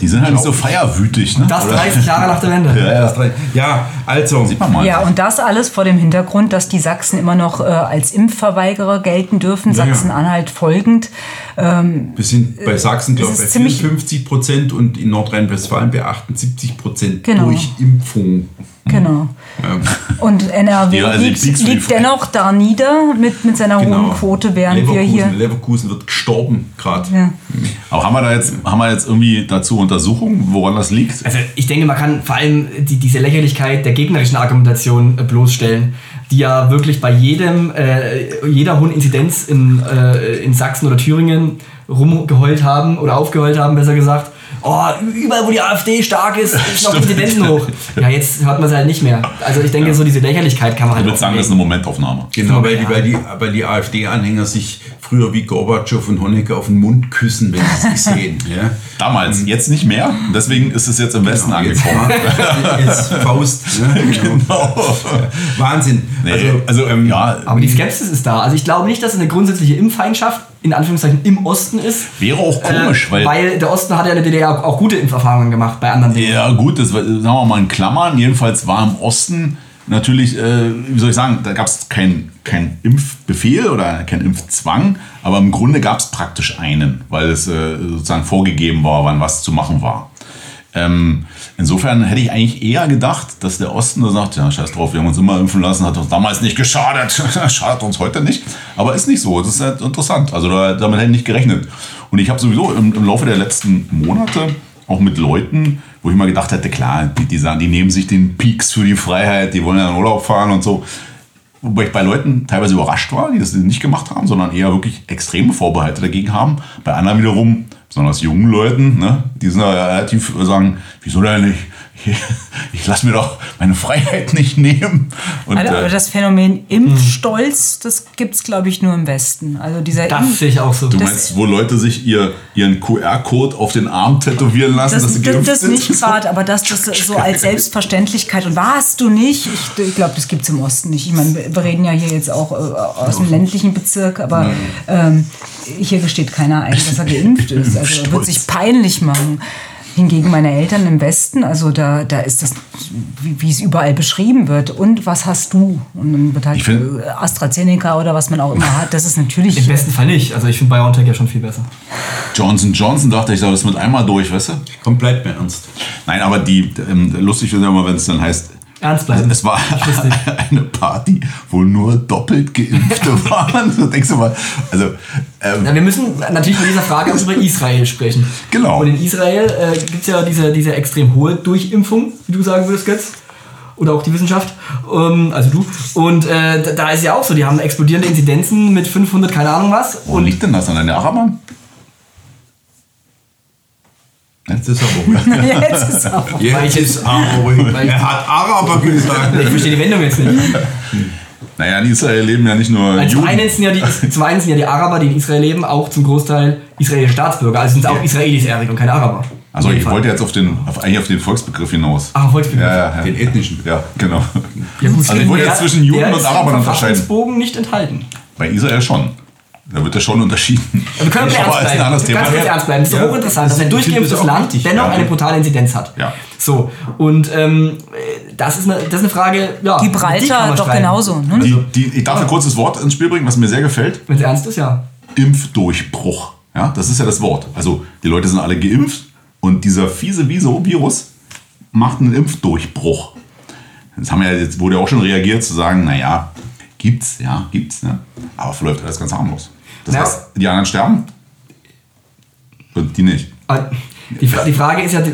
Speaker 3: Die sind halt nicht so feierwütig, ne?
Speaker 2: Das
Speaker 3: Oder?
Speaker 2: 30 Jahre nach der Wende.
Speaker 3: Ja, ja.
Speaker 4: Ja, also.
Speaker 3: Sieht man mal.
Speaker 1: Ja, und das alles vor dem Hintergrund, dass die Sachsen immer noch äh, als Impfverweigerer gelten dürfen,
Speaker 4: Ja.
Speaker 1: Sachsen-Anhalt folgend. Ähm,
Speaker 4: Wir sind bei Sachsen, glaube ich, bei
Speaker 1: ziemlich-
Speaker 4: 54 Prozent und in Nordrhein-Westfalen bei 78 Prozent
Speaker 1: Genau.
Speaker 4: durch Impfung.
Speaker 1: Genau.
Speaker 4: Ja,
Speaker 1: Und NRW
Speaker 3: Ja, also
Speaker 1: liegt, liegt dennoch da nieder mit, mit seiner hohen Quote, während wir
Speaker 4: Leverkusen,
Speaker 1: hier.
Speaker 4: Leverkusen wird gestorben gerade.
Speaker 1: Ja.
Speaker 3: Aber haben wir da jetzt, haben wir jetzt irgendwie dazu Untersuchungen, woran das liegt?
Speaker 2: Also ich denke, man kann vor allem die, diese Lächerlichkeit der gegnerischen Argumentation äh, bloßstellen, die ja wirklich bei jedem, äh, jeder hohen Inzidenz in, äh, in Sachsen oder Thüringen rumgeheult haben oder aufgeheult haben, besser gesagt. Oh, überall wo die AfD stark ist, ist noch Inzidenzen hoch. Ja, jetzt hört man es halt nicht mehr. Also ich denke, so diese Lächerlichkeit kann man
Speaker 3: Ich
Speaker 2: halt
Speaker 3: würde sagen, das ist eine Momentaufnahme.
Speaker 4: Genau, weil die,
Speaker 2: Ja.
Speaker 4: weil die, weil die AfD-Anhänger sich früher wie Gorbatschow und Honecker auf den Mund küssen, wenn sie sich sehen. Ja?
Speaker 3: Damals, jetzt nicht mehr. Deswegen ist es jetzt im Westen
Speaker 4: Genau, jetzt,
Speaker 3: angekommen.
Speaker 4: jetzt Faust. Ne? Genau. Wahnsinn.
Speaker 3: Nee,
Speaker 4: Also,
Speaker 3: also, ähm, ja,
Speaker 2: Aber die Skepsis ist da. Also ich glaube nicht, dass es eine grundsätzliche Impffeindschaft in Anführungszeichen im Osten ist.
Speaker 3: wäre auch komisch,
Speaker 2: äh,
Speaker 3: weil,
Speaker 2: weil der Osten hat ja in der DDR auch, gute Impferfahrungen gemacht bei anderen Dingen.
Speaker 3: Ja, gut, das sagen wir mal in Klammern. Jedenfalls war im Osten natürlich, äh, wie soll ich sagen, da gab es keinen kein Impfbefehl oder keinen Impfzwang, aber im Grunde gab es praktisch einen, weil es äh, sozusagen vorgegeben war, wann was zu machen war. Ähm, insofern hätte ich eigentlich eher gedacht, dass der Osten da sagt, ja, scheiß drauf, wir haben uns immer impfen lassen, hat uns damals nicht geschadet, schadet uns heute nicht. Aber ist nicht so, das ist halt interessant. Also da, damit hätte ich nicht gerechnet. Und ich habe sowieso im, im Laufe der letzten Monate auch mit Leuten, wo ich mal gedacht hätte, klar, die, die sagen, die nehmen sich den Peaks für die Freiheit, die wollen ja in Urlaub fahren und so. Wobei ich bei Leuten teilweise überrascht war, die das nicht gemacht haben, sondern eher wirklich extreme Vorbehalte dagegen haben. Bei anderen wiederum, besonders jungen Leuten, ne, die sind da relativ sagen, wieso denn nicht? Ich, lasse mir doch meine Freiheit nicht nehmen. Und,
Speaker 1: Also, aber
Speaker 3: äh,
Speaker 1: das Phänomen Impfstolz, das gibt es, glaube ich, nur im Westen. Also dieser
Speaker 2: Das sehe ich auch so.
Speaker 3: du
Speaker 1: das-
Speaker 3: meinst, wo Leute sich ihr, ihren QR-Code auf den Arm tätowieren lassen,
Speaker 1: Das,
Speaker 3: dass sie
Speaker 1: das,
Speaker 3: geimpft
Speaker 1: das
Speaker 3: sind?
Speaker 1: nicht gerade, aber dass das so als Selbstverständlichkeit und warst du nicht? Ich, ich glaube, das gibt es im Osten nicht. Ich meine, wir reden ja hier jetzt auch äh, aus dem ländlichen Bezirk, aber ähm, hier gesteht keiner ein, dass er geimpft ist. Also er wird sich peinlich machen. Hingegen meine Eltern im Westen, also da, da ist das, wie, wie es überall beschrieben wird. Und was hast du? Und dann wird halt
Speaker 3: Ich find-
Speaker 1: AstraZeneca oder was man auch immer hat. Das ist natürlich.
Speaker 2: Im besten Fall nicht. Also ich finde BioNTech ja schon viel besser.
Speaker 3: Johnson Johnson dachte ich, das ist mit einmal durch, weißt du?
Speaker 4: komm, bleibt mir ernst.
Speaker 3: Nein, aber die, ähm, lustig wird ja immer, wenn es dann heißt,
Speaker 2: Ernst bleiben.
Speaker 3: Es war eine Party, wo nur doppelt Geimpfte waren. So denkst du mal, also ähm,
Speaker 2: Ja, wir müssen natürlich bei dieser Frage auch über Israel sprechen.
Speaker 3: Genau.
Speaker 2: Und in Israel äh, gibt es ja diese, diese extrem hohe Durchimpfung, wie du sagen würdest, Götz. Oder auch die Wissenschaft, ähm, also du. Und äh, da- da ist ja auch so, die haben explodierende Inzidenzen mit 500, keine Ahnung was.
Speaker 3: wo liegt denn das an den Arabern?
Speaker 4: Jetzt ist er ruhig.
Speaker 1: Jetzt ist auch.
Speaker 4: Jetzt ist er ruhig. Er hat Araber gesagt.
Speaker 2: Ich verstehe die Wendung jetzt nicht.
Speaker 3: Naja, in Israel leben ja nicht nur
Speaker 2: Also zum,
Speaker 3: Juden.
Speaker 2: einen sind ja die, zum einen sind ja die Araber, die in Israel leben, auch zum Großteil israelische Staatsbürger. Also sind es auch Israelis ehrlich und keine Araber.
Speaker 3: Also ich
Speaker 2: Fall.
Speaker 3: wollte jetzt auf den, auf, eigentlich auf den Volksbegriff hinaus.
Speaker 2: Ach, Volksbegriff.
Speaker 3: Ja, ja, ja.
Speaker 4: Den ethnischen.
Speaker 3: Ja, genau.
Speaker 2: Ja, gut,
Speaker 3: Also ich wollte
Speaker 2: der-
Speaker 3: jetzt zwischen Juden
Speaker 2: der
Speaker 3: und
Speaker 2: ist
Speaker 3: Arabern
Speaker 2: im
Speaker 3: unterscheiden.
Speaker 2: Verfassungsbogen nicht enthalten.
Speaker 3: Bei Israel schon. Da wird ja schon unterschieden.
Speaker 2: Wir können aber
Speaker 3: Aber
Speaker 2: ernst
Speaker 3: ist ein
Speaker 2: bleiben.
Speaker 3: anderes Thema.
Speaker 2: Kurz ernst bleiben. Das ist
Speaker 4: Ja,
Speaker 2: doch hochinteressant, dass ein
Speaker 4: auch
Speaker 2: Land
Speaker 4: wichtig,
Speaker 2: dennoch
Speaker 3: ja.
Speaker 2: eine brutale Inzidenz hat.
Speaker 3: Ja.
Speaker 2: So, und ähm, das, ist eine, das ist eine Frage, ja.
Speaker 1: Gibraltar doch
Speaker 2: streiten.
Speaker 1: genauso. Ne?
Speaker 3: Die, die, ich darf ein kurzes Wort ins Spiel bringen, was mir sehr gefällt.
Speaker 2: Wenn es ernst ist, ja.
Speaker 3: Impfdurchbruch. Ja, das ist ja das Wort. Also die Leute sind alle geimpft und dieser fiese Viso-Virus macht einen Impfdurchbruch. Jetzt, haben wir ja, jetzt wurde ja auch schon reagiert zu sagen, naja, gibt's, ja, gibt's, ne? aber verläuft alles ganz harmlos. Das
Speaker 2: Ja.
Speaker 3: heißt, die anderen sterben und die nicht.
Speaker 2: Die, die Frage ist ja äh,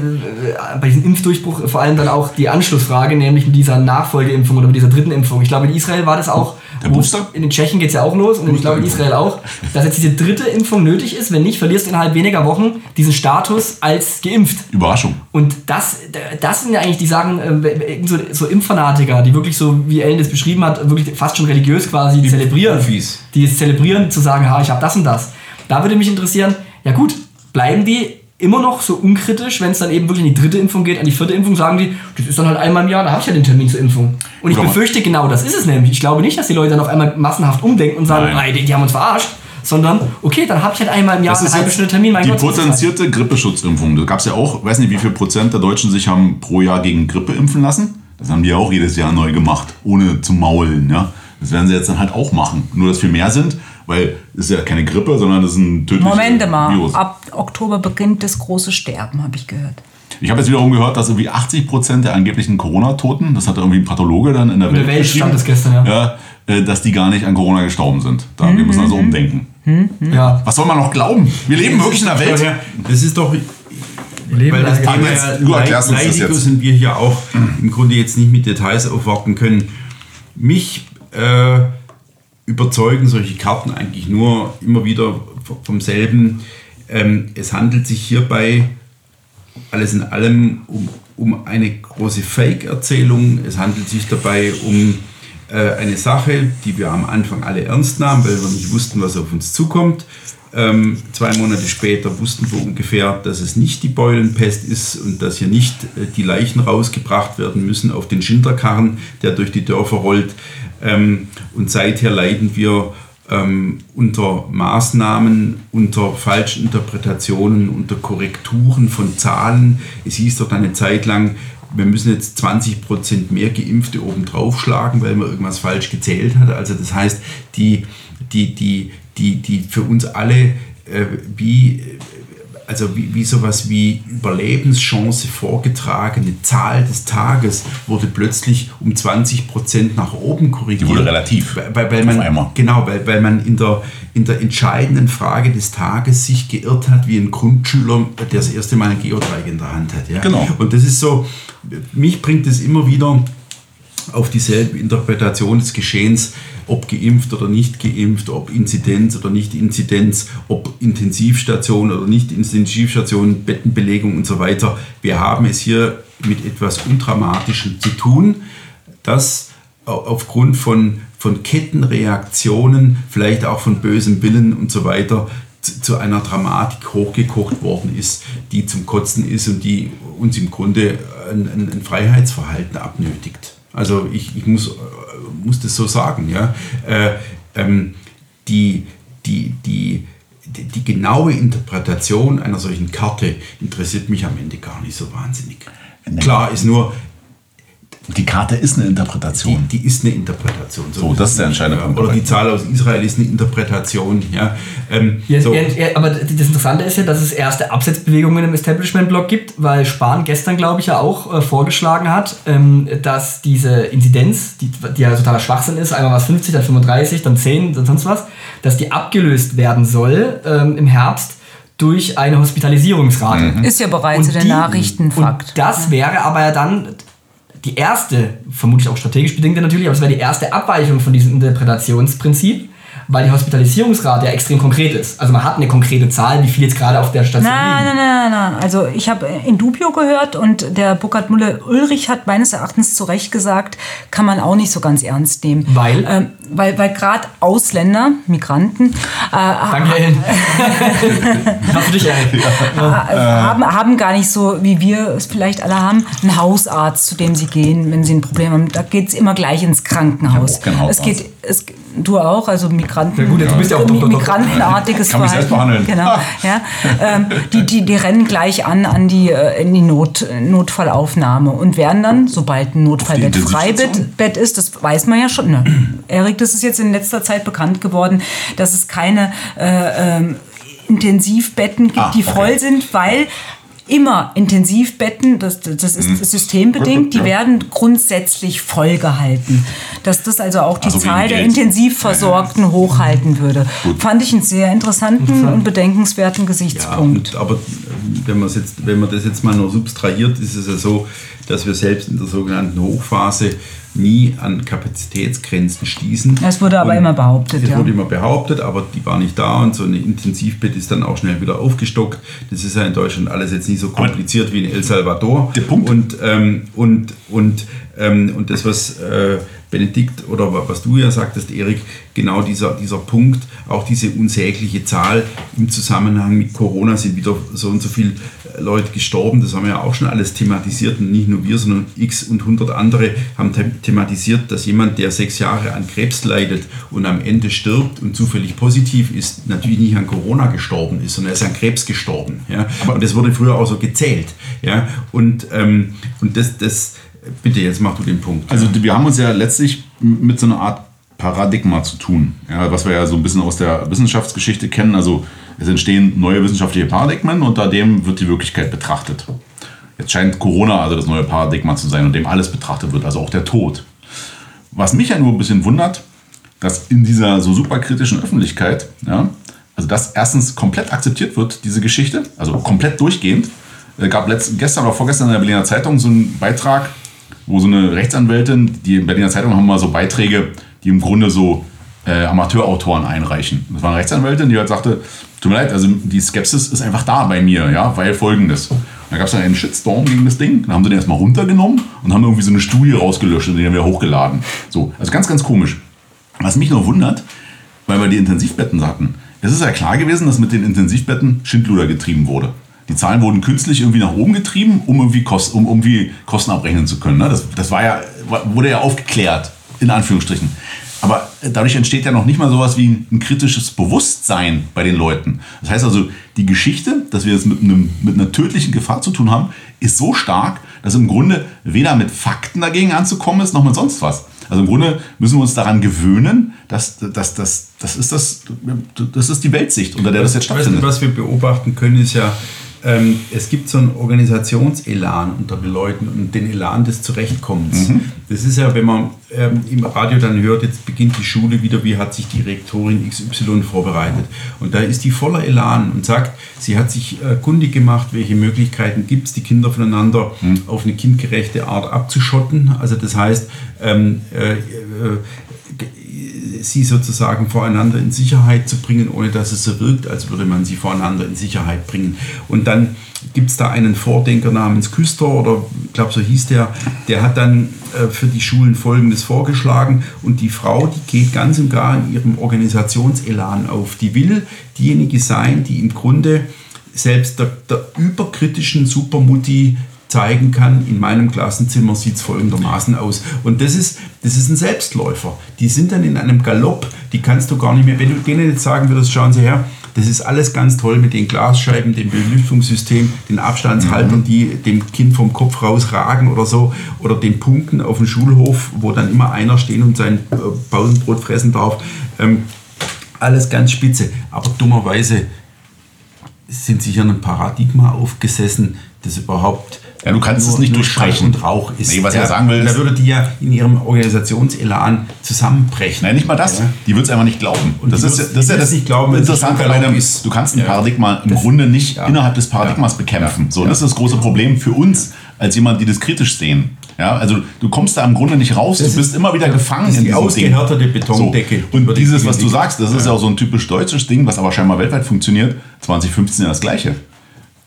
Speaker 2: bei diesem Impfdurchbruch vor allem dann auch die Anschlussfrage, nämlich mit dieser Nachfolgeimpfung oder mit dieser dritten Impfung. Ich glaube, in Israel war das auch.
Speaker 3: Der Booster?
Speaker 2: In den Tschechen geht es ja auch los und ich glaube in Israel auch, dass jetzt diese dritte Impfung nötig ist. Wenn nicht, verlierst du innerhalb weniger Wochen diesen Status als geimpft.
Speaker 3: Überraschung.
Speaker 2: Und das, das sind ja eigentlich die Sachen, äh, so, so Impffanatiker, die wirklich so, wie Ellen das beschrieben hat, wirklich fast schon religiös quasi zelebrieren.
Speaker 4: Profis.
Speaker 2: Die es zelebrieren, zu sagen, ha, ich habe das und das. Da würde mich interessieren, ja gut, bleiben die immer noch so unkritisch, wenn es dann eben wirklich an die dritte Impfung geht, an die vierte Impfung, sagen die, das ist dann halt einmal im Jahr, da habe ich ja den Termin zur Impfung. Und ich
Speaker 3: Oder-
Speaker 2: befürchte, genau das ist es nämlich. Ich glaube nicht, dass die Leute dann auf einmal massenhaft umdenken und sagen,
Speaker 3: Nein.
Speaker 2: "Ey, die, die haben uns verarscht, sondern, okay, dann habe ich halt einmal im Jahr eine halbe Stunde Termin, mein
Speaker 3: die
Speaker 2: Gott.
Speaker 3: potenzierte Grippeschutzimpfung. Da gab es ja auch, weiß nicht, wie viel Prozent der Deutschen sich haben pro Jahr gegen Grippe impfen lassen. Das haben die ja auch jedes Jahr neu gemacht, ohne zu maulen. Ja? Das werden sie jetzt dann halt auch machen. Nur, dass viel mehr sind, weil es ist ja keine Grippe, sondern das ist ein tödliches
Speaker 1: Moment mal,
Speaker 3: Virus.
Speaker 1: ab Oktober beginnt das große Sterben, habe ich gehört.
Speaker 3: Ich habe jetzt wiederum gehört, dass irgendwie 80 Prozent der angeblichen Corona-Toten, das hat irgendwie ein Pathologe dann in der
Speaker 2: In der
Speaker 3: Welt,
Speaker 2: Welt stand das gestern, ja.
Speaker 3: ja, äh, dass die gar nicht an Corona gestorben sind. Da, Wir müssen
Speaker 1: Mhm.
Speaker 3: also umdenken.
Speaker 2: Ja.
Speaker 3: Was soll man noch glauben? Wir leben wirklich in einer Welt.
Speaker 4: Das ist doch.
Speaker 2: leben
Speaker 4: weil das Thema
Speaker 3: Jetzt,
Speaker 4: ja
Speaker 3: du erklärst uns das jetzt.
Speaker 4: sind wir hier auch im Grunde jetzt nicht mit Details aufwarten können. Mich äh, überzeugen solche Karten eigentlich nur immer wieder vom selben. Ähm, es handelt sich hierbei alles in allem um, um eine große Fake-Erzählung. Es handelt sich dabei um äh, eine Sache, die wir am Anfang alle ernst nahmen, weil wir nicht wussten, was auf uns zukommt. Ähm, zwei Monate später wussten wir ungefähr, dass es nicht die Beulenpest ist und dass hier nicht äh, die Leichen rausgebracht werden müssen auf den Schinderkarren, der durch die Dörfer rollt. Ähm, und seither leiden wir ähm, unter Maßnahmen, unter falschen Interpretationen, unter Korrekturen von Zahlen. Es hieß doch eine Zeit lang, wir müssen jetzt 20% mehr Geimpfte oben draufschlagen, weil man irgendwas falsch gezählt hat. Also das heißt, die, die, die, die, die für uns alle äh, wie also wie, wie sowas wie Überlebenschance vorgetragene Zahl des Tages wurde plötzlich um 20% nach oben korrigiert.
Speaker 3: Die wurde relativ.
Speaker 4: Weil, weil, man,
Speaker 3: Auf einmal.
Speaker 4: Genau, weil, weil man in der, in der entscheidenden Frage des Tages sich geirrt hat, wie ein Grundschüler, der das erste Mal ein Geodreieck in der Hand hat. Ja?
Speaker 3: Genau.
Speaker 4: Und das ist so, mich bringt es immer wieder auf dieselbe Interpretation des Geschehens, ob geimpft oder nicht geimpft, ob Inzidenz oder nicht Inzidenz, ob Intensivstation oder nicht Intensivstation, Bettenbelegung und so weiter. Wir haben es hier mit etwas Undramatischem zu tun, das au- aufgrund von, von Kettenreaktionen, vielleicht auch von bösem Willen und so weiter, zu, einer Dramatik hochgekocht worden ist, die zum Kotzen ist und die uns im Grunde ein, ein, Freiheitsverhalten abnötigt. Also ich, ich muss, muss das so sagen. Ja? Äh, ähm, die, die, die, die, die genaue Interpretation einer solchen Karte interessiert mich am Ende gar nicht so wahnsinnig. Klar ist nur,
Speaker 3: Die Karte ist eine
Speaker 4: die,
Speaker 3: Interpretation.
Speaker 4: die ist eine Interpretation.
Speaker 3: So, das ist der entscheidende
Speaker 4: Ja,
Speaker 3: Punkt
Speaker 4: Oder die Zahl aus Israel ist eine Interpretation. Ja. Ähm,
Speaker 2: Ja,
Speaker 4: so.
Speaker 2: ja, ja, aber das Interessante ist ja, dass es erste Absetzbewegungen im Establishment-Block gibt, weil Spahn gestern, glaube ich, ja auch äh, vorgeschlagen hat, ähm, dass diese Inzidenz, die, die ja totaler Schwachsinn ist, einmal was 50, dann 35, dann 10, dann sonst was, dass die abgelöst werden soll ähm, im Herbst durch eine Hospitalisierungsrate.
Speaker 1: Ist ja bereits in den Nachrichten Fakt.
Speaker 2: Und das wäre aber ja dann die erste, vermutlich auch strategisch bedingte natürlich, aber es wäre die erste Abweichung von diesem Interpretationsprinzip, weil die Hospitalisierungsrate ja extrem konkret ist. Also man hat eine konkrete Zahl, wie viel jetzt gerade auf der Station
Speaker 1: Nein,
Speaker 2: liegen.
Speaker 1: nein, nein, nein, nein. Also ich habe in Dubio gehört und der Burkhard Mulle Ulrich hat meines Erachtens zu Recht gesagt, kann man auch nicht so ganz ernst nehmen.
Speaker 2: Weil?
Speaker 1: Ähm, weil weil gerade Ausländer, Migranten, äh,
Speaker 2: Danke, Ellen. Dich, Ellen?
Speaker 1: äh, haben, haben gar nicht so, wie wir es vielleicht alle haben, einen Hausarzt, zu dem sie gehen, wenn sie ein Problem haben. Da geht es immer gleich ins Krankenhaus.
Speaker 3: Auch keinen
Speaker 1: es geht, es, du auch, also Migranten.
Speaker 2: Ja gut, du bist ja auch
Speaker 1: Mi-. Migrantenartiges
Speaker 3: Kann mich selbst
Speaker 1: Verhalten.
Speaker 3: behandeln.
Speaker 1: Genau. Ja, ähm, die, die, die rennen gleich an, an die, äh, in die Not, Notfallaufnahme und werden dann, sobald ein Notfallbett? Freibett Bett ist, das weiß man ja schon. Ne? Erik, das ist jetzt in letzter Zeit bekannt geworden, dass es keine äh, ähm, Intensivbetten gibt,
Speaker 3: Ah,
Speaker 1: die
Speaker 3: okay.
Speaker 1: voll sind, weil immer Intensivbetten, das, das ist
Speaker 3: Mhm.
Speaker 1: systembedingt, die werden grundsätzlich vollgehalten. Dass das also auch die
Speaker 3: Also
Speaker 1: Zahl der. Intensivversorgten hochhalten würde. Fand ich einen sehr interessanten und bedenkenswerten
Speaker 4: Ja,
Speaker 1: Gesichtspunkt.
Speaker 4: und, aber wenn, jetzt, wenn man das jetzt mal nur subtrahiert, ist es ja so, dass wir selbst in der sogenannten Hochphase nie an Kapazitätsgrenzen stießen.
Speaker 1: Es wurde aber
Speaker 4: Und
Speaker 1: immer behauptet,
Speaker 4: Es
Speaker 1: ja.
Speaker 4: wurde immer behauptet, aber die war nicht da und so ein Intensivbett ist dann auch schnell wieder aufgestockt. Das ist ja in Deutschland alles jetzt nicht so kompliziert wie in El Salvador.
Speaker 3: Der Punkt-
Speaker 4: Und, ähm, und, und, ähm, und das, was äh, Benedikt oder wa- was du ja sagtest, Erik, genau dieser, dieser Punkt, auch diese unsägliche Zahl im Zusammenhang mit Corona sind wieder so und so viele Leute gestorben. Das haben wir ja auch schon alles thematisiert und nicht nur wir, sondern x und hundert andere haben the thematisiert, dass jemand, der sechs Jahre an Krebs leidet und am Ende stirbt und zufällig positiv ist, natürlich nicht an Corona gestorben ist, sondern er ist an Krebs gestorben. Ja? Und das wurde früher auch so gezählt. Ja? Und, ähm, und das, das, bitte, jetzt mach du den Punkt.
Speaker 3: Also wir haben uns ja letztlich mit so einer Art Paradigma zu tun, ja, was wir ja so ein bisschen aus der Wissenschaftsgeschichte kennen. Also es entstehen neue wissenschaftliche Paradigmen, unter dem wird die Wirklichkeit betrachtet. Jetzt scheint Corona also das neue Paradigma zu sein, unter dem alles betrachtet wird, also auch der Tod. Was mich ja nur ein bisschen wundert, dass in dieser so superkritischen Öffentlichkeit, ja, also dass erstens komplett akzeptiert wird, diese Geschichte, also komplett durchgehend. Es gab letzt, gestern oder vorgestern in der Berliner Zeitung so einen Beitrag, wo so eine Rechtsanwältin, die in Berliner Zeitung haben mal so Beiträge, die im Grunde so äh, Amateurautoren einreichen. Das war eine Rechtsanwältin, die halt sagte, tut mir leid, also die Skepsis ist einfach da bei mir, ja, weil folgendes. Da gab es dann einen Shitstorm gegen das Ding, dann haben sie den erstmal runtergenommen und haben irgendwie so eine Studie rausgelöscht und den dann wieder hochgeladen. So, also ganz, ganz komisch. Was mich nur wundert, weil wir die Intensivbetten hatten, es ist ja klar gewesen, dass mit den Intensivbetten Schindluder getrieben wurde. Die Zahlen wurden künstlich irgendwie nach oben getrieben, um irgendwie, Kost, um irgendwie Kosten abrechnen zu können. ne? Das, das war ja, wurde ja aufgeklärt, in Anführungsstrichen. Aber dadurch entsteht ja noch nicht mal sowas wie ein, kritisches Bewusstsein bei den Leuten. Das heißt also, die Geschichte, dass wir es mit, einem, mit einer tödlichen Gefahr zu tun haben, ist so stark, dass im Grunde weder mit Fakten dagegen anzukommen ist, noch mit sonst was. Also im Grunde müssen wir uns daran gewöhnen, dass, dass, dass, das, ist das, das ist die Weltsicht, unter der das jetzt stattfindet.
Speaker 4: was wir beobachten können, ist ja, ähm, es gibt so einen Organisationselan unter den Leuten und den Elan des Zurechtkommens.
Speaker 3: Mhm.
Speaker 4: Das ist ja, wenn man ähm, im Radio dann hört, jetzt beginnt die Schule wieder, wie hat sich die Rektorin XY vorbereitet. Und da ist die voller Elan und sagt, sie hat sich äh, kundig gemacht, welche Möglichkeiten gibt es, die Kinder voneinander
Speaker 3: Mhm.
Speaker 4: auf eine kindgerechte Art abzuschotten. Also das heißt, ähm, äh, äh, sie sozusagen voreinander in Sicherheit zu bringen, ohne dass es so wirkt, als würde man sie voreinander in Sicherheit bringen. Und dann gibt es da einen Vordenker namens Küster, oder ich glaube, so hieß der, der hat dann äh, für die Schulen Folgendes vorgeschlagen. Und die Frau, die geht ganz und gar in ihrem Organisationselan auf. Die will diejenige sein, die im Grunde selbst der, der überkritischen Supermutti zeigen kann, in meinem Klassenzimmer sieht es folgendermaßen aus. Und das ist, das ist ein Selbstläufer. Die sind dann in einem Galopp, die kannst du gar nicht mehr, wenn du denen jetzt sagen würdest, schauen Sie her, das ist alles ganz toll mit den Glasscheiben, dem Belüftungssystem, den Abstandshaltern, die dem Kind vom Kopf rausragen oder so, oder den Punkten auf dem Schulhof, wo dann immer einer stehen und sein äh, Pausenbrot fressen darf. Ähm, alles ganz spitze. Aber dummerweise sind sich an einem Paradigma aufgesessen, das überhaupt
Speaker 3: Ja, du kannst es nicht
Speaker 4: nur
Speaker 3: durchbrechen.
Speaker 4: Schall und Rauch ist.
Speaker 3: Nee, was ich
Speaker 4: ja,
Speaker 3: ja sagen will,
Speaker 4: Da würde die ja in ihrem Organisationselan zusammenbrechen.
Speaker 3: Nein, nicht mal das.
Speaker 4: Ja.
Speaker 3: Die wird es einfach nicht glauben.
Speaker 4: Und
Speaker 3: das ist, das ist ja das
Speaker 4: nicht glauben, es
Speaker 3: Interessante bei dem, du kannst ein
Speaker 4: Ja.
Speaker 3: Paradigma im
Speaker 4: Das-
Speaker 3: Grunde nicht innerhalb des Paradigmas bekämpfen. So, das ist das große Problem für uns als jemand, die das kritisch sehen. Ja, also du kommst da im Grunde nicht raus,
Speaker 4: Das
Speaker 3: du bist
Speaker 4: ist-
Speaker 3: immer wieder gefangen
Speaker 4: das ist
Speaker 3: in
Speaker 4: die
Speaker 3: diesem
Speaker 4: ausgehärtete. Betondecke
Speaker 3: So. Und dieses, was du sagst, das ist ja auch so ein typisch deutsches Ding, was aber scheinbar weltweit funktioniert. 2015 ja das Gleiche.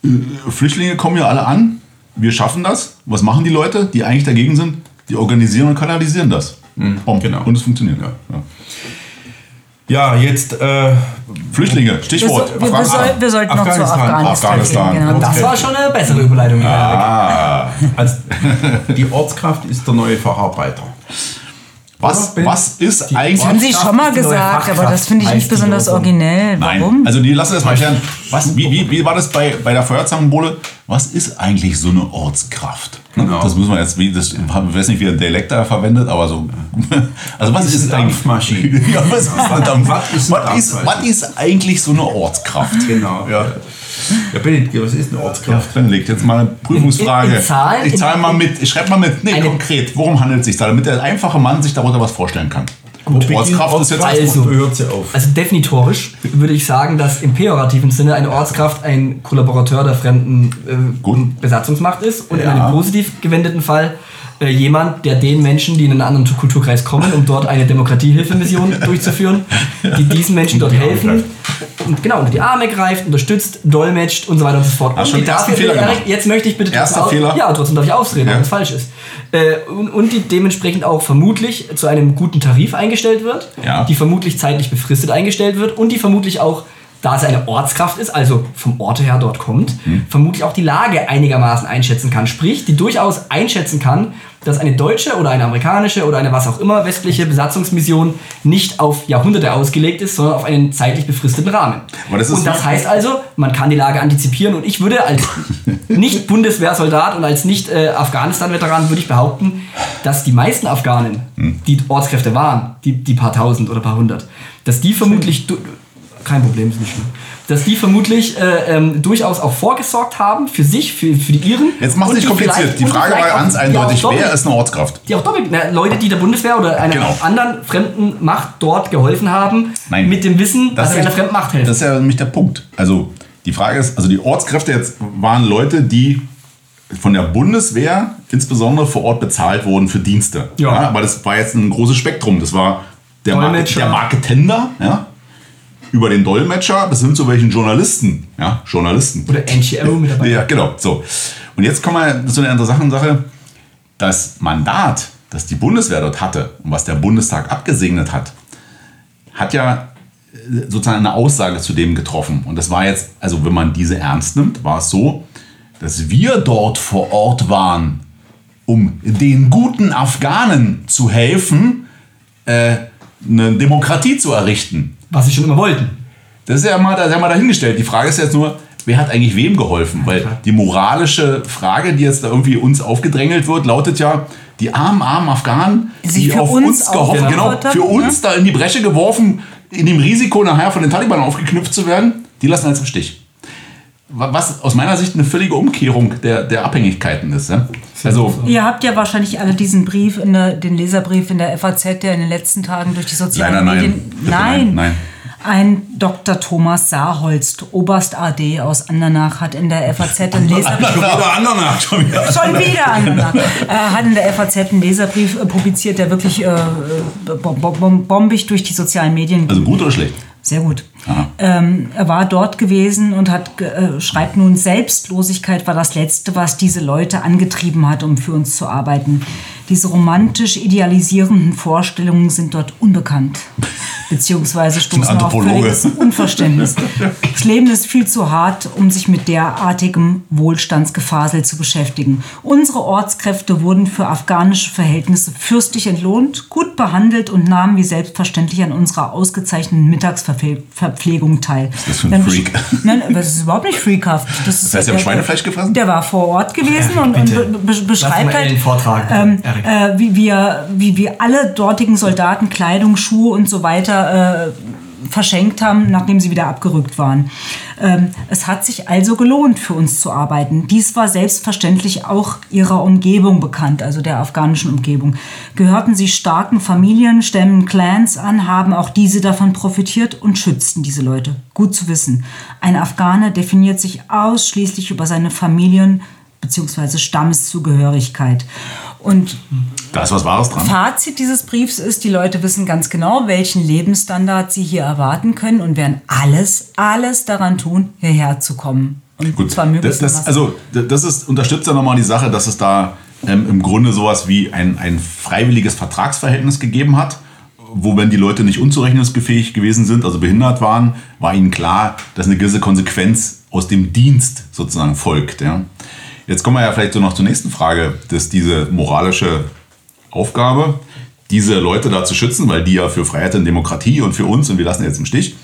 Speaker 3: Äh, Flüchtlinge kommen ja alle an, wir schaffen das. Was machen die Leute, die eigentlich dagegen sind? Die organisieren und kanalisieren das. Bom.
Speaker 4: genau.
Speaker 3: Und es funktioniert.
Speaker 4: Ja.
Speaker 3: Ja.
Speaker 4: Ja, jetzt äh,
Speaker 3: Flüchtlinge, Stichwort.
Speaker 1: wir, wir, soll, wir sollten noch zu
Speaker 4: Afghanistan.
Speaker 1: Afghanistan, gehen. Genau.
Speaker 2: Das war schon eine bessere Überleitung.
Speaker 3: Ah,
Speaker 4: als die Ortskraft ist der neue Facharbeiter.
Speaker 3: Was, was ist
Speaker 2: Die
Speaker 3: eigentlich.
Speaker 1: Das haben Sie schon mal gesagt, aber das finde ich nicht besonders originell.
Speaker 3: Nein,
Speaker 1: Warum?
Speaker 3: also die lassen das mal erklären. Was, wie, wie, wie war das bei, bei der Feuerzangenbowle? Was ist eigentlich so eine Ortskraft?
Speaker 4: Genau.
Speaker 3: Das müssen wir jetzt, wie, das, ich weiß nicht, wie der Dialekt da verwendet, aber so. Also was
Speaker 4: ist
Speaker 3: ist,
Speaker 4: eine
Speaker 3: eigentlich.
Speaker 4: Dampfmaschine?
Speaker 3: ja, was ist eine Dampf,
Speaker 4: Was ist Dampfmaschine?
Speaker 3: was ist eigentlich so eine Ortskraft?
Speaker 4: Genau.
Speaker 3: Ja.
Speaker 4: Ja, Benedikt, was ist eine
Speaker 3: Ja,
Speaker 4: Ortskraft?
Speaker 3: dann legt jetzt mal eine Prüfungsfrage.
Speaker 1: In- in- in Zahlen?
Speaker 3: ich zahle
Speaker 1: In-
Speaker 3: mal mit. Ich schreibe mal mit. Nee, konkret. Worum handelt es sich da? Damit der einfache Mann sich darunter was vorstellen kann. Gut, Ortskraft ist jetzt
Speaker 2: Also-
Speaker 4: hört sie auf?
Speaker 2: Also definitorisch würde ich sagen, dass im pejorativen Sinne eine Ortskraft ein Kollaborateur der fremden äh. Besatzungsmacht ist und in
Speaker 3: Ja.
Speaker 2: einem positiv gewendeten Fall äh, jemand, der den Menschen, die in einen anderen Kulturkreis kommen, um dort eine Demokratiehilfemission durchzuführen, die diesen Menschen dort helfen und genau unter die Arme greift, unterstützt, dolmetscht und so weiter und so fort.
Speaker 3: Hast
Speaker 2: und die dafür-
Speaker 3: Fehler
Speaker 2: Erik. Jetzt möchte ich bitte
Speaker 3: Erster
Speaker 2: trotzdem
Speaker 3: Fehler.
Speaker 2: Ja, trotzdem darf ich ausreden,
Speaker 3: Ja.
Speaker 2: wenn es falsch ist. Äh, und, und die dementsprechend auch vermutlich zu einem guten Tarif eingestellt wird,
Speaker 3: Ja.
Speaker 2: die vermutlich zeitlich befristet eingestellt wird und die vermutlich auch, da es eine Ortskraft ist, also vom Orte her dort kommt,
Speaker 3: Hm.
Speaker 2: vermutlich auch die Lage einigermaßen einschätzen kann. Sprich, die durchaus einschätzen kann, dass eine deutsche oder eine amerikanische oder eine was auch immer westliche Besatzungsmission nicht auf Jahrhunderte ausgelegt ist, sondern auf einen zeitlich befristeten Rahmen.
Speaker 3: Das
Speaker 2: und das heißt also, man kann die Lage antizipieren und ich würde als nicht Bundeswehrsoldat und als nicht äh, Afghanistan-Veteran würde ich behaupten, dass die meisten Afghanen,
Speaker 3: Hm.
Speaker 2: die Ortskräfte waren, die, die paar tausend oder paar hundert, dass die vermutlich kein Problem, ist nicht schlimm. Dass die vermutlich äh, ähm, durchaus auch vorgesorgt haben für sich, für, für die Iren.
Speaker 3: Jetzt mach's
Speaker 2: Und
Speaker 3: nicht kompliziert. Die Frage war ganz eindeutig.
Speaker 2: doppelt-
Speaker 3: Wer ist eine Ortskraft?
Speaker 2: die auch doppelt, na, Leute, die der Bundeswehr oder einer
Speaker 3: Genau.
Speaker 2: anderen fremden Macht dort geholfen haben,
Speaker 3: Nein.
Speaker 2: mit dem Wissen, dass sie einer fremden Macht helfen.
Speaker 3: Das ist ja nämlich der Punkt. Also die Frage ist, also die Ortskräfte jetzt waren Leute, die von der Bundeswehr insbesondere vor Ort bezahlt wurden für Dienste.
Speaker 2: Ja.
Speaker 3: aber das war jetzt ein großes Spektrum. Das war der, Market, der Marketender, ja, über den Dolmetscher bis hin zu welchen Journalisten, ja, Journalisten.
Speaker 2: oder NGO mit dabei.
Speaker 3: Ja, genau. So. Und jetzt kommen wir zu einer interessanten Sache. Das Mandat, das die Bundeswehr dort hatte und was der Bundestag abgesegnet hat, hat ja äh, sozusagen eine Aussage zu dem getroffen. Und das war jetzt, also wenn man diese ernst nimmt, war es so, dass wir dort vor Ort waren, um den guten Afghanen zu helfen, äh, eine Demokratie zu errichten.
Speaker 2: Was sie schon immer wollten.
Speaker 3: Das ist ja mal, das ist ja mal dahingestellt. Die Frage ist jetzt nur, wer hat eigentlich wem geholfen? Weil die moralische Frage, die jetzt da irgendwie uns aufgedrängelt wird, lautet ja, die armen, armen Afghanen,
Speaker 1: Die sich
Speaker 3: die auf
Speaker 1: uns
Speaker 3: uns gehofft, genau, für uns da in die Bresche geworfen, in dem Risiko nachher von den Taliban aufgeknüpft zu werden, die lassen uns im Stich. Wa- Was aus meiner Sicht eine völlige Umkehrung der, der Abhängigkeiten ist. Ja? Also,
Speaker 1: Ihr habt ja wahrscheinlich alle diesen Brief, in der, den Leserbrief in der FAZ, der in den letzten Tagen durch die sozialen
Speaker 3: Leider nein.
Speaker 1: Medien.
Speaker 3: Bitte nein, nein.
Speaker 1: Ein Dr. Thomas Saarholst, Oberst AD aus Andernach, hat in der FAZ einen Leserbrief.
Speaker 4: Oder Andernach schon wieder.
Speaker 1: Schon wieder Andernach. Er hat in der FAZ einen Leserbrief äh, publiziert, der wirklich äh, bom- bombig durch die sozialen Medien
Speaker 3: also gut oder schlecht?
Speaker 1: Sehr gut. Ähm, er war dort gewesen und hat, äh, schreibt nun, Selbstlosigkeit war das Letzte, was diese Leute angetrieben hat, um für uns zu arbeiten. Diese romantisch idealisierenden Vorstellungen sind dort unbekannt. Beziehungsweise stoßen auf völliges Unverständnis. Das Leben ist viel zu hart, um sich mit derartigem Wohlstandsgefasel zu beschäftigen. Unsere Ortskräfte wurden für afghanische Verhältnisse fürstlich entlohnt, gut behandelt und nahmen wie selbstverständlich an unserer ausgezeichneten Mittagsverpflegung teil. Was
Speaker 3: ist das für ein Freak?
Speaker 1: Nein, das ist überhaupt nicht freakhaft. Das, ist
Speaker 3: Das heißt, Sie haben Schweinefleisch gefressen?
Speaker 1: Der war vor Ort gewesen und, und
Speaker 2: bitte.
Speaker 1: be be beschreibt halt,
Speaker 2: Ellen vortragen,
Speaker 1: ähm. äh, wie, wir, wie wir alle dortigen Soldaten Kleidung, Schuhe und so weiter äh, verschenkt haben, nachdem sie wieder abgerückt waren. Ähm, es hat sich also gelohnt, für uns zu arbeiten. Dies war selbstverständlich auch ihrer Umgebung bekannt, also der afghanischen Umgebung. Gehörten sie starken Familien, Stämmen, Clans an, haben auch diese davon profitiert und schützten diese Leute. Gut zu wissen. Ein Afghane definiert sich ausschließlich über seine Familien- bzw. Stammeszugehörigkeit. Und
Speaker 3: Da ist was Wahres dran.
Speaker 1: Fazit dieses Briefs ist, die Leute wissen ganz genau, welchen Lebensstandard sie hier erwarten können und werden alles, alles daran tun, hierher zu kommen. Und
Speaker 3: Gut,
Speaker 1: zwar
Speaker 3: das,
Speaker 1: möglichst
Speaker 3: das,
Speaker 1: was-
Speaker 3: also das ist, unterstützt ja nochmal die Sache, dass es da ähm, im Grunde sowas wie ein, ein freiwilliges Vertragsverhältnis gegeben hat, wo wenn die Leute nicht unzurechnungsfähig gewesen sind, also behindert waren, war ihnen klar, dass eine gewisse Konsequenz aus dem Dienst sozusagen folgt. Ja. Jetzt kommen wir ja vielleicht so noch zur nächsten Frage, dass diese moralische Aufgabe, diese Leute da zu schützen, weil die ja für Freiheit und Demokratie und für uns und wir lassen jetzt im Stich.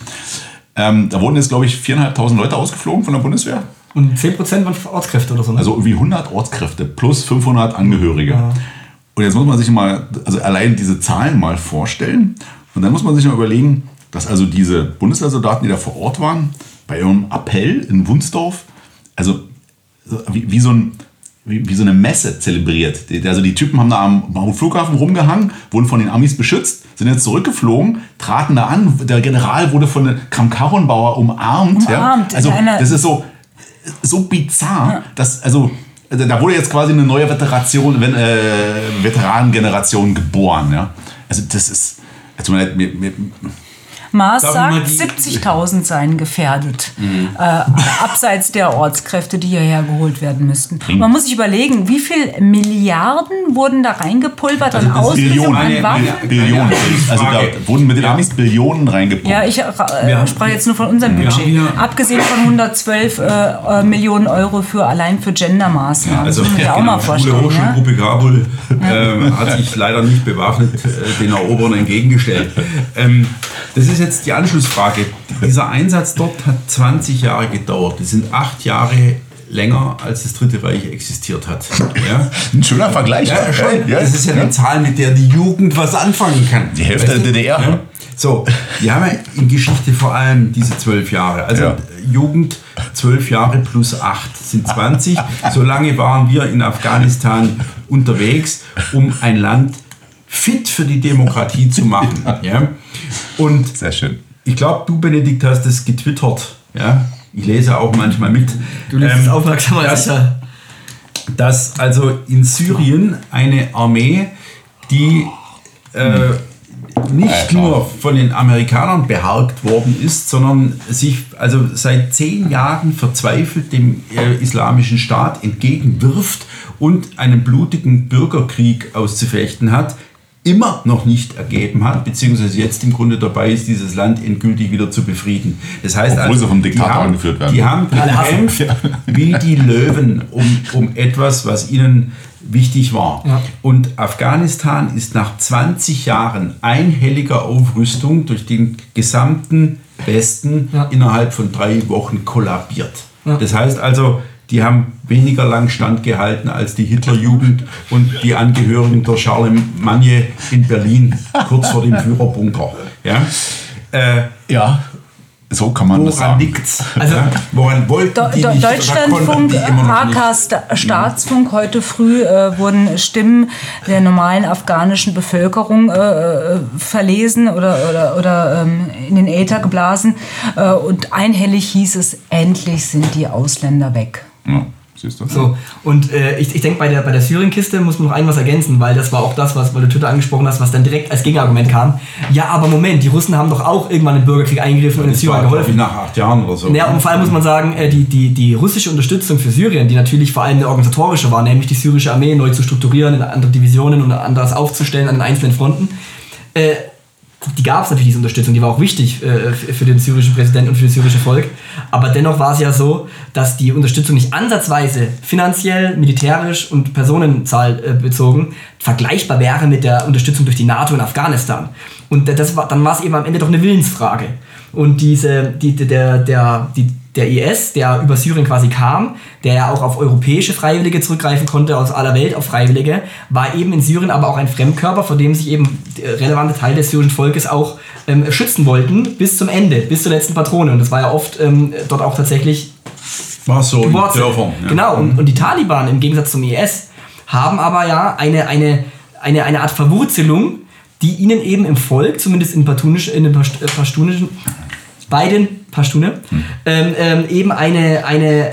Speaker 3: Ähm, da wurden jetzt, glaube ich, 4.500 Leute ausgeflogen von der Bundeswehr.
Speaker 2: Und 10% waren Ortskräfte oder so. Ne?
Speaker 3: Also irgendwie 100 Ortskräfte plus 500 Angehörige. Und jetzt muss man sich mal, also allein diese Zahlen mal vorstellen. Und dann muss man sich mal überlegen, dass also diese Bundeswehrsoldaten, die da vor Ort waren, bei ihrem Appell in Wunsdorf, also so wie, wie so ein wie, wie so eine Messe zelebriert. Also die Typen haben da am, am Flughafen rumgehangen, wurden von den Amis beschützt, sind jetzt zurückgeflogen, traten da an. Der General wurde von Kram Karrenbauer umarmt.
Speaker 1: Umarmt,
Speaker 3: ja. Also das ist so, so bizarr, dass also da wurde jetzt quasi eine neue Veteration, wenn, äh, Veteranengeneration geboren. Ja. Also das ist, also mir, mir,
Speaker 1: Maas
Speaker 4: mal
Speaker 1: sagt,
Speaker 4: die-
Speaker 1: 70.000 seien gefährdet. Äh, abseits der Ortskräfte, die hierher geholt werden müssten. Man muss sich überlegen, wie viel Milliarden wurden da reingepulvert an
Speaker 4: Also das
Speaker 1: Ausbildung,
Speaker 3: Billionen,
Speaker 1: an Waffen?
Speaker 3: Billionen. Also da wurden mit den
Speaker 4: Ja.
Speaker 3: Amis Billionen reingepumpt.
Speaker 1: Ja, ich äh, sprach jetzt nur von unserem Budget.
Speaker 4: hier-
Speaker 1: Abgesehen von 112 äh, äh, Millionen Euro für allein für Gendermaßnahmen.
Speaker 4: Also,
Speaker 1: das muss man sich auch mal
Speaker 4: Schule
Speaker 1: vorstellen. Ja?
Speaker 4: Hochschulgruppe Kabul ähm, hat sich leider nicht bewaffnet äh, den Eroberern entgegengestellt. Ähm, das ist jetzt die Anschlussfrage. Dieser Einsatz dort hat 20 Jahre gedauert. Das sind acht Jahre länger, als das Dritte Reich existiert hat. Ja?
Speaker 3: Ein schöner Vergleich.
Speaker 4: Ja, schon.
Speaker 3: Ja,
Speaker 4: das ist ja eine Zahl, mit der die Jugend was anfangen kann.
Speaker 3: Die Hälfte
Speaker 4: Weißt
Speaker 3: der? DDR.
Speaker 4: Ja. So, wir haben ja in Geschichte vor allem diese zwölf Jahre. Also
Speaker 3: Ja.
Speaker 4: Jugend zwölf Jahre plus acht sind 20. So lange waren wir in Afghanistan unterwegs, um ein Land fit für die Demokratie zu machen. Ja? Und
Speaker 3: Sehr schön.
Speaker 4: ich glaube, du, Benedikt, hast es getwittert. Ja? Ich lese auch manchmal mit.
Speaker 2: Du liest es
Speaker 4: Ähm,
Speaker 2: aufmerksamer als
Speaker 4: das-
Speaker 2: ich.
Speaker 4: dass also in Syrien eine Armee, die äh, nicht
Speaker 3: Ja,
Speaker 4: nur von den Amerikanern beharkt worden ist, sondern sich also seit zehn Jahren verzweifelt dem äh, islamischen Staat entgegenwirft und einen blutigen Bürgerkrieg auszufechten hat, immer noch nicht ergeben hat, beziehungsweise jetzt im Grunde dabei ist, dieses Land endgültig wieder zu befrieden. Das heißt,
Speaker 3: Obwohl sie vom
Speaker 4: die
Speaker 3: Diktator
Speaker 4: haben,
Speaker 3: angeführt werden.
Speaker 4: Die haben gekämpft wie die Löwen um, um etwas, was ihnen wichtig war.
Speaker 2: Ja.
Speaker 4: Und Afghanistan ist nach 20 Jahren einhelliger Aufrüstung durch den gesamten Westen
Speaker 2: Ja.
Speaker 4: innerhalb von drei Wochen kollabiert.
Speaker 2: Ja.
Speaker 4: Das heißt also, die haben weniger lang standgehalten als die Hitlerjugend und die Angehörigen der Charlemagne in Berlin kurz vor dem Führerbunker. Ja? Äh,
Speaker 3: Ja, so kann man das
Speaker 4: woran
Speaker 3: sagen.
Speaker 4: liegt's?
Speaker 2: Also-
Speaker 4: ja? Woran wollten
Speaker 1: Do
Speaker 4: die nicht?
Speaker 1: Deutschlandfunk? HK Sta Staatsfunk, heute früh äh, wurden Stimmen der normalen afghanischen Bevölkerung äh, äh, verlesen oder, oder, oder ähm, in den Äther geblasen. Äh, und einhellig hieß es, endlich sind die Ausländer weg.
Speaker 3: Ja, siehst du?
Speaker 2: So, und äh, ich, ich denke, bei der, bei der Syrien-Kiste muss man noch ein was ergänzen, weil das war auch das, was, weil du Twitter angesprochen hast, was dann direkt als Gegenargument kam. Ja, aber Moment, die Russen haben doch auch irgendwann im Bürgerkrieg eingegriffen und in Syrien geholfen.
Speaker 4: nach acht Jahren oder so.
Speaker 2: Ja, und vor allem muss man sagen, äh, die, die, die russische Unterstützung für Syrien, die natürlich vor allem eine organisatorische war, nämlich die syrische Armee neu zu strukturieren, in andere Divisionen und anders aufzustellen an den einzelnen Fronten, äh, die gab es natürlich, diese Unterstützung, die war auch wichtig äh, für den syrischen Präsidenten und für das syrische Volk. Aber dennoch war es ja so, dass die Unterstützung nicht ansatzweise finanziell, militärisch und Personenzahl äh, bezogen vergleichbar wäre mit der Unterstützung durch die NATO in Afghanistan. Und das war, dann war es eben am Ende doch eine Willensfrage. Und diese, die, der, der, die, der IS, der über Syrien quasi kam, der ja auch auf europäische Freiwillige zurückgreifen konnte, aus aller Welt auf Freiwillige, war eben in Syrien aber auch ein Fremdkörper, vor dem sich eben der relevante Teil des syrischen Volkes auch ähm, schützen wollten, bis zum Ende, bis zur letzten Patrone. Und das war ja oft ähm, dort auch tatsächlich
Speaker 4: war so in. Dörfern. ja.
Speaker 2: Genau, und, und die Taliban im Gegensatz zum IS haben aber ja eine, eine, eine, eine Art Verwurzelung, die ihnen eben im Volk, zumindest in, in den Pasht- äh, Pashtunischen, bei den Pashtune, ähm, ähm, eben eine, eine, äh,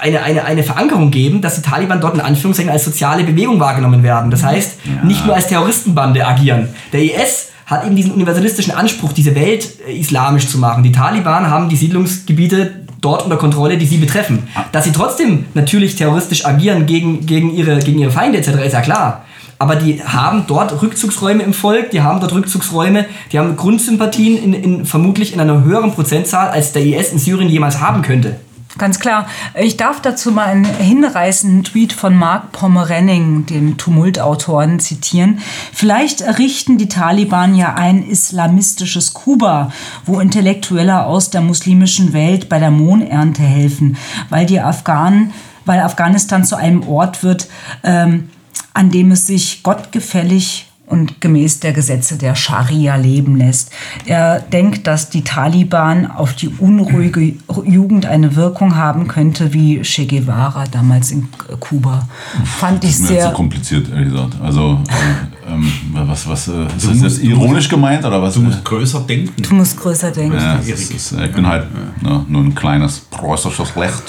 Speaker 2: eine, eine, eine Verankerung geben, dass die Taliban dort in Anführungszeichen als soziale Bewegung wahrgenommen werden. Das heißt, nicht nur als Terroristenbande agieren. Der IS hat eben diesen universalistischen Anspruch, diese Welt äh, islamisch zu machen. Die Taliban haben die Siedlungsgebiete dort unter Kontrolle, die sie betreffen. Dass sie trotzdem natürlich terroristisch agieren gegen, gegen, ihre, gegen ihre Feinde etc. ist ja klar. Aber die haben dort Rückzugsräume im Volk, die haben dort Rückzugsräume, die haben Grundsympathien in, in, vermutlich in einer höheren Prozentzahl, als der IS in Syrien jemals haben könnte.
Speaker 1: Ganz klar. Ich darf dazu mal einen hinreißenden Tweet von Mark Pomerenning, dem Tumultautoren, zitieren. Vielleicht errichten die Taliban ja ein islamistisches Kuba, wo Intellektuelle aus der muslimischen Welt bei der Mohnernte helfen, weil die Afghanen, weil Afghanistan zu einem Ort wird, ähm, an dem es sich gottgefällig und gemäß der Gesetze der Scharia leben lässt. Er denkt, dass die Taliban auf die unruhige Jugend eine Wirkung haben könnte, wie Che Guevara damals in Kuba. Fand ich
Speaker 3: Das jetzt
Speaker 1: sehr.
Speaker 3: kompliziert, ehrlich gesagt. Also, äh, ähm, was, was, äh, ist das jetzt ironisch gemeint oder was?
Speaker 4: Du musst größer denken.
Speaker 1: Du musst größer denken.
Speaker 3: Ja, ist, ist, ich bin halt ne, nur ein kleines preußisches Licht.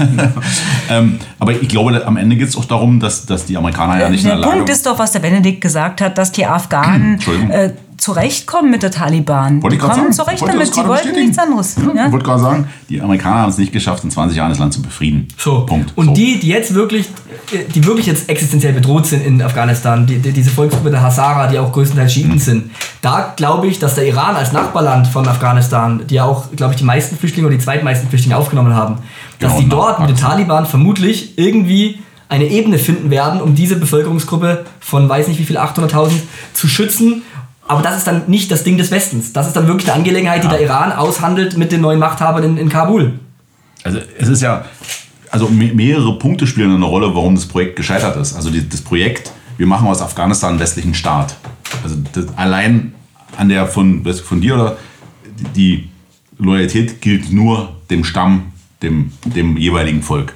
Speaker 3: ähm, aber ich glaube, am Ende geht es auch darum, dass, dass die Amerikaner ja nicht
Speaker 1: der
Speaker 3: in der Lage
Speaker 1: Punkt ist doch, was der Benedikt gesagt hat, dass die Afghanen
Speaker 3: Entschuldigung.
Speaker 1: äh, zurechtkommen mit der Taliban.
Speaker 3: Wollte
Speaker 1: Die kommen
Speaker 3: sagen.
Speaker 1: zurecht
Speaker 3: Wollte
Speaker 1: damit.
Speaker 3: gerade
Speaker 1: wollten
Speaker 3: bestätigen.
Speaker 1: nichts anderes.
Speaker 3: Ja,
Speaker 1: Ja?
Speaker 3: Ich wollte gerade sagen, die Amerikaner haben es nicht geschafft, in 20 Jahren das Land zu befrieden.
Speaker 2: So.
Speaker 3: Punkt.
Speaker 2: Und
Speaker 3: So.
Speaker 2: die, die jetzt wirklich, die wirklich jetzt existenziell bedroht sind in Afghanistan, die, die, diese Volksgruppe der Hazara, die auch größtenteils Schiiten sind, da glaube ich, dass der Iran als Nachbarland von Afghanistan, die ja auch, glaube ich, die meisten Flüchtlinge oder die zweitmeisten Flüchtlinge aufgenommen haben, dass
Speaker 3: Genau,
Speaker 2: die dort mit den. Taliban vermutlich irgendwie eine Ebene finden werden, um diese Bevölkerungsgruppe von weiß nicht wie viel 800.000 zu schützen. Aber das ist dann nicht das Ding des Westens. Das ist dann wirklich eine Angelegenheit, die der Iran aushandelt mit den neuen Machthabern in, in Kabul.
Speaker 3: Also es ist ja, also me- mehrere Punkte spielen eine Rolle, warum das Projekt gescheitert ist. Also die, das Projekt, wir machen aus Afghanistan einen westlichen Staat. Also das, allein an der von, von dir oder die Loyalität gilt nur dem Stamm, dem, dem jeweiligen Volk.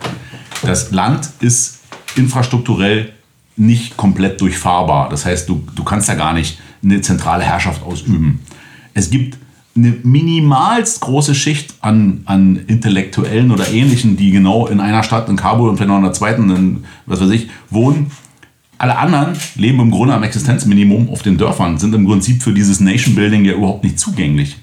Speaker 3: Das Land ist infrastrukturell nicht komplett durchfahrbar. Das heißt, du, du kannst da gar nicht eine zentrale Herrschaft ausüben. Es gibt eine minimalst große Schicht an, an Intellektuellen oder Ähnlichen, die genau in einer Stadt, in Kabul und vielleicht noch in der zweiten, in, was weiß ich, wohnen. Alle anderen leben im Grunde am Existenzminimum auf den Dörfern, sind im Prinzip für dieses Nation Building ja überhaupt nicht zugänglich.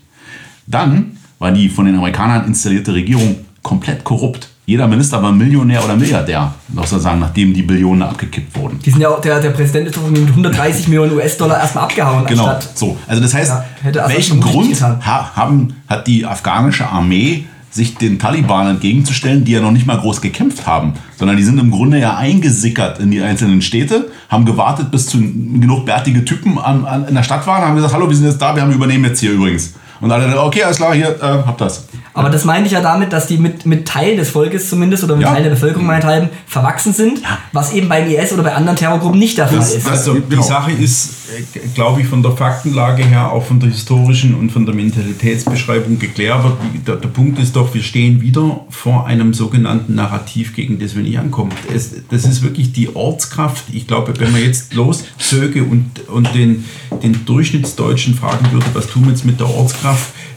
Speaker 3: Dann war die von den Amerikanern installierte Regierung komplett korrupt. Jeder Minister war Millionär oder Milliardär, sozusagen, nachdem die Billionen abgekippt wurden.
Speaker 2: Die sind ja auch, der, der Präsident ist doch mit 130 Millionen US-Dollar erstmal abgehauen.
Speaker 3: Genau,
Speaker 2: anstatt-
Speaker 3: so. Also das heißt,
Speaker 2: Ja,
Speaker 3: welchen Grund haben, hat die afghanische Armee, sich den Taliban entgegenzustellen, die ja noch nicht mal groß gekämpft haben, sondern die sind im Grunde ja eingesickert in die einzelnen Städte, haben gewartet, bis zu genug bärtige Typen an, an, in der Stadt waren, haben gesagt, hallo, wir sind jetzt da, wir haben übernehmen jetzt hier übrigens. Und alle, okay, alles klar, hier, äh, habt das.
Speaker 2: Aber das meinte ich ja damit, dass die mit, mit Teil des Volkes zumindest oder mit
Speaker 3: Ja.
Speaker 2: Teil der Bevölkerung meinethalben verwachsen sind, was eben beim IS oder bei anderen Terrorgruppen nicht der Fall
Speaker 3: Das-
Speaker 2: ist.
Speaker 3: das-
Speaker 4: Also
Speaker 3: genau.
Speaker 4: die Sache ist, äh, glaube ich, von der Faktenlage her, auch von der historischen und von der Mentalitätsbeschreibung geklärt. Aber die- der, der Punkt ist doch, wir stehen wieder vor einem sogenannten Narrativ, gegen das wir nicht ankommen. Es, das ist wirklich die Ortskraft. Ich glaube, wenn man jetzt loszöge und, und den, den Durchschnittsdeutschen fragen würde, was tun wir jetzt mit der Ortskraft,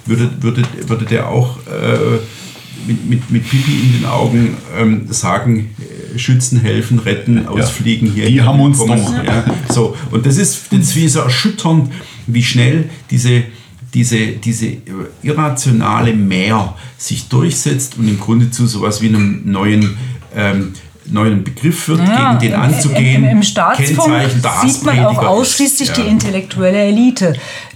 Speaker 4: würde, würde, würde der auch äh, mit, mit, mit Pipi in den Augen ähm, sagen, äh, schützen, helfen, retten, ausfliegen hier.
Speaker 3: Die haben uns
Speaker 4: kommen.
Speaker 3: doch.
Speaker 4: Ja, so. Und das ist, das ist wie so erschütternd, wie schnell diese, diese, diese irrationale Mehr sich durchsetzt und im Grunde zu sowas wie einem neuen, ähm, neuen Begriff wird,
Speaker 1: Ja,
Speaker 4: gegen den
Speaker 1: im-
Speaker 4: anzugehen.
Speaker 1: Im, im Staatsfunk
Speaker 4: Kennzeichen der
Speaker 1: sieht man auch ausschließlich
Speaker 4: ist,
Speaker 1: die
Speaker 4: ja.
Speaker 1: intellektuelle Elite,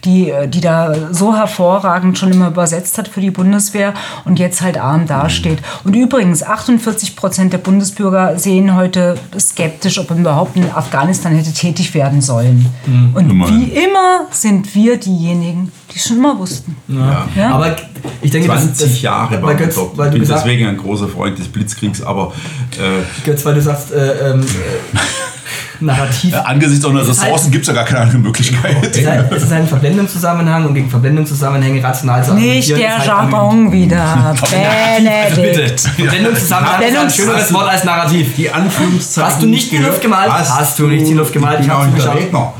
Speaker 1: die, äh, die da so hervorragend schon immer übersetzt hat für die Bundeswehr und jetzt halt arm dasteht. Und übrigens, 48 Prozent der Bundesbürger sehen heute skeptisch, ob man überhaupt in Afghanistan hätte tätig werden sollen. Und
Speaker 3: Immerhin.
Speaker 1: wie immer sind wir diejenigen, die schon immer wussten.
Speaker 4: Ja.
Speaker 1: Ja?
Speaker 2: Aber ich denke, das-
Speaker 4: 20
Speaker 2: das,
Speaker 4: Jahre war
Speaker 2: Götz,
Speaker 4: dort.
Speaker 2: weil
Speaker 4: Ich bin
Speaker 2: gesagt,
Speaker 4: deswegen ein großer Freund des Blitzkriegs, aber äh,
Speaker 2: Götz, weil du sagst, äh, äh, Narrativ.
Speaker 3: Äh, angesichts unserer
Speaker 2: halt-
Speaker 3: Ressourcen gibt es ja gar keine andere Möglichkeit.
Speaker 2: Es ist, ein, es ist ein Verblendungszusammenhang und gegen Verblendungszusammenhänge rational zu
Speaker 1: Nicht der
Speaker 2: halt
Speaker 1: Jargon wieder.
Speaker 2: Bitte.
Speaker 1: Benedikt.
Speaker 2: Verblendungszusammenhang ist ein schöneres Wort als Narrativ.
Speaker 4: die Anführungszeichen.
Speaker 2: Hast du nicht in die Luft gemalt? Hast du nicht in die Luft gemalt?
Speaker 4: Ich der
Speaker 2: geschaut.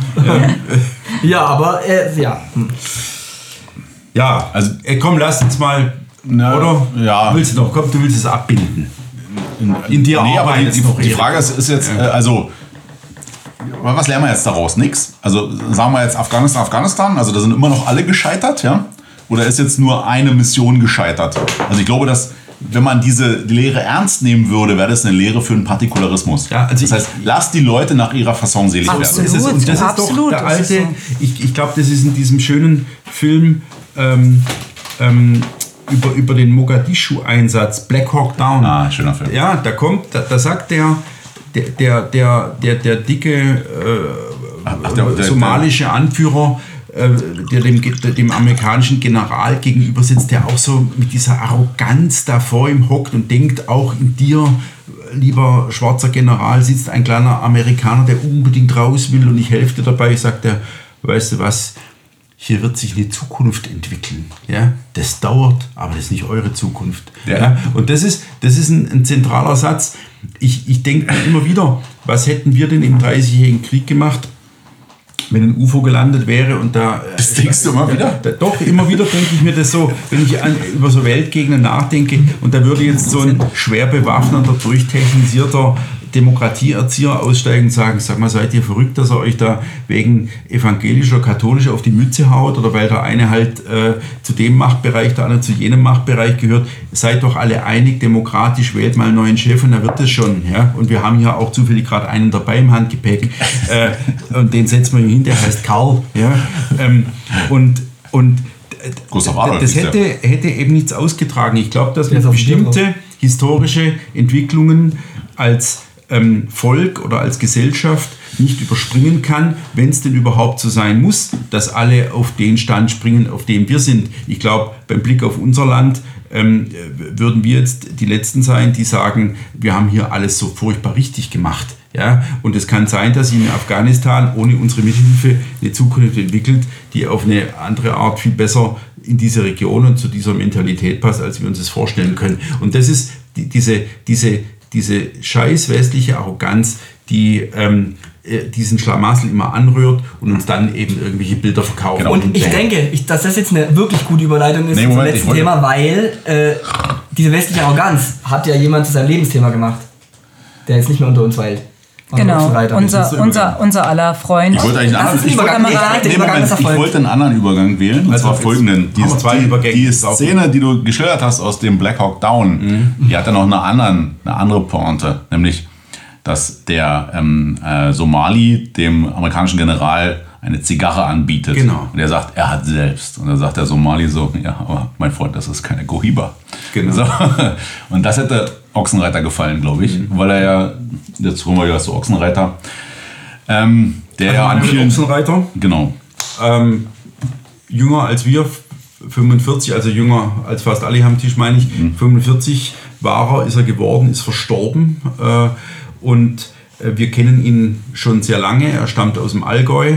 Speaker 2: Ja, aber äh, ja. Hm.
Speaker 4: Ja, also äh, komm, lass uns mal.
Speaker 3: Na,
Speaker 4: oder?
Speaker 3: ja.
Speaker 4: Willst du noch? Komm, du willst es abbinden. In dir
Speaker 3: Nee, aber die, die, die. Frage ist, ist jetzt, äh, also, was lernen wir jetzt daraus? Nix. Also sagen wir jetzt Afghanistan, Afghanistan, also da sind immer noch alle gescheitert, ja? Oder ist jetzt nur eine Mission gescheitert? Also ich glaube, dass wenn man diese Lehre ernst nehmen würde, wäre das eine Lehre für einen Partikularismus.
Speaker 4: Ja, also
Speaker 3: das heißt, lasst die Leute nach ihrer Fasson selig werden.
Speaker 1: Absolut.
Speaker 4: Das ist, und das ist
Speaker 1: absolut,
Speaker 4: doch der
Speaker 1: ist
Speaker 4: alte,
Speaker 1: so.
Speaker 4: ich, ich glaube, das ist in diesem schönen Film ähm, ähm, über, über den Mogadischu-Einsatz, Black Hawk Down.
Speaker 3: Ah, schöner Film.
Speaker 4: Ja, da kommt, da, da sagt der, der, der, der, der, dicke äh,
Speaker 3: Ach, der- der-
Speaker 4: somalische Anführer, äh, der dem, dem amerikanischen General gegenüber sitzt, der auch so mit dieser Arroganz da vor ihm hockt und denkt, auch in dir lieber schwarzer General, sitzt ein kleiner Amerikaner, der unbedingt raus will und ich helfe dir dabei, sagt er, weißt du was, hier wird sich eine Zukunft entwickeln. Ja? Das dauert, aber das ist nicht eure Zukunft.
Speaker 3: Ja.
Speaker 4: Ja? Und das ist, das ist ein, ein zentraler Satz. Ich, ich denke immer wieder, was hätten wir denn im 30-jährigen Krieg gemacht, wenn ein UFO gelandet wäre und da.
Speaker 3: Das denkst du immer wieder?
Speaker 4: Da, doch, immer wieder denke ich mir das so, wenn ich an, über so Weltgegenden nachdenke und da würde jetzt so ein schwer bewaffneter, durchtechnisierter Demokratieerzieher aussteigen und sagen, sag mal, seid ihr verrückt, dass er euch da wegen evangelischer, katholischer auf die Mütze haut oder weil der eine halt äh, zu dem Machtbereich, der andere zu jenem Machtbereich gehört. Seid doch alle einig, demokratisch, wählt mal einen neuen Chef und dann wird das schon. Ja? Und wir haben hier auch zufällig gerade einen dabei im Handgepäck äh, und den setzen wir hier hin, der heißt Karl. Ja? Ähm, und, und das hätte, hätte eben nichts ausgetragen. Ich glaube, dass man bestimmte historische Entwicklungen als ähm, Volk oder als Gesellschaft nicht überspringen kann, wenn es denn überhaupt so sein muss, dass alle auf den Stand springen, auf dem wir sind. Ich glaube, beim Blick auf unser Land ähm, äh, würden wir jetzt die Letzten sein, die sagen, wir haben hier alles so furchtbar richtig gemacht. Ja, und es kann sein, dass sich in Afghanistan ohne unsere Mithilfe eine Zukunft entwickelt, die auf eine andere Art viel besser in diese Region und zu dieser Mentalität passt, als wir uns das vorstellen können. Und das ist die, diese, diese, diese scheiß westliche Arroganz, die ähm, äh, diesen Schlamassel immer anrührt und uns dann eben irgendwelche Bilder verkauft.
Speaker 3: Genau.
Speaker 2: Und ich denke, ich, dass das jetzt eine wirklich gute Überleitung ist
Speaker 3: Nee,
Speaker 2: zum
Speaker 3: Moment,
Speaker 2: letzten
Speaker 3: wollte-
Speaker 2: Thema, weil äh, diese westliche Arroganz hat ja jemand zu seinem Lebensthema gemacht, der jetzt nicht mehr unter uns weilt. Also
Speaker 1: Genau, unser, unser, unser aller Freund.
Speaker 3: Ich wollte eigentlich einen
Speaker 2: ist
Speaker 3: anderen, ich wollte,
Speaker 2: Übergang.
Speaker 1: Kamerad.
Speaker 2: Nee, Übergang
Speaker 3: Moment,
Speaker 2: ist
Speaker 3: ich wollte einen anderen Übergang wählen. Und
Speaker 4: Also
Speaker 3: zwar folgenden. Die,
Speaker 4: zwei
Speaker 3: die,
Speaker 4: Übergänge.
Speaker 3: die
Speaker 4: Ist
Speaker 3: Szene, die du geschildert hast aus dem Black Hawk Down, die hat ja noch eine, anderen, eine andere Pointe. Nämlich, dass der ähm, äh, Somali dem amerikanischen General eine Zigarre anbietet.
Speaker 4: Genau.
Speaker 3: Und er sagt, er hat selbst. Und dann sagt der Somali so, ja, aber mein Freund, das ist keine Gohiba.
Speaker 4: Genau.
Speaker 3: So. Und das hätte Ochsenreiter gefallen, glaube ich. Weil er ja, jetzt holen wir wieder zu Ochsenreiter, ähm, der ja an vielen...
Speaker 4: Ochsenreiter,
Speaker 3: Genau.
Speaker 4: ähm, jünger als wir, 45, also jünger als fast alle am Tisch, meine ich. 45 war er, ist er geworden, ist verstorben. Äh, und äh, wir kennen ihn schon sehr lange. Er stammt aus dem Allgäu,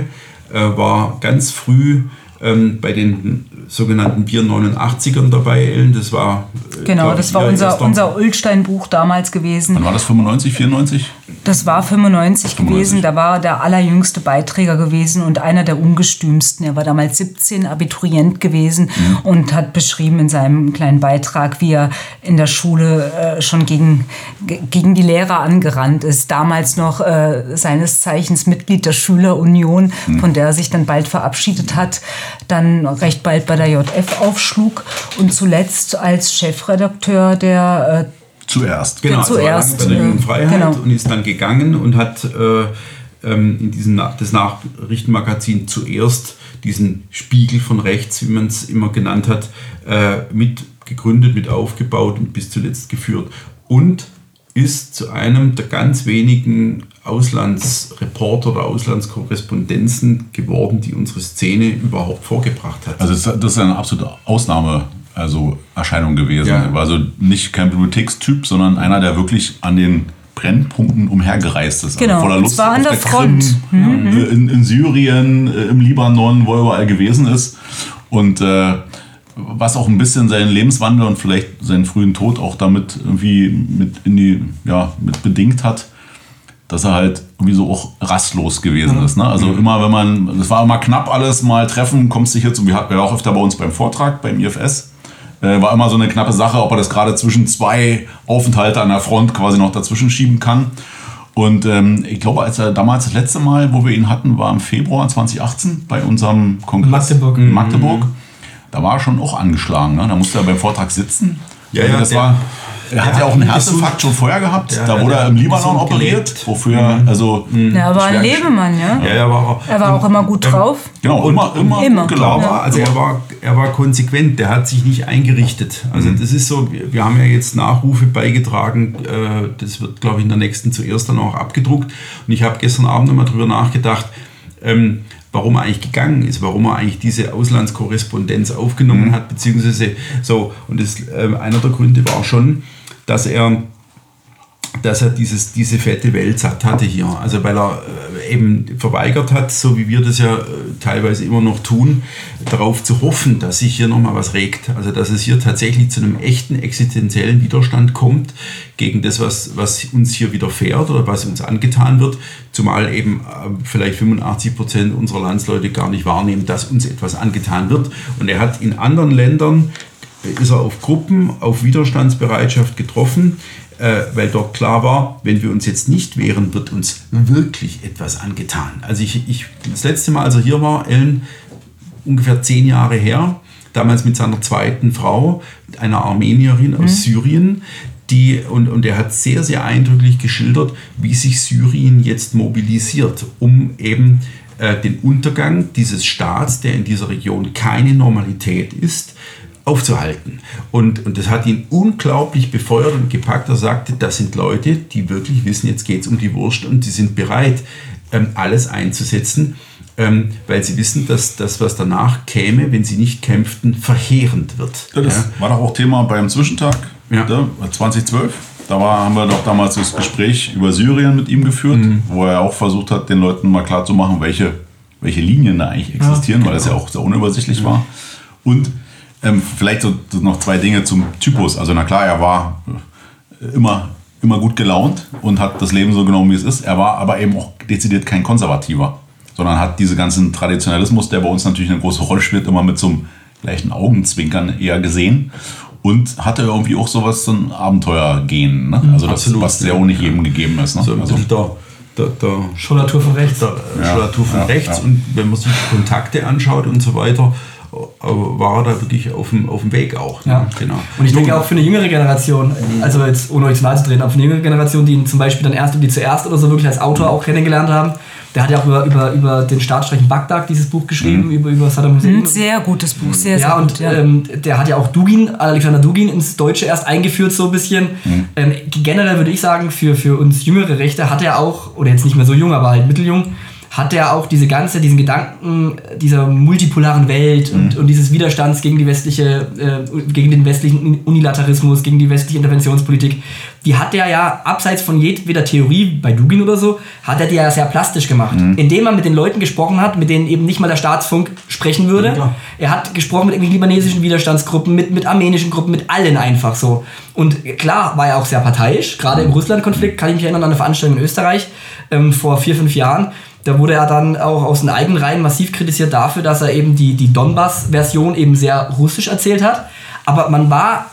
Speaker 4: äh, war ganz früh ähm, bei den sogenannten Bier 89ern dabei, Ellen. Das war. äh,
Speaker 1: Genau, das war unser, unser Ulstein-Buch damals gewesen.
Speaker 3: Wann war das? 95, 94?
Speaker 1: Das war 95 gewesen,
Speaker 3: 95.
Speaker 1: da war der allerjüngste Beiträger gewesen und einer der ungestümsten. Er war damals 17, Abiturient gewesen
Speaker 3: Mhm.
Speaker 1: und hat beschrieben in seinem kleinen Beitrag, wie er in der Schule äh, schon gegen, ge- gegen die Lehrer angerannt ist. Damals noch äh, seines Zeichens Mitglied der Schülerunion,
Speaker 3: Mhm.
Speaker 1: von der er sich dann bald verabschiedet hat, dann recht bald bei der JF aufschlug und zuletzt als Chefredakteur der äh,
Speaker 3: Zuerst.
Speaker 4: Genau, also er war
Speaker 1: zuerst,
Speaker 4: lange bei der
Speaker 1: äh,
Speaker 4: Jungen Freiheit
Speaker 1: genau.
Speaker 4: und ist dann gegangen und hat äh, ähm, in diesem das Nachrichtenmagazin zuerst diesen Spiegel von rechts, wie man es immer genannt hat, äh, mit gegründet, mit aufgebaut und bis zuletzt geführt. Und ist zu einem der ganz wenigen Auslandsreporter oder Auslandskorrespondenzen geworden, die unsere Szene überhaupt vorgebracht hat.
Speaker 3: Also das ist eine absolute Ausnahme, also Erscheinung gewesen.
Speaker 4: Ja.
Speaker 3: Er war also nicht kein Bibliothekstyp, sondern einer, der wirklich an den Brennpunkten umhergereist ist.
Speaker 1: Genau,
Speaker 3: also voller
Speaker 1: und
Speaker 3: Lust
Speaker 1: zwar an
Speaker 3: auf
Speaker 1: der Front. Mhm.
Speaker 3: Krim, äh, in, in Syrien, äh, im Libanon, wo er überall gewesen ist. Und äh, was auch ein bisschen seinen Lebenswandel und vielleicht seinen frühen Tod auch damit irgendwie mit in die, ja, mit bedingt hat, dass er halt irgendwie so auch rastlos gewesen ist. Ne? Also immer, wenn man, das war immer knapp alles, mal treffen, kommst du hier zu, wir hatten ja auch öfter bei uns beim Vortrag, beim IFS, äh, war immer so eine knappe Sache, ob er das gerade zwischen zwei Aufenthalte an der Front quasi noch dazwischen schieben kann. Und ähm, ich glaube, als er damals das letzte Mal, wo wir ihn hatten, war im Februar 2018 bei unserem Kongress
Speaker 2: Magdeburg.
Speaker 3: in Magdeburg. Da war er schon auch angeschlagen. Ne? Da musste er beim Vortrag sitzen.
Speaker 4: Ja,
Speaker 3: Also
Speaker 4: ja,
Speaker 3: das
Speaker 4: der-
Speaker 3: war, er hat ja auch einen Herzinfarkt schon vorher gehabt.
Speaker 4: Ja,
Speaker 3: da
Speaker 4: ja,
Speaker 3: wurde er im Libanon operiert.
Speaker 4: gelebt.
Speaker 3: Wofür, also.
Speaker 1: Er war ein Lebemann, ja.
Speaker 4: ja, ja, war er.
Speaker 1: Er war auch immer gut drauf.
Speaker 3: Genau, immer, immer,
Speaker 1: Immer.
Speaker 3: gut
Speaker 4: Klar
Speaker 3: gelaunt.
Speaker 4: war, also er war, er war konsequent, der hat sich nicht eingerichtet. Also
Speaker 3: Mhm.
Speaker 4: das ist so, wir, wir haben ja jetzt Nachrufe beigetragen, äh, das wird, glaube ich, in der nächsten zuerst dann auch abgedruckt. Und ich habe gestern Abend nochmal drüber nachgedacht, ähm, warum er eigentlich gegangen ist, warum er eigentlich diese Auslandskorrespondenz aufgenommen
Speaker 3: Mhm.
Speaker 4: hat, beziehungsweise so, und das, äh, einer der Gründe war schon, dass er dass er dieses, diese fette Welt satt hatte hier. Also weil er äh, eben verweigert hat, so wie wir das ja äh, teilweise immer noch tun, darauf zu hoffen, dass sich hier nochmal was regt. Also dass es hier tatsächlich zu einem echten existenziellen Widerstand kommt gegen das, was, was uns hier widerfährt oder was uns angetan wird. Zumal eben äh, vielleicht 85 Prozent unserer Landsleute gar nicht wahrnehmen, dass uns etwas angetan wird. Und er hat in anderen Ländern ist er auf Gruppen, auf Widerstandsbereitschaft getroffen, äh, weil dort klar war, wenn wir uns jetzt nicht wehren, wird uns wirklich etwas angetan. Also ich, ich das letzte Mal, als er hier war, Ellen, ungefähr zehn Jahre her, damals mit seiner zweiten Frau, einer Armenierin aus mhm. Syrien, die, und, und er hat sehr, sehr eindrücklich geschildert, wie sich Syrien jetzt mobilisiert, um eben äh, den Untergang dieses Staats, der in dieser Region keine Normalität ist, aufzuhalten. Und, und das hat ihn unglaublich befeuert und gepackt. Er sagte, das sind Leute, die wirklich wissen, jetzt geht es um die Wurst und die sind bereit, ähm, alles einzusetzen, ähm, weil sie wissen, dass das, was danach käme, wenn sie nicht kämpften, verheerend wird.
Speaker 3: Ja, das ja. war doch auch Thema beim Zwischentag ja. 2012. Da war, haben wir doch damals das Gespräch über Syrien mit ihm geführt, mhm. wo er auch versucht hat, den Leuten mal klarzumachen, welche, welche Linien da eigentlich existieren, genau. weil das ja auch sehr unübersichtlich mhm. war. Und ähm, vielleicht so, so, noch zwei Dinge zum Typus. Also na klar, er war immer, immer gut gelaunt und hat das Leben so genommen, wie es ist. Er war aber eben auch dezidiert kein Konservativer, sondern hat diesen ganzen Traditionalismus, der bei uns natürlich eine große Rolle spielt, immer mit so einem gleichen Augenzwinkern eher gesehen. Und hatte irgendwie auch sowas, so ein Abenteuergehen. Ne? Also das, Absolut, was sehr ohne jedem gegeben ist. Ne?
Speaker 4: So also, der, der, der Scholatur von rechts. Der, ja, Scholatur von ja, rechts. Ja. Und wenn man sich Kontakte anschaut und so weiter, war er da wirklich auf dem, auf dem Weg auch.
Speaker 2: Ne? Ja. Genau. Und ich denke auch für eine jüngere Generation, also jetzt ohne euch zu nahe zu treten, aber für eine jüngere Generation, die ihn zum Beispiel dann erst und die zuerst oder so wirklich als Autor auch kennengelernt haben, der hat ja auch über, über, über den Staatsstreich in Bagdad dieses Buch geschrieben, mhm. über, über Saddam Hussein. Ein
Speaker 1: sehr gutes Buch, sehr, sehr
Speaker 2: ja, gut. Und ja. ähm, der hat ja auch Dugin, Alexander Dugin ins Deutsche erst eingeführt, so ein bisschen. Mhm. Ähm, generell würde ich sagen, für, für uns jüngere Rechte hat er auch, oder jetzt nicht mehr so jung, aber halt mitteljung, hat er auch diese ganze, diesen Gedanken dieser multipolaren Welt und, mhm. und dieses Widerstands gegen die westliche, äh, gegen den westlichen Unilateralismus, gegen die westliche Interventionspolitik, die hat er ja abseits von jedweder Theorie, bei Dugin oder so, hat er die ja sehr plastisch gemacht. Mhm. Indem er mit den Leuten gesprochen hat, mit denen eben nicht mal der Staatsfunk sprechen würde. Ja, er hat gesprochen mit irgendwelchen libanesischen Widerstandsgruppen, mit, mit armenischen Gruppen, mit allen einfach so. Und klar war er auch sehr parteiisch, gerade im Russland-Konflikt, kann ich mich erinnern an eine Veranstaltung in Österreich ähm, vor vier, fünf Jahren da wurde er dann auch aus den eigenen Reihen massiv kritisiert dafür, dass er eben die, die Donbass-Version eben sehr russisch erzählt hat. Aber man war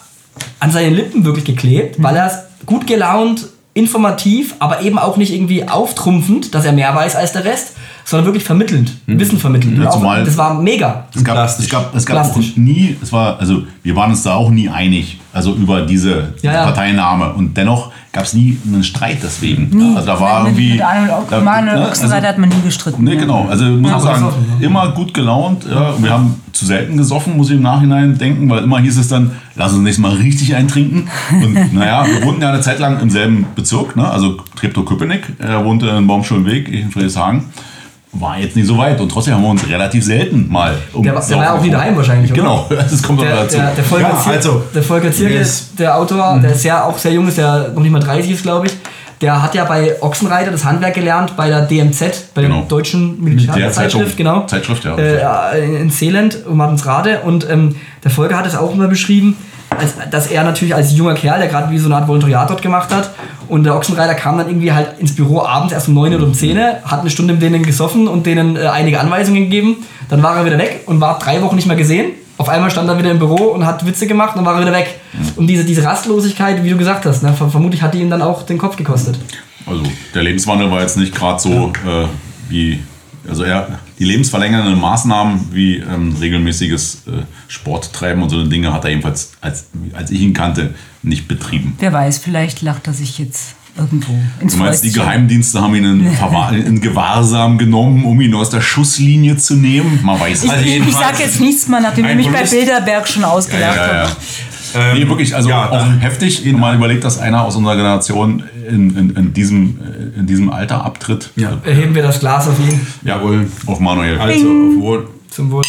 Speaker 2: an seinen Lippen wirklich geklebt, mhm. weil er es gut gelaunt, informativ, aber eben auch nicht irgendwie auftrumpfend, dass er mehr weiß als der Rest, sondern wirklich vermittelnd, mhm. Wissen vermittelnd. Ja, auch, das war mega.
Speaker 3: Es gab, es gab, es gab nie, es war, also wir waren uns da auch nie einig, also über diese ja, ja. Parteinahme. Und dennoch gab es nie einen Streit deswegen. Nie. Also da war irgendwie. Mit
Speaker 1: Arnold da, ne, also, hat man nie gestritten.
Speaker 3: Nee, genau. Also muss man sagen, immer gut gelaunt. Ja. Wir haben zu selten gesoffen, muss ich im Nachhinein denken, weil immer hieß es dann, lass uns nächstes Mal richtig eintrinken. Und naja, wir wohnten ja eine Zeit lang im selben Bezirk, ne? also Treptow-Köpenick. Er wohnte in Baumschulenweg, ich in Friedrichshagen war jetzt nicht so weit und trotzdem haben wir uns relativ selten mal
Speaker 2: um Der, der war ja auch nie daheim wahrscheinlich,
Speaker 3: oder? Genau, das kommt
Speaker 2: der,
Speaker 3: dazu.
Speaker 2: Der, der Volker, ja, also, der Volker Zierke, yes. der Autor, mhm. der ist ja auch sehr jung, ist ja noch nicht mal 30 ist, glaube ich. Der hat ja bei Ochsenreiter das Handwerk gelernt, bei der DMZ, bei genau. der deutschen Militärzeitschrift, genau.
Speaker 3: Zeitschrift, ja.
Speaker 2: Äh, in Seeland, um Martensrade. Und ähm, der Volker hat es auch immer beschrieben, als, dass er natürlich als junger Kerl, der gerade wie so eine Art Volontariat dort gemacht hat, und der Ochsenreiter kam dann irgendwie halt ins Büro abends erst um 9 oder um 10, hat eine Stunde mit denen gesoffen und denen äh, einige Anweisungen gegeben. Dann war er wieder weg und war drei Wochen nicht mehr gesehen. Auf einmal stand er wieder im Büro und hat Witze gemacht und dann war er wieder weg. Und diese, diese Rastlosigkeit, wie du gesagt hast, ne, vermutlich hat die ihn dann auch den Kopf gekostet.
Speaker 3: Also der Lebenswandel war jetzt nicht gerade so äh, wie also er, die lebensverlängernden Maßnahmen wie ähm, regelmäßiges äh, Sporttreiben und so Dinge hat er jedenfalls, als, als ich ihn kannte, nicht betrieben.
Speaker 1: Wer weiß, vielleicht lacht er sich jetzt irgendwo
Speaker 3: ins Du meinst, die Geheimdienste haben ihn in, in, Gewahrsam genommen, um ihn aus der Schusslinie zu nehmen? Man weiß
Speaker 1: es nicht. Ich, ich sage jetzt nichts mal, nachdem ihr mich bei Bilderberg schon ausgelacht ja, ja, ja,
Speaker 3: ähm, nee, wirklich, also ja, auch heftig. Mal überlegt, dass einer aus unserer Generation in, in, in, diesem, in diesem Alter abtritt.
Speaker 2: Ja. Erheben wir das Glas auf ihn.
Speaker 3: Jawohl. Auf Manuel.
Speaker 2: Also, auf Wohl. Zum Wohl.